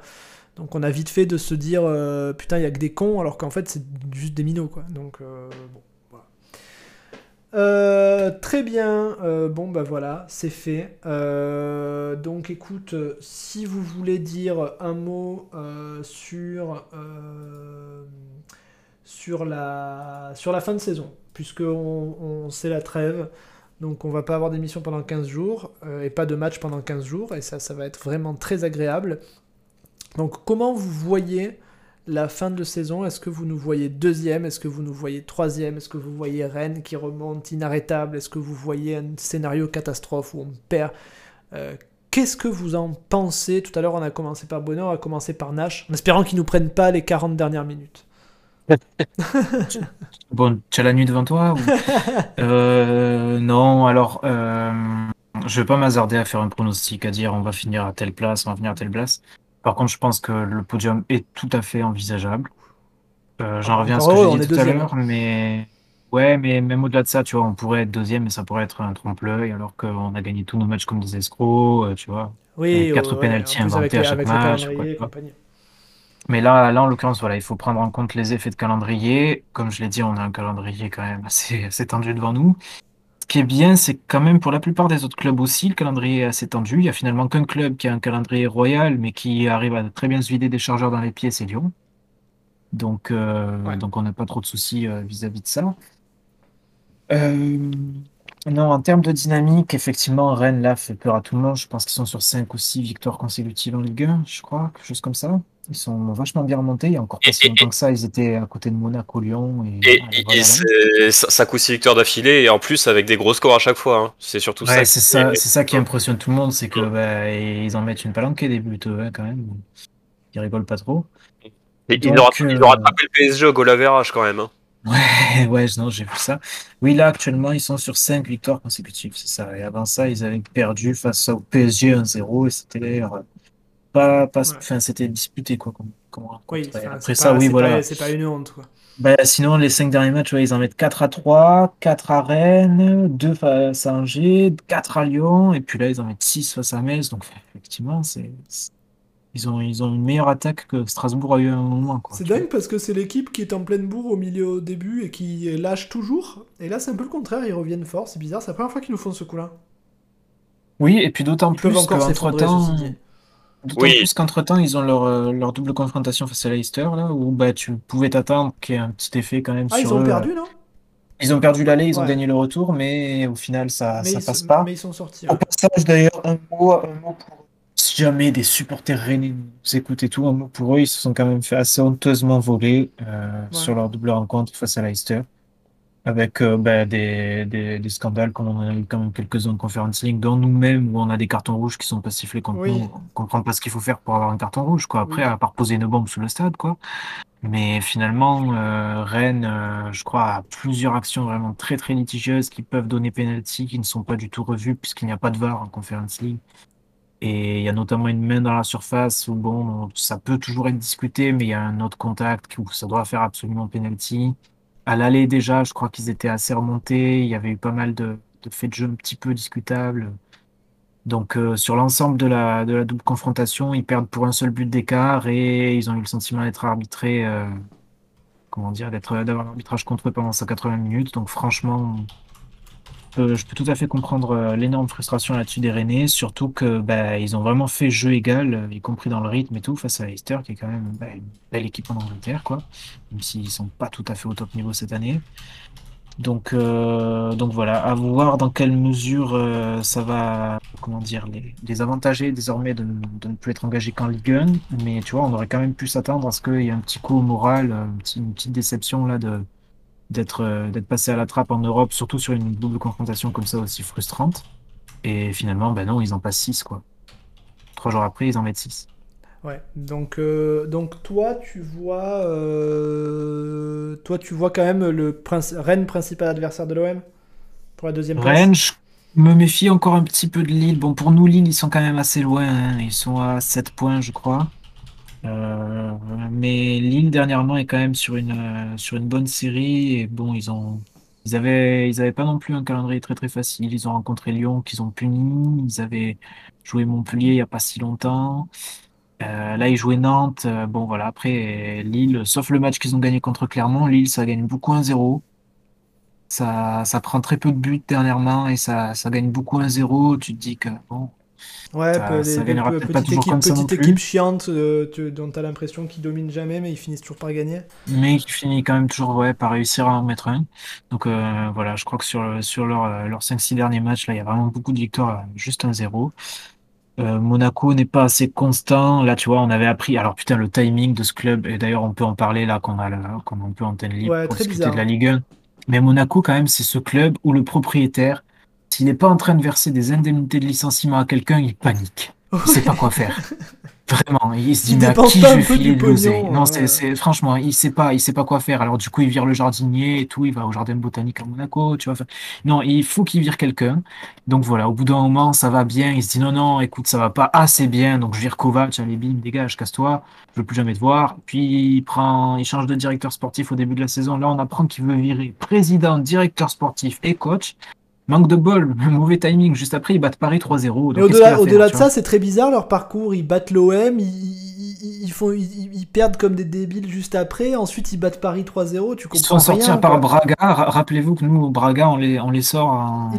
donc on a vite fait de se dire, euh, putain, il y a que des cons, alors qu'en fait, c'est juste des minots, quoi. Donc, bon. Euh, très bien, euh, bon bah voilà, c'est fait. Euh, donc écoute, si vous voulez dire un mot sur, la, sur la fin de saison, puisque on, sait la trêve, donc on va pas avoir d'émission pendant 15 jours, et pas de match pendant 15 jours, et ça, ça va être vraiment très agréable. Donc comment vous voyez la fin de saison Est-ce que vous nous voyez deuxième? Est-ce que vous nous voyez troisième? Est-ce que vous voyez Rennes qui remonte inarrêtable? Est-ce que vous voyez un scénario catastrophe où on perd? Euh, Qu'est-ce que vous en pensez? Tout à l'heure, on a commencé par Bonheur, on a commencé par Nash, en espérant qu'ils nous prennent pas les 40 dernières minutes. bon, tu as la nuit devant toi euh, Non, alors, euh, je vais pas m'hasarder à faire un pronostic, à dire on va finir à telle place, on va finir à telle place. Par contre, je pense que le podium est tout à fait envisageable. Euh, j'en reviens à ce que j'ai dit tout à l'heure, mais ouais, mais même au-delà de ça, tu vois, on pourrait être deuxième, mais ça pourrait être un trompe-l'œil, alors qu'on a gagné tous nos matchs comme des escrocs, tu vois. Oui, quatre pénalties inventés à chaque match. Mais là, là, en l'occurrence, voilà, il faut prendre en compte les effets de calendrier. Comme je l'ai dit, on a un calendrier quand même assez, assez tendu devant nous. Ce qui est bien, c'est quand même pour la plupart des autres clubs aussi, le calendrier est assez tendu. Il y a finalement qu'un club qui a un calendrier royal, mais qui arrive à très bien se vider des chargeurs dans les pieds, c'est Lyon. Donc, euh, donc on n'a pas trop de soucis euh, vis-à-vis de ça. Euh, non, en termes de dynamique, effectivement, Rennes, là, fait peur à tout le monde. Je pense qu'ils sont sur 5 ou 6 victoires consécutives en Ligue 1, je crois, quelque chose comme ça. Ils sont vachement bien remontés. Il y a encore pas si longtemps que ça, ils étaient à côté de Monaco, Lyon. Et, et, ça coûte 6 victoires d'affilée, et en plus avec des gros scores à chaque fois. Hein. C'est surtout ça. C'est ça, qui impressionne tout le monde, c'est que bah, ils en mettent une palanquée des buts, hein, quand même. Ils rigolent pas trop. Et ils, ont euh, le PSG au goal quand même. Hein. Ouais, ouais, non, j'ai vu ça. Oui, là, actuellement, ils sont sur 5 victoires consécutives, c'est ça. Et avant ça, ils avaient perdu face au PSG 1-0 et c'était pas, pas, enfin, c'était disputé, quoi. oui, Après ça, oui, voilà. C'est pas une honte, quoi. Bah, sinon, les 5 derniers matchs, ouais, ils en mettent 4 à 3, 4 à Rennes, 2 face à Angers, 4 à Lyon, et puis là, ils en mettent 6 face à Metz. Donc, effectivement, c'est ils ont, ils ont une meilleure attaque que Strasbourg a eu à un moment. C'est dingue parce que c'est l'équipe qui est en pleine bourre au milieu au début et qui lâche toujours. Et là, c'est un peu le contraire, ils reviennent fort. C'est bizarre, c'est la première fois qu'ils nous font ce coup-là. Oui, et puis d'autant plus qu'entre-temps. D'autant plus qu'entre-temps, ils ont leur, euh, leur, double confrontation face à Leicester, là, où bah, tu pouvais t'attendre qu'il y ait un petit effet quand même ah, ils ont perdu, non? Ils ont perdu l'aller, ils ont gagné le retour, mais au final, ça, ça passe pas. Mais ils sont sortis. Au passage, d'ailleurs, un mot, un mot pour si jamais des supporters rennais nous écoutent et tout, pour eux, ils se sont quand même fait assez honteusement voler euh, sur leur double rencontre face à Leicester. Avec euh, ben, des, des, des, scandales, comme on en a eu quand même quelques-uns en Conference League, dont nous-mêmes, où on a des cartons rouges qui sont pas sifflés contre nous. On comprend pas ce qu'il faut faire pour avoir un carton rouge, quoi. Après, à part poser une bombe sous le stade, quoi. Mais finalement, euh, Rennes, euh, je crois, a plusieurs actions vraiment très très litigieuses qui peuvent donner penalty, qui ne sont pas du tout revues puisqu'il n'y a pas de VAR en Conference League. Et il y a notamment une main dans la surface où, bon, ça peut toujours être discuté, mais il y a un autre contact où ça doit faire absolument penalty. À l'aller, déjà, je crois qu'ils étaient assez remontés. Il y avait eu pas mal de, faits de jeu un petit peu discutables. Donc, euh, sur l'ensemble de la, double confrontation, ils perdent pour un seul but d'écart et ils ont eu le sentiment d'être arbitrés, euh, comment dire, d'être, d'avoir l'arbitrage contre eux pendant 180 minutes. Donc, franchement, je peux tout à fait comprendre euh, l'énorme frustration là-dessus des Rennais, surtout que bah, ils ont vraiment fait jeu égal, euh, y compris dans le rythme et tout, face à Leicester, qui est quand même bah, une belle équipe en Angleterre, quoi, même s'ils sont pas tout à fait au top niveau cette année. Donc, euh, voilà, à voir dans quelle mesure ça va, comment dire, les, avantager désormais de, de, ne plus être engagé qu'en Ligue 1. Mais tu vois, on aurait quand même pu s'attendre à ce qu'il y ait un petit coup au moral, une petite déception là de, d'être euh, d'être passé à la trappe en Europe, surtout sur une double confrontation comme ça aussi frustrante. Et finalement, ben non, ils en passent 6 quoi. Trois jours après, ils en mettent 6. Ouais, donc, euh, donc toi, tu vois, euh, toi, tu vois quand même le Rennes principal adversaire de l'OM pour la deuxième place? Rennes, je me méfie encore un petit peu de Lille. Bon, pour nous, Lille, ils sont quand même assez loin. Hein. Ils sont à 7 points, je crois. Euh, mais Lille dernièrement est quand même sur une euh, sur une bonne série et bon ils ont ils avaient ils avaient pas non plus un calendrier très très facile. Ils ont rencontré Lyon qu'ils ont puni. Ils avaient joué Montpellier il y a pas si longtemps. Euh, là ils jouaient Nantes. bon voilà après Lille sauf le match qu'ils ont gagné contre Clermont, Lille ça gagne beaucoup 1-0. Ça, ça prend très peu de buts dernièrement et ça, ça gagne beaucoup 1-0. Tu te dis que bon, Ouais, ça, petite, équipe, petite équipe chiante euh, dont tu as l'impression qu'ils dominent jamais, mais ils finissent toujours par gagner. Mais ils finissent quand même toujours ouais, par réussir à en mettre un. Donc euh, voilà, je crois que sur, sur leurs leur 5-6 derniers matchs, là, il y a vraiment beaucoup de victoires, juste un 0. Monaco n'est pas assez constant. Là, tu vois, on avait appris. Alors, putain, le timing de ce club, et d'ailleurs, on peut en parler là, qu'on a, qu'on a un peu antenne libre Ouais, pour discuter de la Ligue 1. Mais Monaco, quand même, c'est ce club où le propriétaire, s'il n'est pas en train de verser des indemnités de licenciement à quelqu'un, il panique. Il sait pas quoi faire. Vraiment, il se dit Il mais à dépense qui je vais filer de l'oseille Non, euh. c'est, c'est- franchement, il sait pas, il sait pas quoi faire. Alors du coup, il vire le jardinier et tout, il va au jardin botanique à Monaco, tu vois. Enfin, non, il faut qu'il vire quelqu'un. Donc voilà, au bout d'un moment, ça va bien. Il se dit non, non, écoute, ça va pas assez bien. Donc je vire Kovac, allez, bim, dégage, casse-toi. Je veux plus jamais te voir. Puis il prend, il change de directeur sportif au début de la saison. Là, on apprend qu'il veut virer président, directeur sportif et coach. Manque de bol, mauvais timing. Juste après, ils battent Paris 3-0. Donc, Mais qu'est-ce qu'il au-delà, de ça, c'est très bizarre leur parcours. Ils battent l'OM, ils, ils, ils font, ils, perdent comme des débiles juste après. Ensuite, ils battent Paris 3-0. Tu Ils se comprends font sortir par. Braga. Ra- Rappelez-vous que nous, Braga, on les, on les sort en.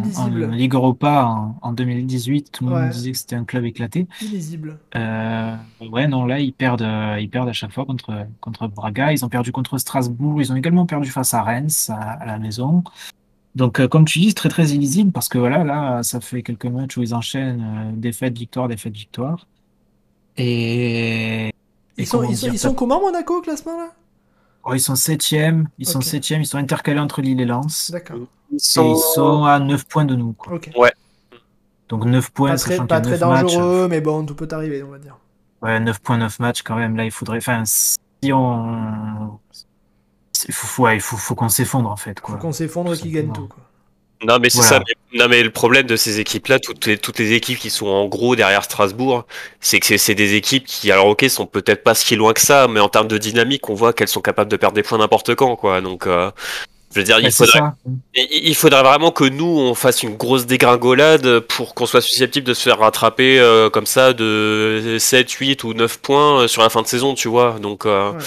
Ligue Europa en, en 2018. Tout le monde Ouais. disait que c'était un club éclaté. Illisible. Euh, ouais, non, là, ils perdent, euh, ils perdent à chaque fois contre, contre Braga. Ils ont perdu contre Strasbourg. Ils ont également perdu face à Reims, à, à la maison. Donc, euh, comme tu dis, c'est très, très illisible parce que voilà, là, ça fait quelques matchs où ils enchaînent euh, défaite, victoire, défaite, victoire. Et, et Ils sont, comment ils, sont, dire, ils sont comment, Monaco, au classement, là? Oh, ils sont septième, ils sont septième, ils sont intercalés entre Lille et Lens. D'accord. Ils Et sont- ils sont à 9 points de nous. Quoi. Ok. Donc 9 points, Pas très, pas très 9 matchs. dangereux, mais bon, tout peut arriver, on va dire. Ouais, 9 points, 9 matchs quand même. Là, il faudrait. Enfin, si on. Il faut, ouais, il faut, faut qu'on s'effondre en fait. Faut Quoi. qu'on s'effondre et qu'ils gagnent tout, quoi. Non mais c'est Voilà. ça. Mais, non mais le problème de ces équipes-là, toutes les, toutes les équipes qui sont en gros derrière Strasbourg, c'est que c'est- c'est des équipes qui, alors ok, sont peut-être pas si loin que ça, mais en termes de dynamique, on voit qu'elles sont capables de perdre des points n'importe quand, quoi. Donc, euh, je veux dire, il faudrait, il il faudrait vraiment que nous on fasse une grosse dégringolade pour qu'on soit susceptible de se faire rattraper euh, comme ça de 7, 8 ou 9 points euh, sur la fin de saison, tu vois. Donc, euh, Ouais.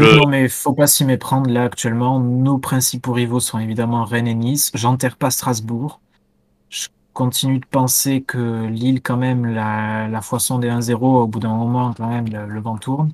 Non, mais faut pas s'y méprendre. Là, actuellement, nos principaux rivaux sont évidemment Rennes et Nice. J'enterre pas Strasbourg. Je continue de penser que Lille, quand même, la, la foisson des 1-0, au bout d'un moment, quand même, le vent tourne.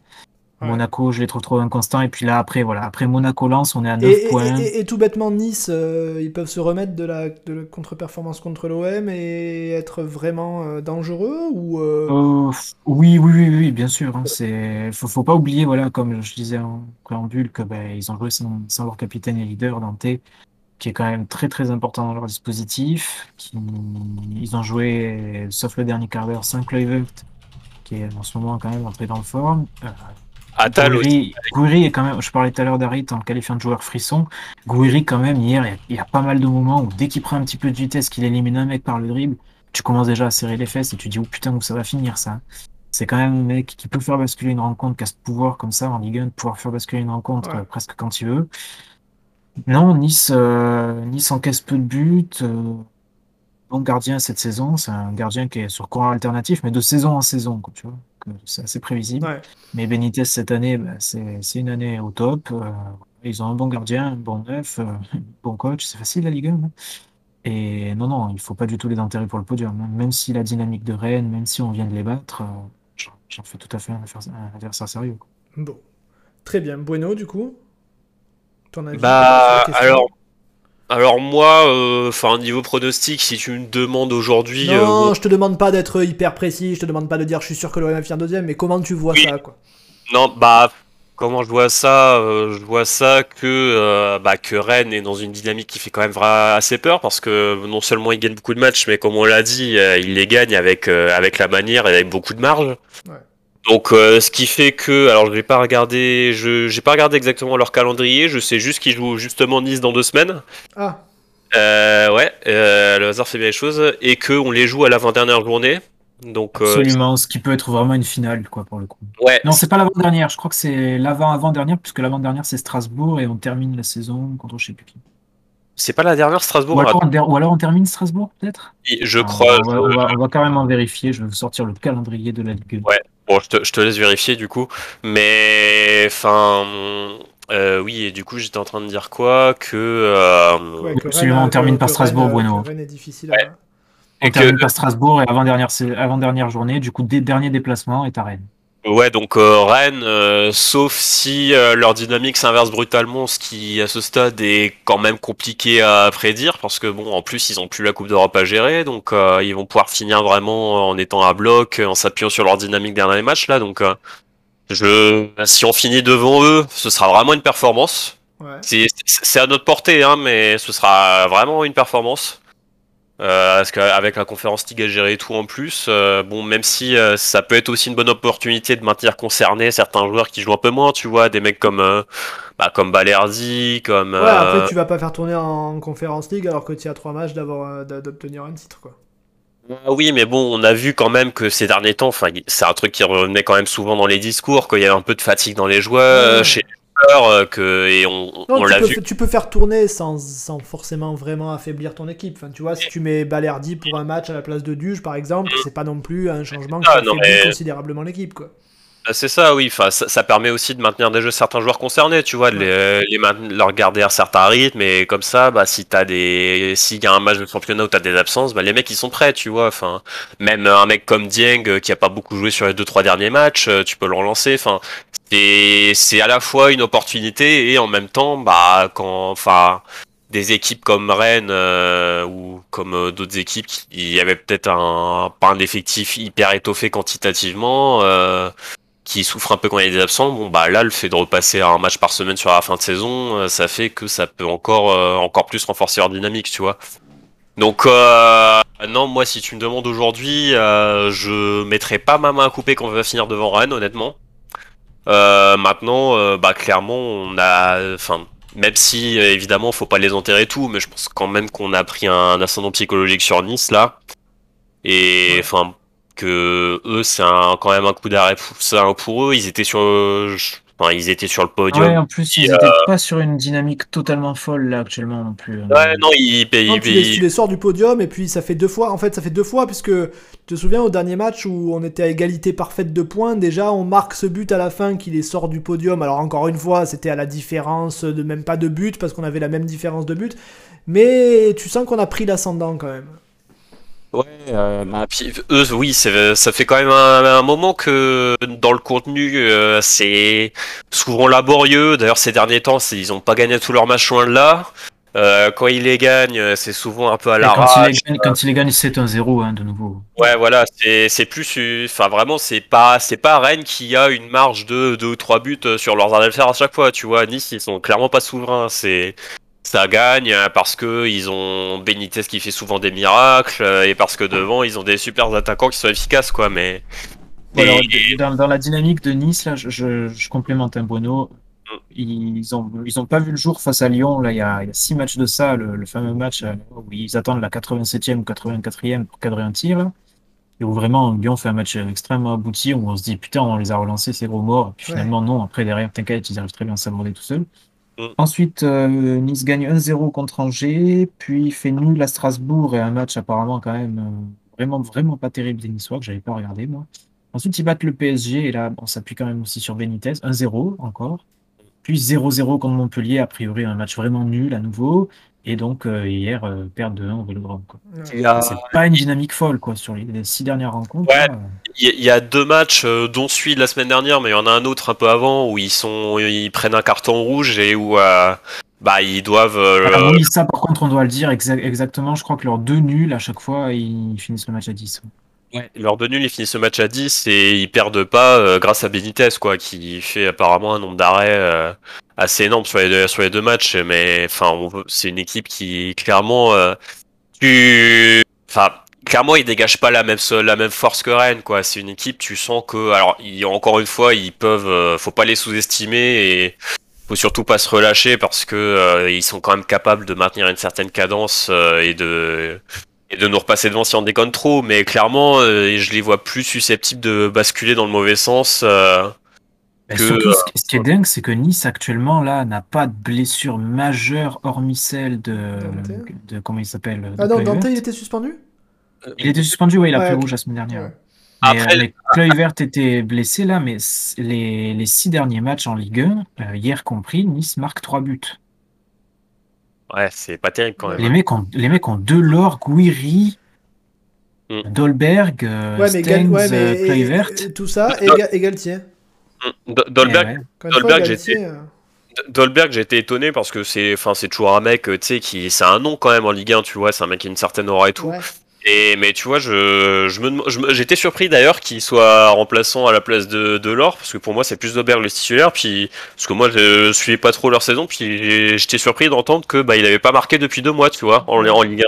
Ouais. Monaco, je les trouve trop inconstants. Et puis là, après, voilà. Après Monaco-Lens, on est à 9 Et, et- points. et- et- et tout bêtement, Nice, euh, ils peuvent se remettre de la, de la contre-performance contre l'OM et être vraiment euh, dangereux ou euh, Euh, oui, oui, oui, oui, bien sûr. Hein, c'est, faut, faut pas oublier, voilà, comme je disais en préambule, que ben, ils ont joué sans, sans leur capitaine et leader, Dante, qui est quand même très très important dans leur dispositif. Qui, ils ont joué, sauf le dernier quart d'heure, sans Kluivert, qui est en ce moment quand même entré dans le forme. Aussi. Gouiri, Gouiri est quand même, je parlais tout à l'heure d'Harit en qualifiant de joueur frisson. Gouiri, quand même, hier, il y a- il y, a pas mal de moments où dès qu'il prend un petit peu de vitesse, qu'il élimine un mec par le dribble, tu commences déjà à serrer les fesses et tu dis, oh putain, où ça va finir ça? C'est quand même un mec qui peut faire basculer une rencontre, qui a ce pouvoir comme ça en Ligue 1, de pouvoir faire basculer une rencontre Ouais. euh, presque quand il veut. Non, Nice, euh, Nice encaisse peu de buts. euh, bon gardien cette saison, c'est un gardien qui est sur courant alternatif, mais de saison en saison, quoi, tu vois. C'est assez prévisible. ouais. Mais Benitez, cette année, bah, c'est c'est une année au top. euh, ils ont un bon gardien, un bon neuf, euh, un bon coach. C'est facile la Ligue 1. hein. Et non, non, il faut pas du tout les enterrer pour le podium. hein. Même si la dynamique de Rennes, même si on vient de les battre, euh, j'en- fais tout à fait un adversaire, un adversaire sérieux. quoi. Bon. Très bien. Bueno, du coup? Ton avis? Bah, sur la question alors, alors moi, euh, enfin, niveau pronostic, si tu me demandes aujourd'hui, euh, Non, je te demande pas d'être hyper précis, je te demande pas de dire je suis sûr que l'OM va finir deuxième, mais comment tu vois Oui. ça, quoi? Non, bah, comment je vois ça euh, Je vois ça que, euh, bah, que Rennes est dans une dynamique qui fait quand même assez peur parce que non seulement ils gagnent beaucoup de matchs, mais comme on l'a dit, euh, ils les gagnent avec, euh, avec la manière et avec beaucoup de marge. Ouais. Donc, euh, ce qui fait que, alors, je vais pas regarder, je, j'ai pas regardé exactement leur calendrier. Je sais juste qu'ils jouent justement Nice dans deux semaines. Ah, Euh, ouais, euh, le hasard fait bien les choses et que on les joue à l'avant-dernière journée. Donc, euh, Absolument, ce qui peut être vraiment une finale, quoi, pour le coup. ouais, Non, c'est pas l'avant-dernière. Je crois que c'est l'avant-avant-dernière, puisque l'avant-dernière, c'est Strasbourg, et on termine la saison contre je sais plus qui. c'est pas la dernière Strasbourg. Ou alors, on, ou alors on termine Strasbourg, peut-être? Je Ah, crois. On va, on va- on va carrément vérifier. Je vais vous sortir le calendrier de la Ligue 1. Ouais. Bon, je te, je te laisse vérifier du coup. Mais, enfin, euh, oui, et du coup, j'étais en train de dire quoi Que. euh, ouais, que absolument, Rennes, on termine que- par que Strasbourg, Rennes, Bueno. que Rennes est difficile Ouais. à... On Et que- termine par Strasbourg et avant-dernière, c'est- avant-dernière journée, du coup, dé- dernier déplacement est à Rennes. Ouais, donc euh, Rennes, euh, sauf si euh, leur dynamique s'inverse brutalement, ce qui à ce stade est quand même compliqué à prédire, parce que bon, en plus ils ont plus la Coupe d'Europe à gérer, donc ils vont pouvoir finir vraiment en étant à bloc, en s'appuyant sur leur dynamique dernier match là. Donc, je, si on finit devant eux, ce sera vraiment une performance. Ouais. C'est à notre portée, hein, mais ce sera vraiment une performance. Euh, parce qu'avec la conférence Ligue à gérer et tout en plus, euh, bon, même si euh, ça peut être aussi une bonne opportunité de maintenir concernés certains joueurs qui jouent un peu moins, tu vois, des mecs comme bah, comme Balerdi, comme. Ouais, après tu vas pas faire tourner en conférence League alors que tu as trois matchs d'avoir d'obtenir un titre, quoi. Ah oui, mais bon, on a vu quand même que ces derniers temps, enfin, c'est un truc qui revenait quand même souvent dans les discours, qu'il y avait un peu de fatigue dans les joueurs, chez euh, que, et on, l'a vu. Tu peux faire tourner sans, sans, forcément vraiment affaiblir ton équipe. Enfin, tu vois, si tu mets Balerdi pour un match à la place de Duge, par exemple, mm. c'est pas non plus un changement qui affaiblit considérablement l'équipe, quoi. Bah, c'est ça, oui. Enfin, ça, permet aussi de maintenir des jeux certains joueurs concernés, tu vois, de les, les leur garder à certains rythmes. Et comme ça, bah, si t'as des, s'il y a un match de championnat où t'as des absences, bah, les mecs ils sont prêts, tu vois. Enfin, même un mec comme Dieng euh, qui a pas beaucoup joué sur les deux trois derniers matchs, euh, tu peux le relancer. Enfin, c'est c'est à la fois une opportunité et en même temps, bah, quand, enfin, des équipes comme Rennes euh, ou comme d'autres équipes qui y avait peut-être un pas un effectif hyper étoffé quantitativement euh, qui souffre un peu quand il y a des absents, bon bah là le fait de repasser à un match par semaine sur la fin de saison, euh, ça fait que ça peut encore euh, encore plus renforcer leur dynamique, tu vois. Donc euh, non, moi si tu me demandes aujourd'hui, je mettrai pas ma main à couper quand on va finir devant Rennes, honnêtement. maintenant, bah clairement, on a, enfin, même si évidemment faut pas les enterrer tout, mais je pense quand même qu'on a pris un ascendant psychologique sur Nice là. Et enfin, que eux, c'est quand même un coup d'arrêt pour eux. Ils étaient sur, enfin, ils étaient sur le podium. Ouais, en plus, ils n'étaient euh, pas sur une dynamique totalement folle là actuellement non plus. Ouais, non, ils, non, tu, les, tu, les, sors du podium et puis ça fait deux fois. En fait, ça fait deux fois puisque tu te souviens au dernier match où on était à égalité parfaite de points. Déjà, on marque ce but à la fin qui les sort du podium. Alors encore une fois, c'était à la différence de même pas de but parce qu'on avait la même différence de but. Mais tu sens qu'on a pris l'ascendant quand même. Ouais, euh, bah, eux, oui, ça fait quand même un, moment que dans le contenu, euh, c'est souvent laborieux. D'ailleurs, ces derniers temps, ils ont pas gagné tous leurs matchs loin de là. Euh, quand ils les gagnent, c'est souvent un peu à la quand, quand ils les gagnent, c'est un 0 hein, de nouveau. Ouais, voilà, c'est plus, enfin vraiment, c'est pas, c'est pas Rennes qui a une marge de 2 ou 3 buts sur leurs adversaires à chaque fois. Tu vois, Nice, ils sont clairement pas souverains. C'est ça gagne parce que ils ont Benitez qui fait souvent des miracles et parce que devant ils ont des super attaquants qui sont efficaces quoi mais dans, la dynamique de Nice là je, complémente un Bruno mm. ils ont ils ont pas vu le jour face à Lyon là il y a, six matchs de ça le, fameux match euh, où ils attendent la 87e ou 84e pour cadrer un tir et où vraiment Lyon fait un match extrêmement abouti où on se dit putain on les a relancés c'est gros morts puis finalement non après derrière t'inquiète ils arrivent très bien à s'aborder tout seuls. Ensuite, euh, Nice gagne 1-0 contre Angers, puis fait nul à Strasbourg et un match apparemment quand même euh, vraiment, vraiment pas terrible des Niçois que j'avais pas regardé moi. Ensuite, ils battent le PSG et là, on s'appuie quand même aussi sur Benitez, 1-0 encore. Puis 0-0 contre Montpellier, a priori un match vraiment nul à nouveau. Et donc euh, hier, perdre de 1 au Vélodrome. C'est pas une dynamique folle quoi sur les, six dernières rencontres. Il y, a deux matchs, dont celui de la semaine dernière, mais il y en a un autre un peu avant où ils sont, ils prennent un carton rouge et où bah ils doivent. oui, ça par contre on doit le dire exactement. Je crois que leurs deux nuls à chaque fois ils finissent le match à 10. Ouais. Leurs deux nuls ils finissent le match à 10 et ils perdent pas grâce à Benitez quoi, qui fait apparemment un nombre d'arrêts assez énorme sur les deux, matchs, mais enfin, c'est une équipe qui clairement, euh, tu, enfin, clairement, ils dégagent pas la même la même force que Rennes, quoi. C'est une équipe, tu sens que, alors, encore une fois, ils peuvent, euh, faut pas les sous-estimer et faut surtout pas se relâcher parce que euh, ils sont quand même capables de maintenir une certaine cadence et de et de nous repasser devant si on déconne trop. Mais clairement, je les vois plus susceptibles de basculer dans le mauvais sens surtout, ce qui est dingue, c'est que Nice actuellement là n'a pas de blessure majeure hormis celle de, de comment il s'appelle Ah non, Dante il était suspendu? Il était suspendu, oui, il a pris rouge la semaine dernière. Mais, Après, euh, était blessé là, mais les, les, six derniers matchs en Ligue 1, euh, hier compris, Nice marque trois buts. Ouais, c'est pas terrible quand même. Les mecs ont, les mecs ont Delors, Guiri, Mm. Dolberg, euh, ouais, mais, Stengs, ouais, mais tout ça, et, Galtier. Mm. Dolberg, Dolberg j'étais. Dolberg, j'ai été étonné parce que c'est, enfin, c'est toujours un mec, tu sais, qui, c'est un nom quand même en Ligue 1, tu vois, c'est un mec qui a une certaine aura et tout. Et mais tu vois, je, je me, j'étais surpris d'ailleurs qu'il soit remplaçant à la place de, de Laure, parce que pour moi c'est plus Dolberg le titulaire, puis parce que moi je suivais pas trop leur saison, puis j'étais surpris d'entendre que bah il avait pas marqué depuis deux mois, tu vois, en, en Ligue 1.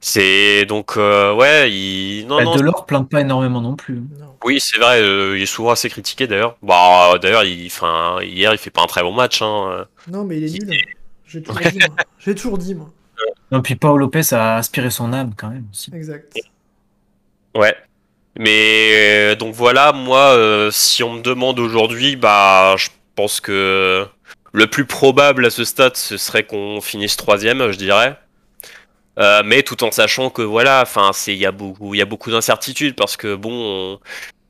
C'est donc euh, ouais, il non, bah, non Delors plante pas énormément non plus. Oui, c'est vrai, euh, il est souvent assez critiqué d'ailleurs. Bah d'ailleurs, il enfin hier, il fait pas un très bon match hein. Non, mais il est nul. J'ai toujours, dit, J'ai toujours dit moi. Non, puis Paul Lopez a aspiré son âme quand même aussi. Exact. Ouais. Mais euh, donc voilà, moi si on me demande aujourd'hui, bah je pense que le plus probable à ce stade, ce serait qu'on finisse troisième, je dirais. Euh, mais tout en sachant que voilà, enfin, c'est il y a beaucoup, il y a beaucoup d'incertitudes parce que bon,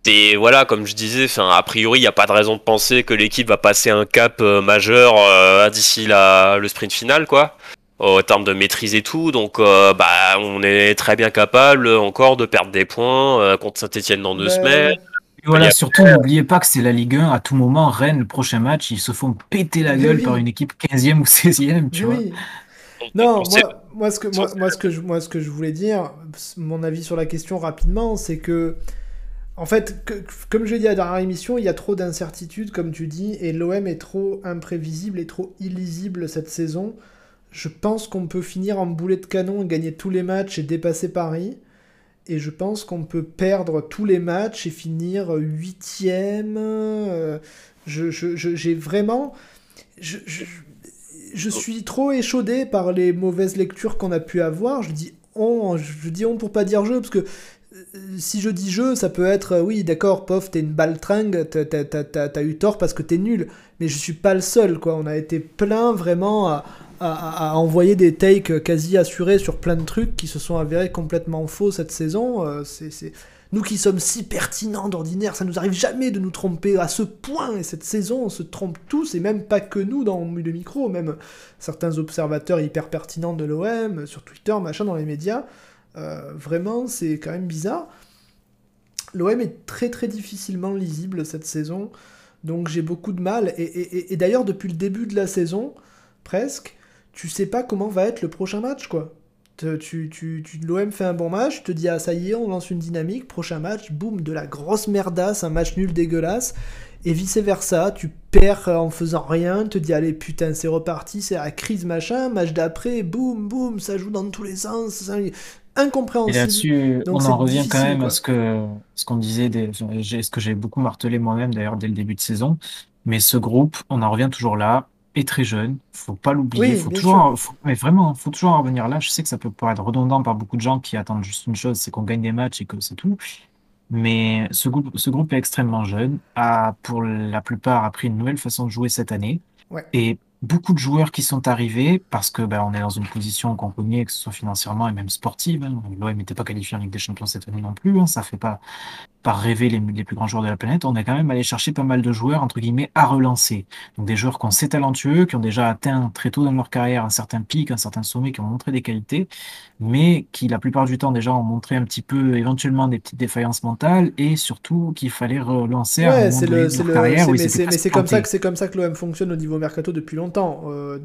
c'est voilà, comme je disais, enfin, a priori, il n'y a pas de raison de penser que l'équipe va passer un cap euh, majeur euh, d'ici la le sprint final, quoi, en termes de maîtrise et tout. Donc, bah, on est très bien capable encore de perdre des points contre Saint-Etienne dans deux semaines. voilà, surtout n'oubliez pas que c'est la Ligue 1. À tout moment, Rennes, le prochain match, ils se font péter la gueule par une équipe 15e ou 16e, tu vois. Non, moi, ce que, moi, ce que je, moi, ce que je voulais dire, mon avis sur la question rapidement, c'est que, en fait, comme je l'ai dit à la dernière émission, il y a trop d'incertitudes, comme tu dis, et l'OM est trop imprévisible et trop illisible cette saison. Je pense qu'on peut finir en boulet de canon et gagner tous les matchs et dépasser Paris. Et je pense qu'on peut perdre tous les matchs et finir huitième. Euh, je, j'ai vraiment. je, je suis trop échaudé par les mauvaises lectures qu'on a pu avoir. Je dis on, je dis on pour pas dire jeu, parce que euh, si je dis jeu, ça peut être euh, oui, d'accord, pof, t'es une baltringue, t'as eu tort parce que t'es nul. Mais je suis pas le seul, quoi. On a été plein vraiment à, à, envoyer des takes quasi assurés sur plein de trucs qui se sont avérés complètement faux cette saison. Euh, c'est nous qui sommes si pertinents d'ordinaire, ça nous arrive jamais de nous tromper à ce point, et cette saison, on se trompe tous, et même pas que nous dans le micro, même certains observateurs hyper pertinents de l'OM, sur Twitter, machin, dans les médias. Euh, vraiment, c'est quand même bizarre. L'OM est très très difficilement lisible cette saison, donc j'ai beaucoup de mal. Et, et d'ailleurs, depuis le début de la saison, presque, tu sais pas comment va être le prochain match, quoi. Tu, tu, tu L'OM fait un bon match, tu te dis ah ça y est, on lance une dynamique, prochain match, boum, de la grosse merdasse, un match nul dégueulasse, et vice versa, tu perds en faisant rien, tu te dis allez putain c'est reparti, c'est la crise machin, match d'après, boum boum, ça joue dans tous les sens, incompréhensible. Et là-dessus, on en revient quand même à ce que ce qu'on disait, des, ce que j'ai beaucoup martelé moi-même d'ailleurs dès le début de saison, mais ce groupe, on en revient toujours là, est très jeune, faut pas l'oublier, faut toujours, mais vraiment, faut toujours en revenir là. Je sais que ça peut paraître redondant par beaucoup de gens qui attendent juste une chose, c'est qu'on gagne des matchs et que c'est tout. Mais ce groupe, ce groupe est extrêmement jeune, a pour la plupart appris une nouvelle façon de jouer cette année. Et beaucoup de joueurs qui sont arrivés parce que ben, on est dans une position qu'on connaît, que ce soit financièrement et même sportive. Hein. L'OM n'était pas qualifié en Ligue des Champions cette année non plus. Hein. Ça fait pas par rêver les, plus grands joueurs de la planète, on est quand même allé chercher pas mal de joueurs, entre guillemets, à relancer. Donc des joueurs qui ont assez talentueux, qui ont déjà atteint très tôt dans leur carrière un certain pic, un certain sommet, qui ont montré des qualités, mais qui la plupart du temps déjà ont montré un petit peu éventuellement des petites défaillances mentales et surtout qu'il fallait relancer ouais, c'est le, leur carrière. Mais c'est comme ça que c'est comme ça que l'OM fonctionne au niveau mercato depuis longtemps. Euh,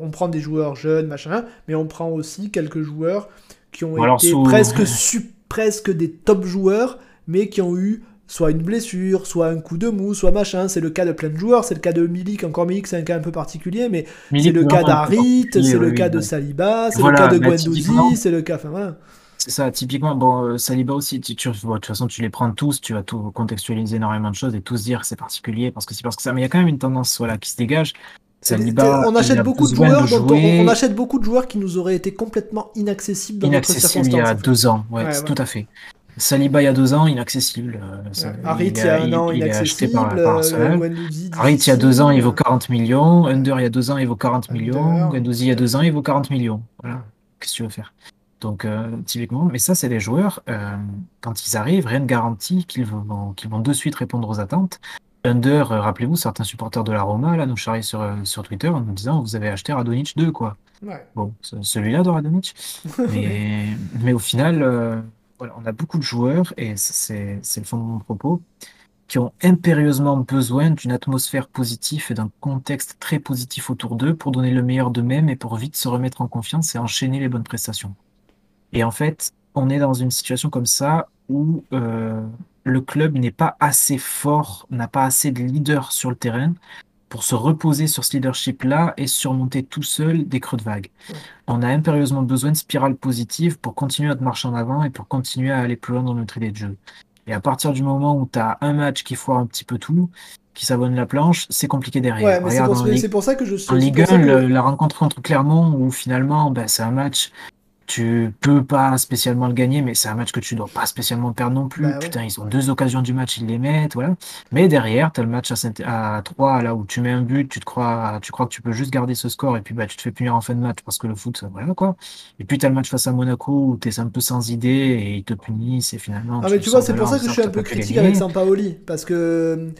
on prend des joueurs jeunes, machin, mais on prend aussi quelques joueurs qui ont été presque, presque des top joueurs mais qui ont eu soit une blessure, soit un coup de mou, soit machin. C'est le cas de plein de joueurs. C'est le cas de Milik, encore Milik, c'est un cas un peu particulier, mais c'est le cas d'Harit, c'est le cas de Saliba, c'est le cas de Guendouzi, c'est le cas. Enfin voilà. C'est ça, typiquement, bon, euh, Saliba aussi, tu, de toute façon, tu les prends tous, tu vas tout contextualiser énormément de choses et tous dire c'est particulier parce que c'est parce que ça, mais il y a quand même une tendance voilà, qui se dégage. Saliba, on achète beaucoup de joueurs, on, achète beaucoup de joueurs qui nous auraient été complètement inaccessibles dans notre circonstances. il y a deux ans, ouais, tout à fait. Saliba il y a deux ans, inaccessible. Euh, Harit il y a un an, inaccessible. Harit il y a deux ans, il vaut 40 millions. Under il y a deux ans, il vaut 40 millions. Guendouzi il y a deux ans, il vaut 40 millions. Voilà. Qu'est-ce que tu veux faire? Donc, euh, typiquement, mais ça, c'est des joueurs, euh, quand ils arrivent, rien ne garantit qu'ils vont, qu'ils vont de suite répondre aux attentes. Under, rappelez-vous, certains supporters de la Roma, là, nous charrient sur, sur Twitter en nous disant Vous avez acheté Radonic 2, quoi. Bon, celui-là de Radonic. mais, mais au final on a beaucoup de joueurs, et c'est le fond de mon propos, qui ont impérieusement besoin d'une atmosphère positive et d'un contexte très positif autour d'eux pour donner le meilleur d'eux-mêmes et pour vite se remettre en confiance et enchaîner les bonnes prestations. Et en fait, on est dans une situation comme ça où euh, le club n'est pas assez fort, n'a pas assez de leaders sur le terrain pour se reposer sur ce leadership-là et surmonter tout seul des creux de vague. On a impérieusement besoin de spirale positive pour continuer à marcher en avant et pour continuer à aller plus loin dans notre idée de jeu. Et à partir du moment où tu as un match qui foire un petit peu tout, qui s'abonne la planche, c'est compliqué derrière. c'est pour, ça que je suis. En Ligue 1, la rencontre contre Clermont, où finalement, ben, c'est un match tu peux pas spécialement le gagner, mais c'est un match que tu dois pas spécialement perdre non plus. Bah Putain, ils ont deux occasions du match, ils les mettent, voilà. Mais derrière, tu as le match à, à 3, là où tu mets un but, tu te crois, tu crois que tu peux juste garder ce score, et puis bah, tu te fais punir en fin de match parce que le foot, voilà quoi. Et puis tu as le match face à Monaco où tu es un peu sans idée et ils te punissent, et finalement. Ah, mais tu, vois, c'est pour ça que je suis un peu critique avec Sampaoli, parce que euh,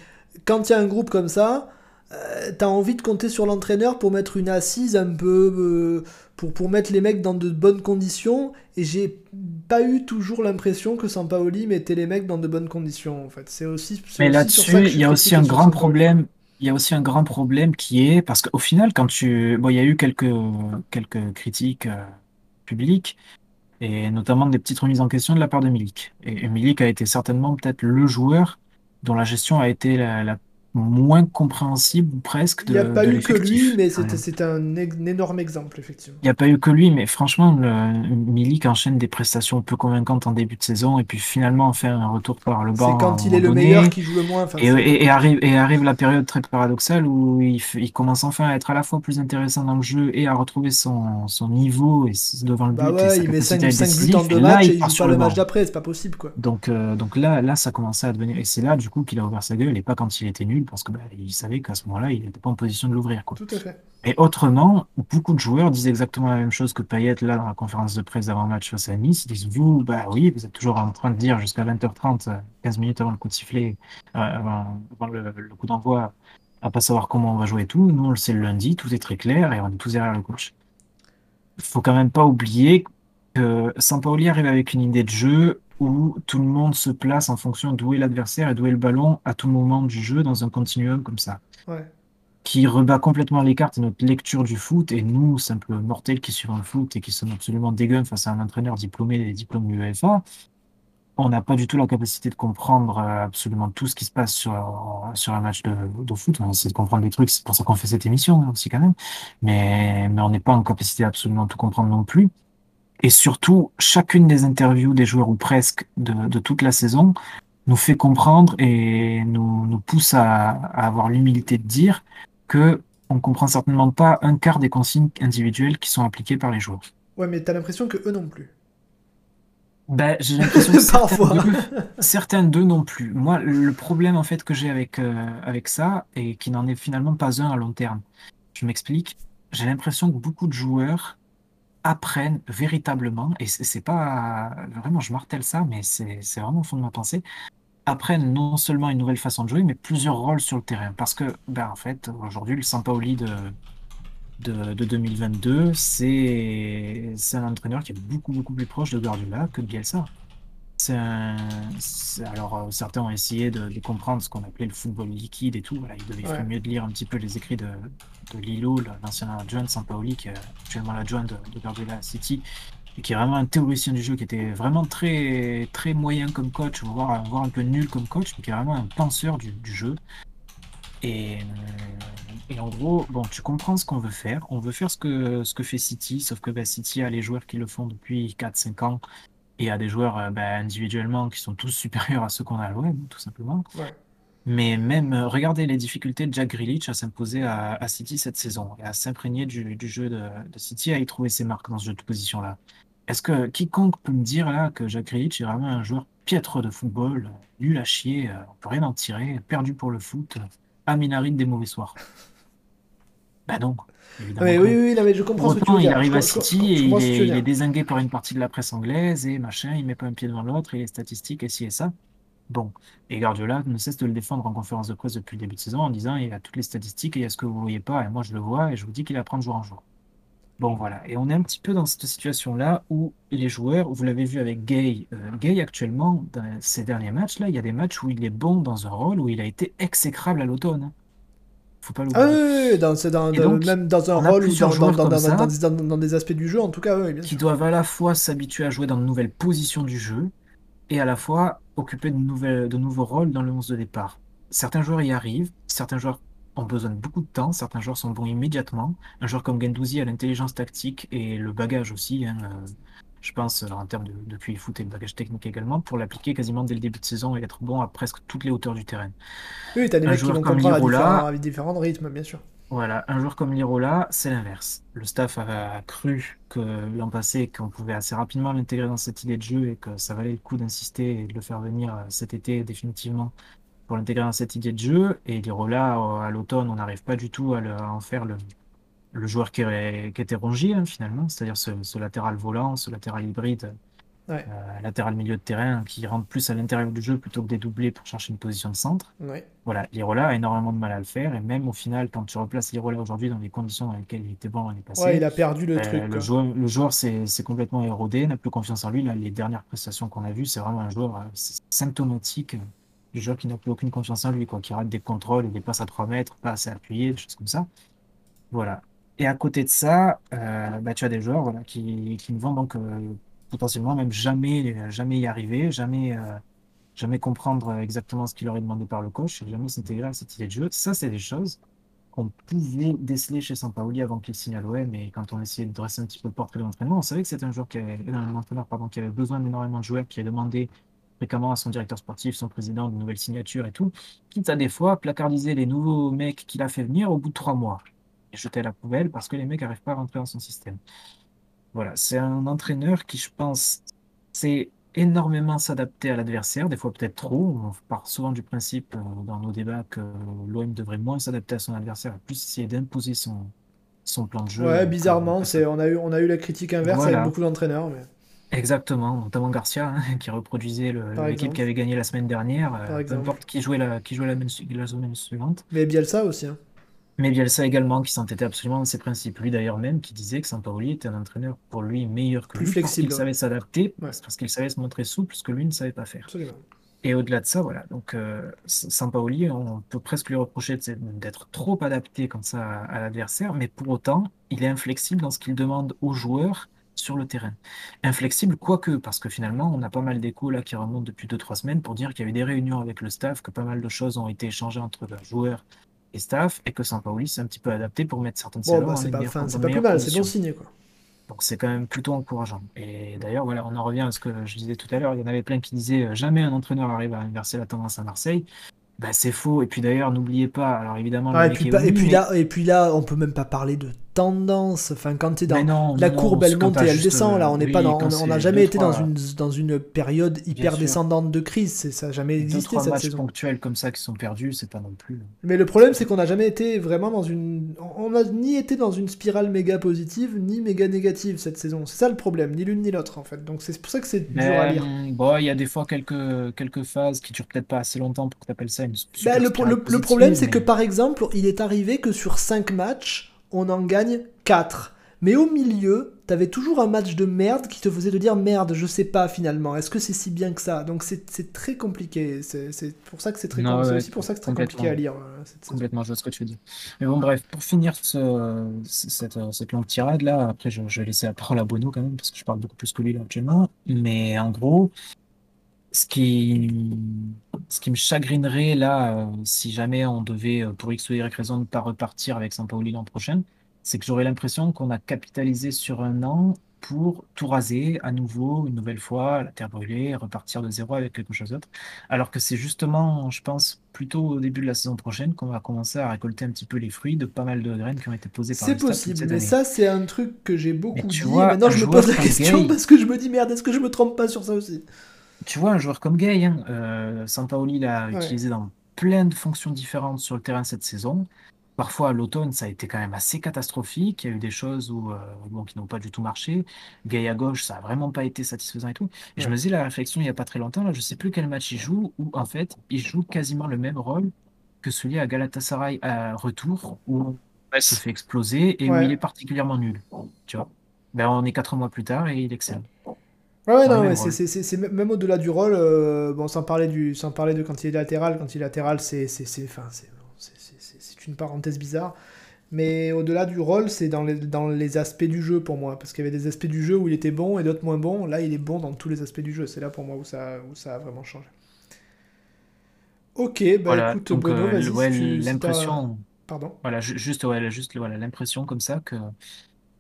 quand il y a un groupe comme ça, euh, t'as envie de compter sur l'entraîneur pour mettre une assise un peu. Euh, pour, pour mettre les mecs dans de bonnes conditions. Et j'ai pas eu toujours l'impression que Sampaoli mettait les mecs dans de bonnes conditions. En fait, c'est aussi. Mais là-dessus, il y a aussi un grand problème. Il y a aussi un grand problème qui est parce qu'au final, quand tu, bon, il y a eu quelques quelques critiques euh, publiques et notamment des petites remises en question de la part de Milik. Et, Milik a été certainement peut-être le joueur dont la gestion a été la, la moins compréhensible presque. il n'y a pas eu que lui, mais c'est un, énorme exemple, effectivement. Il n'y a pas eu que lui, mais franchement, le, Milik enchaîne des prestations peu convaincantes en début de saison, et puis finalement fait un retour par le bas. C'est quand il est le meilleur qui joue le moins. et, arrive, et arrive la période très paradoxale où il, il, commence enfin à être à la fois plus intéressant dans le jeu et à retrouver son, son niveau et devant le bah but. Ouais, il met 5, buts en deux matchs et il joue pas le match d'après, c'est pas possible. quoi. Donc, euh, donc là, là, ça commençait à devenir. Et c'est là, du coup, qu'il a ouvert sa gueule et pas quand il était nul parce que bah, il savait qu'à ce moment-là, il n'était pas en position de l'ouvrir. Tout à fait. Et autrement, beaucoup de joueurs disent exactement la même chose que Payet là dans la conférence de presse d'avant-match face à Nice. Ils disent Vous, bah oui, vous êtes toujours en train de dire jusqu'à 20h30, 15 minutes avant le coup de sifflet, euh, avant, le, coup d'envoi, à pas savoir comment on va jouer et tout. Nous, on le sait le lundi, tout est très clair et on est tous derrière le coach. Il faut quand même pas oublier que Sampaoli arrive avec une idée de jeu où tout le monde se place en fonction d'où est l'adversaire et d'où est le ballon à tout moment du jeu dans un continuum comme ça. Qui rebat complètement les cartes et notre lecture du foot. Et nous, simples mortels qui suivons le foot et qui sommes absolument dégueux face à un entraîneur diplômé des diplômes de l'UEFA, on n'a pas du tout la capacité de comprendre euh, absolument tout ce qui se passe sur, sur un match de, de foot. On essaie de comprendre des trucs, c'est pour ça qu'on fait cette émission hein, aussi quand même. Mais, mais on n'est pas en capacité d'absolument tout comprendre non plus. Et surtout, chacune des interviews des joueurs, ou presque, de, toute la saison, nous fait comprendre et nous, nous pousse à, avoir l'humilité de dire que on comprend certainement pas un quart des consignes individuelles qui sont appliquées par les joueurs. Ouais, mais tu as l'impression que eux non plus. Ben, j'ai l'impression que certains d'eux non plus. Moi, le problème en fait que j'ai avec, euh, avec ça, et qui n'en est finalement pas un à long terme, je m'explique, j'ai l'impression que beaucoup de joueurs apprennent véritablement, et c'est pas vraiment, je martèle ça, mais c'est vraiment au fond de ma pensée, apprennent non seulement une nouvelle façon de jouer, mais plusieurs rôles sur le terrain. Parce que, ben, en fait, aujourd'hui, le Sampaoli de, de, de 2022, c'est un entraîneur qui est beaucoup, beaucoup plus proche de Guardiola que de Bielsa. Alors, euh, certains ont essayé de, comprendre ce qu'on appelait le football liquide et tout. Voilà, il devait faire mieux de lire un petit peu les écrits de, de Lilo, l'ancien adjoint de Sampaoli, qui est actuellement l'adjoint de, de Guardiola City, et qui est vraiment un théoricien du jeu, qui était vraiment très, très moyen comme coach, voire, voire un peu nul comme coach, mais qui est vraiment un penseur du, jeu. Et, et, en gros, bon, tu comprends ce qu'on veut faire. On veut faire ce que, ce que fait City, sauf que bah, City a les joueurs qui le font depuis 4-5 ans et à des joueurs euh, bah, individuellement qui sont tous supérieurs à ceux qu'on a à l'OM, tout simplement. Mais même, euh, regardez les difficultés de Jack Grealish à s'imposer à, City cette saison et à s'imprégner du, jeu de, City, à y trouver ses marques dans ce jeu de position-là. Est-ce que quiconque peut me dire là que Jack Grealish est vraiment un joueur piètre de football, nul à chier, euh, on peut rien en tirer, perdu pour le foot, aminarine des mauvais soirs? Bah non. Mais oui, oui, mais je comprends ce que tu veux dire. Il arrive à City et il est, il est, désingué par une partie de la presse anglaise et machin, il met pas un pied devant l'autre, il est statistique et ci et ça. Bon, et Guardiola ne cesse de le défendre en conférence de presse depuis le début de saison en disant il a toutes les statistiques et il y a ce que vous ne voyez pas, et moi je le vois et je vous dis qu'il apprend de jour en jour. Bon, voilà. Et on est un petit peu dans cette situation-là où les joueurs, vous l'avez vu avec Gay, euh, Gay actuellement, dans ces derniers matchs-là, il y a des matchs où il est bon dans un rôle où il a été exécrable à l'automne. Faut pas l'oublier. Ah oui, dans, dans, même dans un rôle ou dans, dans, des aspects du jeu, en tout cas, oui, bien Qui doivent à la fois s'habituer à jouer dans de nouvelles positions du jeu et à la fois occuper de, nouvelles, de nouveaux rôles dans le 11 de départ. Certains joueurs y arrivent, certains joueurs ont besoin de beaucoup de temps. Certains joueurs sont bons immédiatement. Un joueur comme Gendouzi a l'intelligence tactique et le bagage aussi. Hein, euh, je pense euh, en termes de, de QI foot et le bagage technique également pour l'appliquer quasiment dès le début de saison et être bon à presque toutes les hauteurs du terrain. Oui, tu as des mecs qui vont comprendre à différents, rythmes, bien sûr. Voilà, un joueur comme Lirola, c'est l'inverse. Le staff a cru que l'an passé, qu'on pouvait assez rapidement l'intégrer dans cette idée de jeu et que ça valait le coup d'insister et de le faire venir euh, cet été définitivement pour l'intégrer dans cette idée de jeu. Et Lirola, euh, à l'automne, on n'arrive pas du tout à, en faire le, joueur qui, était rongé, hein, finalement, c'est-à-dire ce, latéral volant, ce latéral hybride, euh, latéral milieu de terrain qui rentre plus à l'intérieur du jeu plutôt que des doublés pour chercher une position de centre. Voilà, Lirola a énormément de mal à le faire. Et même au final, quand tu replaces Lirola aujourd'hui dans les conditions dans lesquelles il était bon l'année passée, il a perdu le euh, truc. Le joueur, le joueur s'est complètement érodé, n'a plus confiance en lui. Là, les dernières prestations qu'on a vues, c'est vraiment un joueur symptomatique du joueur qui n'a plus aucune confiance en lui, quoi, qui rate des contrôles et des passes à 3 mètres, pas assez appuyé, des choses comme ça. Voilà. Et à côté de ça, euh, bah, tu as des joueurs qui, qui ne vont donc euh, potentiellement même jamais, jamais y arriver, jamais, euh, jamais comprendre exactement ce qui leur est demandé par le coach, jamais s'intégrer à cette idée de jeu. Ça, c'est des choses qu'on pouvait déceler chez Sampaoli avant qu'il signe à l'OM, et quand on essayait de dresser un petit peu le portrait de l'entraînement, on savait que c'était un joueur qui avait, un entraîneur pardon, qui avait besoin d'énormément de joueurs, qui a demandé fréquemment à son directeur sportif, son président, de nouvelles signatures et tout, quitte à des fois placardiser les nouveaux mecs qu'il a fait venir au bout de trois mois et jeter à la poubelle parce que les mecs n'arrivent pas à rentrer dans son système. Voilà, c'est un entraîneur qui, je pense, sait énormément s'adapter à l'adversaire, des fois peut-être trop. On part souvent du principe euh, dans nos débats que l'OM devrait moins s'adapter à son adversaire, plus essayer d'imposer son, son plan de jeu. Ouais, bizarrement, c'est, on, a eu, on a eu la critique inverse avec beaucoup d'entraîneurs. Mais... Exactement, notamment Garcia, hein, qui reproduisait l'équipe qui avait gagné la semaine dernière, euh, peu importe qui jouait la, qui jouait la, la zone suivante. Mais Bielsa aussi. Hein. Mais Bielsa également, qui s'entêtait absolument dans ses principes. Lui d'ailleurs même, qui disait que Sampaoli était un entraîneur pour lui meilleur que Plus lui, flexible. parce qu'il savait s'adapter, parce qu'il savait se montrer souple, ce que lui ne savait pas faire. Absolument. Et au-delà de ça, voilà. Donc, euh, Sampaoli, on peut presque lui reprocher d'être trop adapté comme ça à l'adversaire, mais pour autant, il est inflexible dans ce qu'il demande aux joueurs sur le terrain. Inflexible, quoique, parce que finalement, on a pas mal d'échos là qui remontent depuis 2-3 semaines pour dire qu'il y avait des réunions avec le staff, que pas mal de choses ont été échangées entre joueurs et staff, et que Sampaoli s'est un petit peu adapté pour mettre certaines bon, bah, c'est pas, pas plus mal, c'est bon signe quoi. Donc c'est quand même plutôt encourageant. Et d'ailleurs, voilà, on en revient à ce que je disais tout à l'heure. Il y en avait plein qui disaient euh, jamais un entraîneur arrive à inverser la tendance à Marseille. Bah, c'est faux. Et puis d'ailleurs, n'oubliez pas, alors évidemment, ah, et, puis, et, puis là, et puis là, on peut même pas parler de tendance. Enfin, quand tu es dans la courbe, elle monte et elle descend. Là, on n'est pas dans, on n'a jamais été dans une dans une période hyper descendante de crise. Ça n'a jamais existé cette matchs saison. ponctuels comme ça qui sont perdus, c'est pas non plus. Mais le problème, c'est qu'on n'a jamais été vraiment dans une. On n'a ni été dans une spirale méga positive ni méga négative cette saison. C'est ça le problème, ni l'une ni l'autre en fait. Donc c'est pour ça que c'est dur à lire. Bon, il y a des fois quelques quelques phases qui durent peut-être pas assez longtemps pour que tu appelles ça une. Bah, le, le, problème, c'est que par exemple, il est arrivé que sur 5 matchs on en gagne 4. Mais au milieu, t'avais toujours un match de merde qui te faisait te dire merde, je sais pas finalement, est-ce que c'est si bien que ça? Donc c'est très compliqué. C'est pour ça que c'est très, aussi pour ça que très compliqué à lire. Euh, complètement, je vois ce que tu veux dire. Mais bon, bref, pour finir ce, cette, cette, longue tirade là, après je, vais laisser la parole à Bono quand même, parce que je parle beaucoup plus que lui là actuellement. Mais en gros, ce qui, ce qui me chagrinerait là, euh, si jamais on devait, euh, pour X ou Y raison, ne pas repartir avec Sampaoli l'an prochain, c'est que j'aurais l'impression qu'on a capitalisé sur un an pour tout raser à nouveau, une nouvelle fois, la terre brûlée, repartir de zéro avec quelque chose d'autre. Alors que c'est justement, je pense, plutôt au début de la saison prochaine qu'on va commencer à récolter un petit peu les fruits de pas mal de graines qui ont été posées par C'est possible, mais ça, c'est un truc que j'ai beaucoup dit. Maintenant, je me pose la question parce que je me dis, merde, est-ce que je me trompe pas sur ça aussi? Tu vois, un joueur comme Gay, hein, euh, Sampaoli l'a utilisé dans plein de fonctions différentes sur le terrain cette saison. Parfois, à l'automne, ça a été quand même assez catastrophique. Il y a eu des choses où, euh, bon, qui n'ont pas du tout marché. Gay à gauche, ça n'a vraiment pas été satisfaisant et tout. Et je me faisais la réflexion il n'y a pas très longtemps, là, je ne sais plus quel match il joue, où en fait, il joue quasiment le même rôle que celui à Galatasaray à retour, où se fait exploser et où il est particulièrement nul. Tu vois ben, On est quatre mois plus tard et il excelle. Ouais, non, c'est même au-delà du rôle, euh, bon, sans parler, du, sans parler de quand il est latéral, quand il est latéral, c'est une parenthèse bizarre. Mais au-delà du rôle, c'est dans les, dans les aspects du jeu pour moi. Parce qu'il y avait des aspects du jeu où il était bon et d'autres moins bons. Là, il est bon dans tous les aspects du jeu. C'est là pour moi où ça, où ça a vraiment changé. Ok, bah écoute, Bono, euh, l'impression. Pardon Voilà, juste, ouais, juste voilà, l'impression comme ça que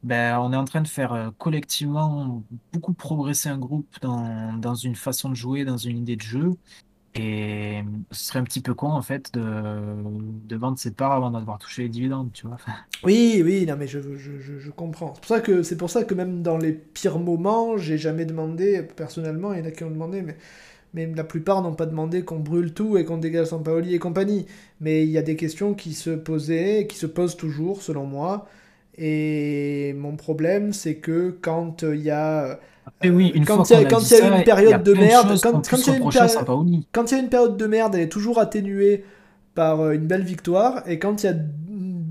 ben, on est en train de faire euh, collectivement beaucoup progresser un groupe dans, dans une façon de jouer, dans une idée de jeu. Et ce serait un petit peu con, en fait, de, de vendre ses parts avant d'avoir touché les dividendes, tu vois. Oui, oui, non, mais je, je, je, comprends. C'est pour, ça que, c'est pour ça que même dans les pires moments, j'ai jamais demandé, personnellement, il y en a qui ont demandé, mais, mais la plupart n'ont pas demandé qu'on brûle tout et qu'on dégage Sampaoli et compagnie. Mais il y a des questions qui se posaient, qui se posent toujours, selon moi. Et mon problème, c'est que quand il y a oui, une quand il y a, quand il y a une période de merde, quand, quand, il y a une période de merde, elle est toujours atténuée par euh, une belle victoire, et quand il y a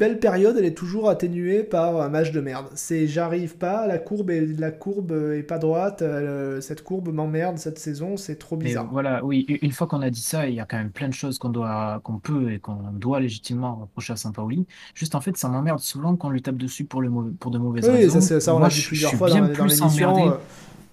belle période, elle est toujours atténuée par un match de merde. C'est j'arrive pas, la courbe est, la courbe est pas droite, euh, cette courbe m'emmerde cette saison, c'est trop bizarre. voilà, oui, une fois qu'on a dit ça, il y a quand même plein de choses qu'on doit, qu'on peut et qu'on doit légitimement reprocher à Saint-Pauli. Juste en fait, ça m'emmerde souvent qu'on lui tape dessus pour, le pour de mauvaises raisons. Oui, ça, ça, on l'a dit plusieurs fois dans, dans l'émission.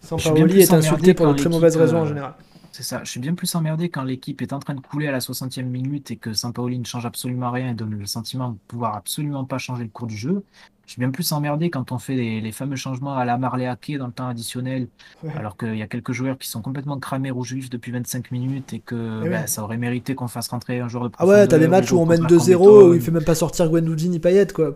Sampaoli est insulté pour de très mauvaises raisons en euh, général. C'est ça, je suis bien plus emmerdé quand l'équipe est en train de couler à la 60e minute et que Sampaoli ne change absolument rien et donne le sentiment de pouvoir absolument pas changer le cours du jeu. Je suis bien plus emmerdé quand on fait les, fameux changements à la Marley dans le temps additionnel, alors qu'il y a quelques joueurs qui sont complètement cramés rouge vif depuis 25 minutes et que eh bah, ça aurait mérité qu'on fasse rentrer un joueur de Ah ouais, t'as des matchs où on mène 2-0, où il fait même pas sortir Guendouzi ni Payet, quoi.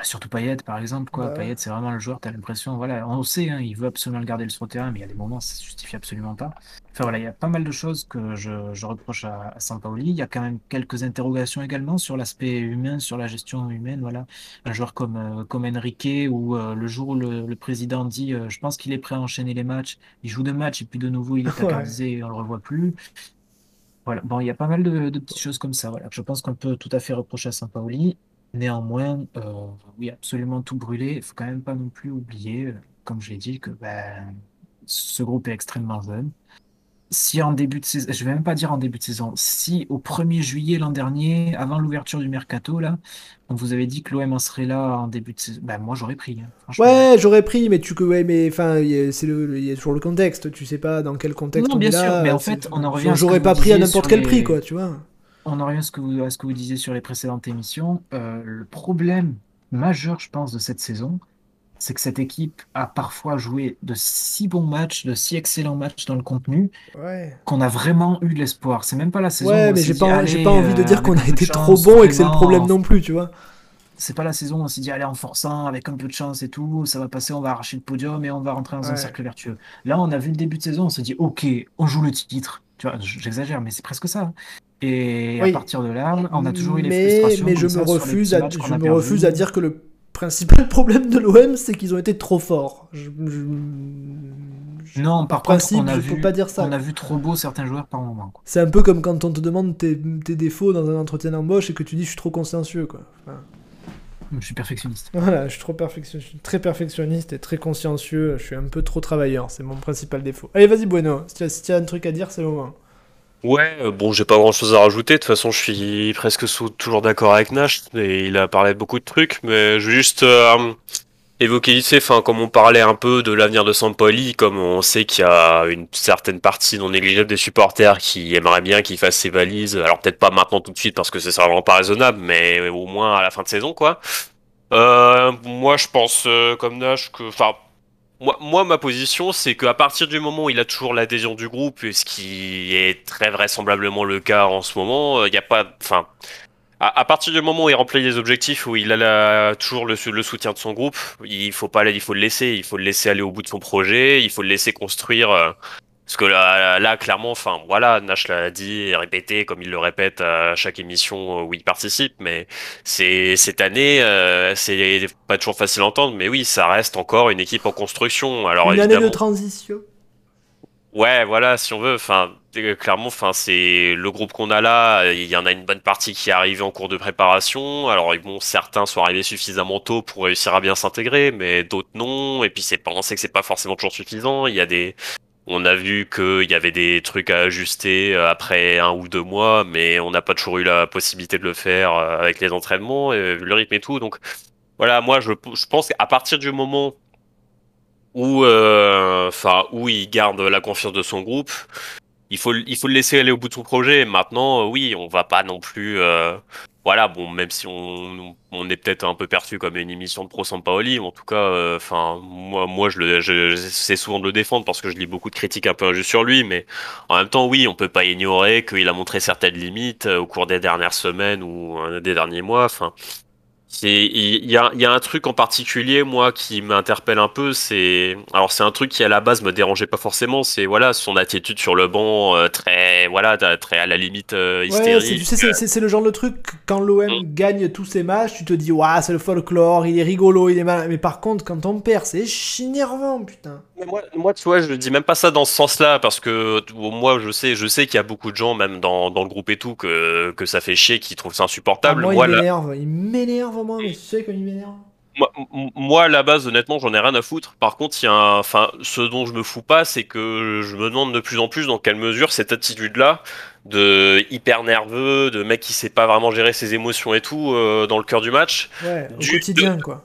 Bah, surtout Payet, par exemple. Quoi. Bah Payet, c'est vraiment le joueur, tu as l'impression, voilà, on sait, hein, il veut absolument le garder sur le terrain, mais il y a des moments, ça se justifie absolument pas. Enfin voilà, il y a pas mal de choses que je, reproche à, à Sampaoli. Il y a quand même quelques interrogations également sur l'aspect humain, sur la gestion humaine. Voilà, un joueur comme, euh, comme Enrique, où euh, le jour où le, président dit euh, Je pense qu'il est prêt à enchaîner les matchs, il joue deux matchs et puis de nouveau il est accordé et on le revoit plus. Voilà, bon, il y a pas mal de, de petites choses comme ça. Voilà, je pense qu'on peut tout à fait reprocher à Sampaoli. Néanmoins, euh, oui, absolument tout brûler. Il faut quand même pas non plus oublier, euh, comme je l'ai dit, que ben, ce groupe est extrêmement jeune. Si en début de saison, je vais même pas dire en début de saison, si au 1er juillet l'an dernier, avant l'ouverture du mercato, là, on vous avait dit que l'OM en serait là en début de saison, ben moi j'aurais pris. Hein, ouais, j'aurais pris, mais tu ouais, mais enfin, c'est le, il y a toujours le contexte. Tu sais pas dans quel contexte non, on bien sûr, mais en fait, on en revient. J'aurais pas pris à n'importe quel prix, quoi, tu vois on en revient à ce, que vous, à ce que vous disiez sur les précédentes émissions. Euh, le problème majeur, je pense, de cette saison, c'est que cette équipe a parfois joué de si bons matchs, de si excellents matchs dans le contenu, qu'on a vraiment eu de l'espoir. C'est même pas la saison. Ouais, mais j'ai pas, pas envie de dire euh, qu'on a été trop bon et que c'est le problème non plus, tu vois. C'est pas la saison où on s'est dit, allez, en forçant, avec un peu de chance et tout, ça va passer, on va arracher le podium et on va rentrer dans un cercle vertueux. Là, on a vu le début de saison, on s'est dit, ok, on joue le titre. Tu vois, j'exagère, mais c'est presque ça. Et à partir de là, on a toujours eu les mais, frustrations. Mais je me refuse, à, je me refuse à dire que le principal problème de l'OM, c'est qu'ils ont été trop forts. non, par, principe, contre, on a vu, peux pas dire ça. On a vu trop beau certains joueurs par moment. C'est un peu comme quand on te demande tes, tes défauts dans un entretien d'embauche et que tu dis je suis trop consciencieux. Quoi. Je suis perfectionniste. Voilà, je suis trop perfectionniste, très perfectionniste et très consciencieux. Je suis un peu trop travailleur, c'est mon principal défaut. Allez, vas-y, Bueno. Si tu as, si tu as un truc à dire, c'est le moment. Ouais, euh, bon, j'ai pas grand chose à rajouter. De toute façon, je suis presque toujours d'accord avec Nash. Il a parlé de beaucoup de trucs, mais je veux juste euh, évoquer ici, enfin, comme on parlait un peu de l'avenir de Sampoli, comme on sait qu'il y a une certaine partie non négligeable des supporters qui aimeraient bien qu'il fasse ses valises. Alors peut-être pas maintenant tout de suite parce que c'est vraiment pas raisonnable, mais au moins à la fin de saison, quoi. Euh, moi, je pense comme Nash que, enfin, moi, ma position, c'est qu'à partir du moment où il a toujours l'adhésion du groupe, ce qui est très vraisemblablement le cas en ce moment, il euh, n'y a pas. Enfin. À, partir du moment où il remplit les objectifs, où il a toujours le, soutien de son groupe, il faut pas, il faut le laisser, il faut le laisser aller au bout de son projet, il faut le laisser construire euh, parce que là, là clairement, enfin voilà, Nash l'a dit et répété comme il le répète à chaque émission où il participe, mais c'est cette année, euh, c'est pas toujours facile à entendre, mais oui, ça reste encore une équipe en construction. Alors une année de transition. Ouais, voilà, si on veut. Enfin, clairement, enfin, c'est le groupe qu'on a là. Il y en a une bonne partie qui est arrivée en cours de préparation. Alors, bon, certains sont arrivés suffisamment tôt pour réussir à bien s'intégrer, mais d'autres non. Et puis, c'est pas, on sait que c'est pas forcément toujours suffisant. Il y a des, on a vu qu'il y avait des trucs à ajuster euh, après un ou deux mois, mais on n'a pas toujours eu la possibilité de le faire euh, avec les entraînements, et le rythme et tout. Donc, voilà, moi, je, pense qu'à partir du moment où, euh, enfin, il garde la confiance de son groupe, il faut, il faut le laisser aller au bout de son projet. Maintenant, oui, on va pas non plus. Voilà, bon, même si on, on est peut-être un peu perçu comme une émission de Pro Sampaoli, en tout cas, euh, enfin, moi, moi, je le, j'essaie souvent de le défendre parce que je lis beaucoup de critiques un peu injustes sur lui, mais en même temps, oui, on peut pas ignorer qu'il a montré certaines limites au cours des dernières semaines ou des derniers mois. Enfin, il y a, y a, un truc en particulier moi qui m'interpelle un peu c'est alors c'est un truc qui à la base me dérangeait pas forcément c'est voilà son attitude sur le banc euh, très voilà très à la limite euh, hystérique ouais, c'est le genre de truc quand l'OM mm. gagne tous ses matchs tu te dis waouh c'est le folklore il est rigolo il est mal mais par contre quand on perd c'est chinervant putain moi, moi, tu vois, je dis même pas ça dans ce sens-là, parce que moi, je sais, je sais qu'il y a beaucoup de gens, même dans, dans, le groupe et tout, que, que ça fait chier, qui trouvent ça insupportable. Ah, moi, il m'énerve, il m'énerve, moi, mais tu sais qu'il m'énerve. Moi, moi, à la base, honnêtement, j'en ai rien à foutre. Par contre, il y a un... enfin, ce dont je me fous pas, c'est que je me demande de plus en plus dans quelle mesure cette attitude-là, de hyper nerveux, de mec qui sait pas vraiment gérer ses émotions et tout, euh, dans le cœur du match. Ouais, au quotidien, quoi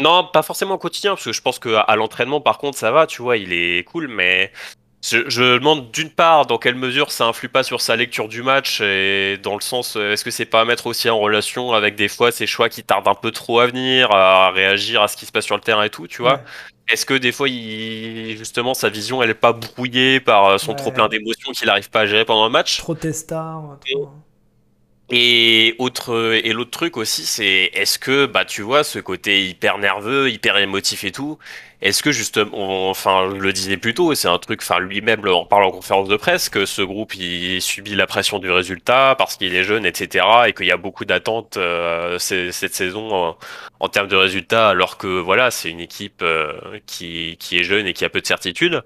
non, pas forcément au quotidien, parce que je pense qu'à l'entraînement, par contre, ça va, tu vois, il est cool, mais je, je demande d'une part dans quelle mesure ça influe pas sur sa lecture du match, et dans le sens, euh, est-ce que c'est pas à mettre aussi en relation avec des fois ses choix qui tardent un peu trop à venir, à réagir à ce qui se passe sur le terrain et tout, tu vois? Est-ce que des fois, il, justement, sa vision, elle est pas brouillée par euh, son trop plein d'émotions qu'il n'arrive pas à gérer pendant le match? Trop testard. Trop... Et autre et l'autre truc aussi, c'est est-ce que bah tu vois ce côté hyper nerveux, hyper émotif et tout, est-ce que justement, enfin je le disais plus tôt, c'est un truc, enfin lui-même en parle en conférence de presse que ce groupe il subit la pression du résultat parce qu'il est jeune, etc. et qu'il y a beaucoup d'attentes euh, cette saison en, termes de résultats, alors que voilà c'est une équipe euh, qui qui est jeune et qui a peu de certitude.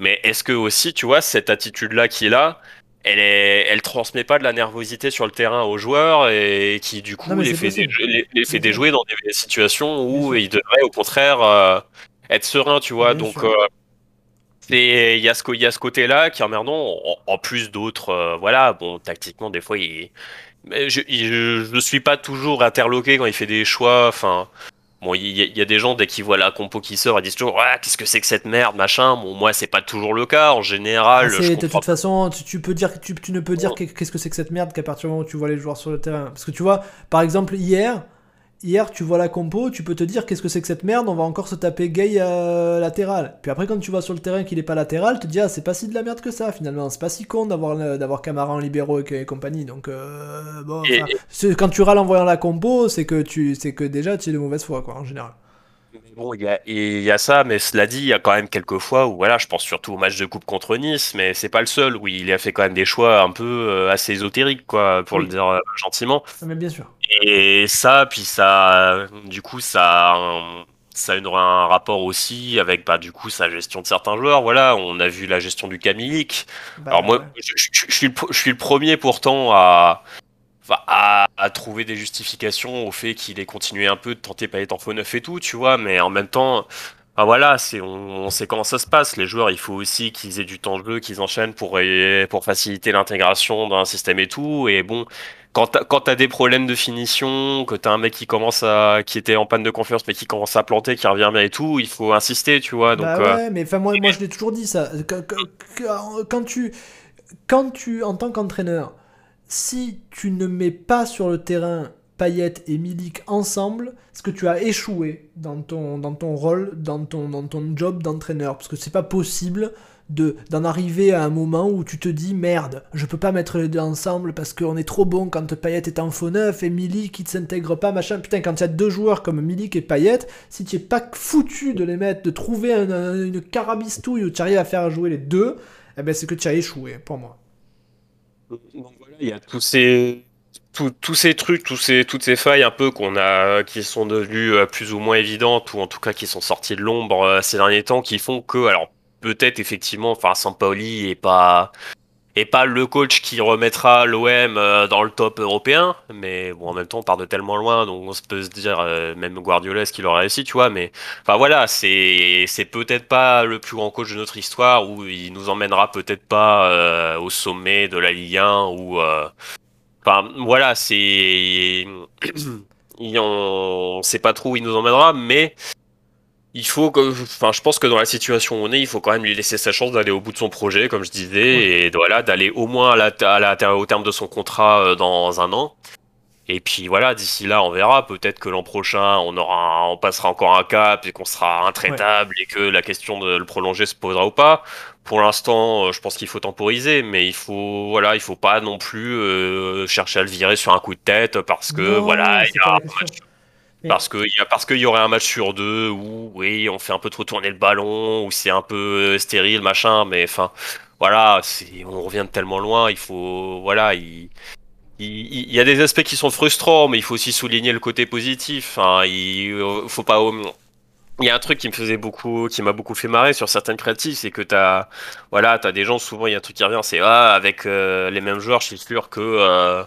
Mais est-ce que aussi tu vois cette attitude là qu'il a elle, est, elle transmet pas de la nervosité sur le terrain aux joueurs et qui du coup les, fait les, fait déjouer dans des situations où ils devraient au contraire euh, être sereins, tu vois. Donc euh, il y a ce, y a ce côté-là qui est emmerdant, en, plus d'autres, euh, voilà, bon, tactiquement, des fois, il, je, je, suis pas toujours interloqué quand il fait des choix, enfin, Bon, il y, a des gens, dès qu'ils voient la compo qui sort, ils disent toujours ah, Qu'est-ce que c'est que cette merde, machin Bon, moi, c'est pas toujours le cas. En général. Ah, de toute façon, tu, peux dire, tu, tu ne peux dire qu'est-ce que c'est que cette merde qu'à partir du moment où tu vois les joueurs sur le terrain. Parce que tu vois, par exemple, hier, Hier, tu vois la compo, tu peux te dire qu'est-ce que c'est que cette merde, on va encore se taper gay euh, latéral. Puis après, quand tu vois sur le terrain qu'il est pas latéral, tu te dis, ah, c'est pas si de la merde que ça, finalement. C'est pas si con d'avoir, d'avoir Camara en libéraux et, compagnie. Donc, euh, bon, quand tu râles en voyant la compo, c'est que, tu, c'est que déjà, tu es de mauvaise foi, quoi, en général. Bon, il y a, y a ça, mais cela dit, il y a quand même quelques fois où, voilà, je pense surtout au match de coupe contre Nice, mais c'est pas le seul, où il a fait quand même des choix un peu euh, assez ésotériques, quoi, pour le dire gentiment. Mais bien sûr. Et ça, puis ça, du coup, ça, ça a un rapport aussi avec, bah, du coup, sa gestion de certains joueurs. Voilà, on a vu la gestion du Camille. Bah, Alors moi, je, suis le, je suis le premier pourtant à, à, à, trouver des justifications au fait qu'il ait continué un peu de tenter pas en faux neuf et tout, tu vois, mais en même temps, voilà, c'est on, sait comment ça se passe. Les joueurs, il faut aussi qu'ils aient du temps de jeu, qu'ils enchaînent pour pour faciliter l'intégration dans un système et tout. Et bon, quand t'as, des problèmes de finition, que t'as un mec qui commence à, qui était en panne de confiance, mais qui commence à planter, qui revient bien et tout, il faut insister, tu vois. Donc, bah ouais, euh, mais enfin moi, moi je l'ai toujours dit ça. Quand, tu, quand tu, en tant qu'entraîneur, si tu ne mets pas sur le terrain Payet et Milik ensemble, c'est que tu as échoué dans ton, dans ton rôle, dans ton, dans ton job d'entraîneur, parce que c'est pas possible de d'en arriver à un moment où tu te dis merde, je peux pas mettre les deux ensemble parce qu'on est trop bon quand Payet est en faux neuf et Milik qui ne s'intègre pas, machin. Putain, quand il y a deux joueurs comme Milik et Payet, si tu es pas foutu de les mettre, de trouver une carabistouille où tu arrives à faire jouer les deux, eh ben c'est que tu as échoué pour moi. Donc il y a tous ces tous ces trucs, tous ces, toutes ces failles un peu qu'on a, qui sont devenues euh, plus ou moins évidentes, ou en tout cas qui sont sorties de l'ombre euh, ces derniers temps, qui font que, alors peut-être effectivement, enfin, Sampaoli est pas et pas le coach qui remettra l'OM dans le top européen. Mais bon, en même temps, on part de tellement loin, donc on peut se dire, même Guardiola, ce qu'il aurait réussi, tu vois. Mais enfin voilà, c'est peut-être pas le plus grand coach de notre histoire, où il nous emmènera peut-être pas au sommet de la Ligue 1 ou Enfin, voilà, c'est. on sait pas trop où il nous emmènera, mais il faut que. Enfin, je pense que dans la situation où on est, il faut quand même lui laisser sa chance d'aller au bout de son projet, comme je disais, et voilà, d'aller au moins à la, au terme de son contrat euh, dans un an. Et puis voilà, d'ici là, on verra. Peut-être que l'an prochain, on aura, on passera encore un cap et qu'on sera intraitable et que la question de le prolonger se posera ou pas. Pour l'instant, euh, je pense qu'il faut temporiser, mais il faut, voilà, il faut pas non plus euh, chercher à le virer sur un coup de tête parce que voilà, il y a parce que a, parce qu'il y aurait un match sur deux où oui, on fait un peu trop tourner le ballon, ou c'est un peu euh, stérile, machin, mais enfin, voilà, on revient de tellement loin, il faut, voilà, il, il, y a des aspects qui sont frustrants, mais il faut aussi souligner le côté positif. Hein. Il euh, faut pas. Il y a un truc qui me faisait beaucoup, qui m'a beaucoup fait marrer sur certaines créatives, c'est que t'as, voilà, t'as des gens souvent il y a un truc qui revient, c'est ah avec euh, les mêmes joueurs, je suis sûr que euh,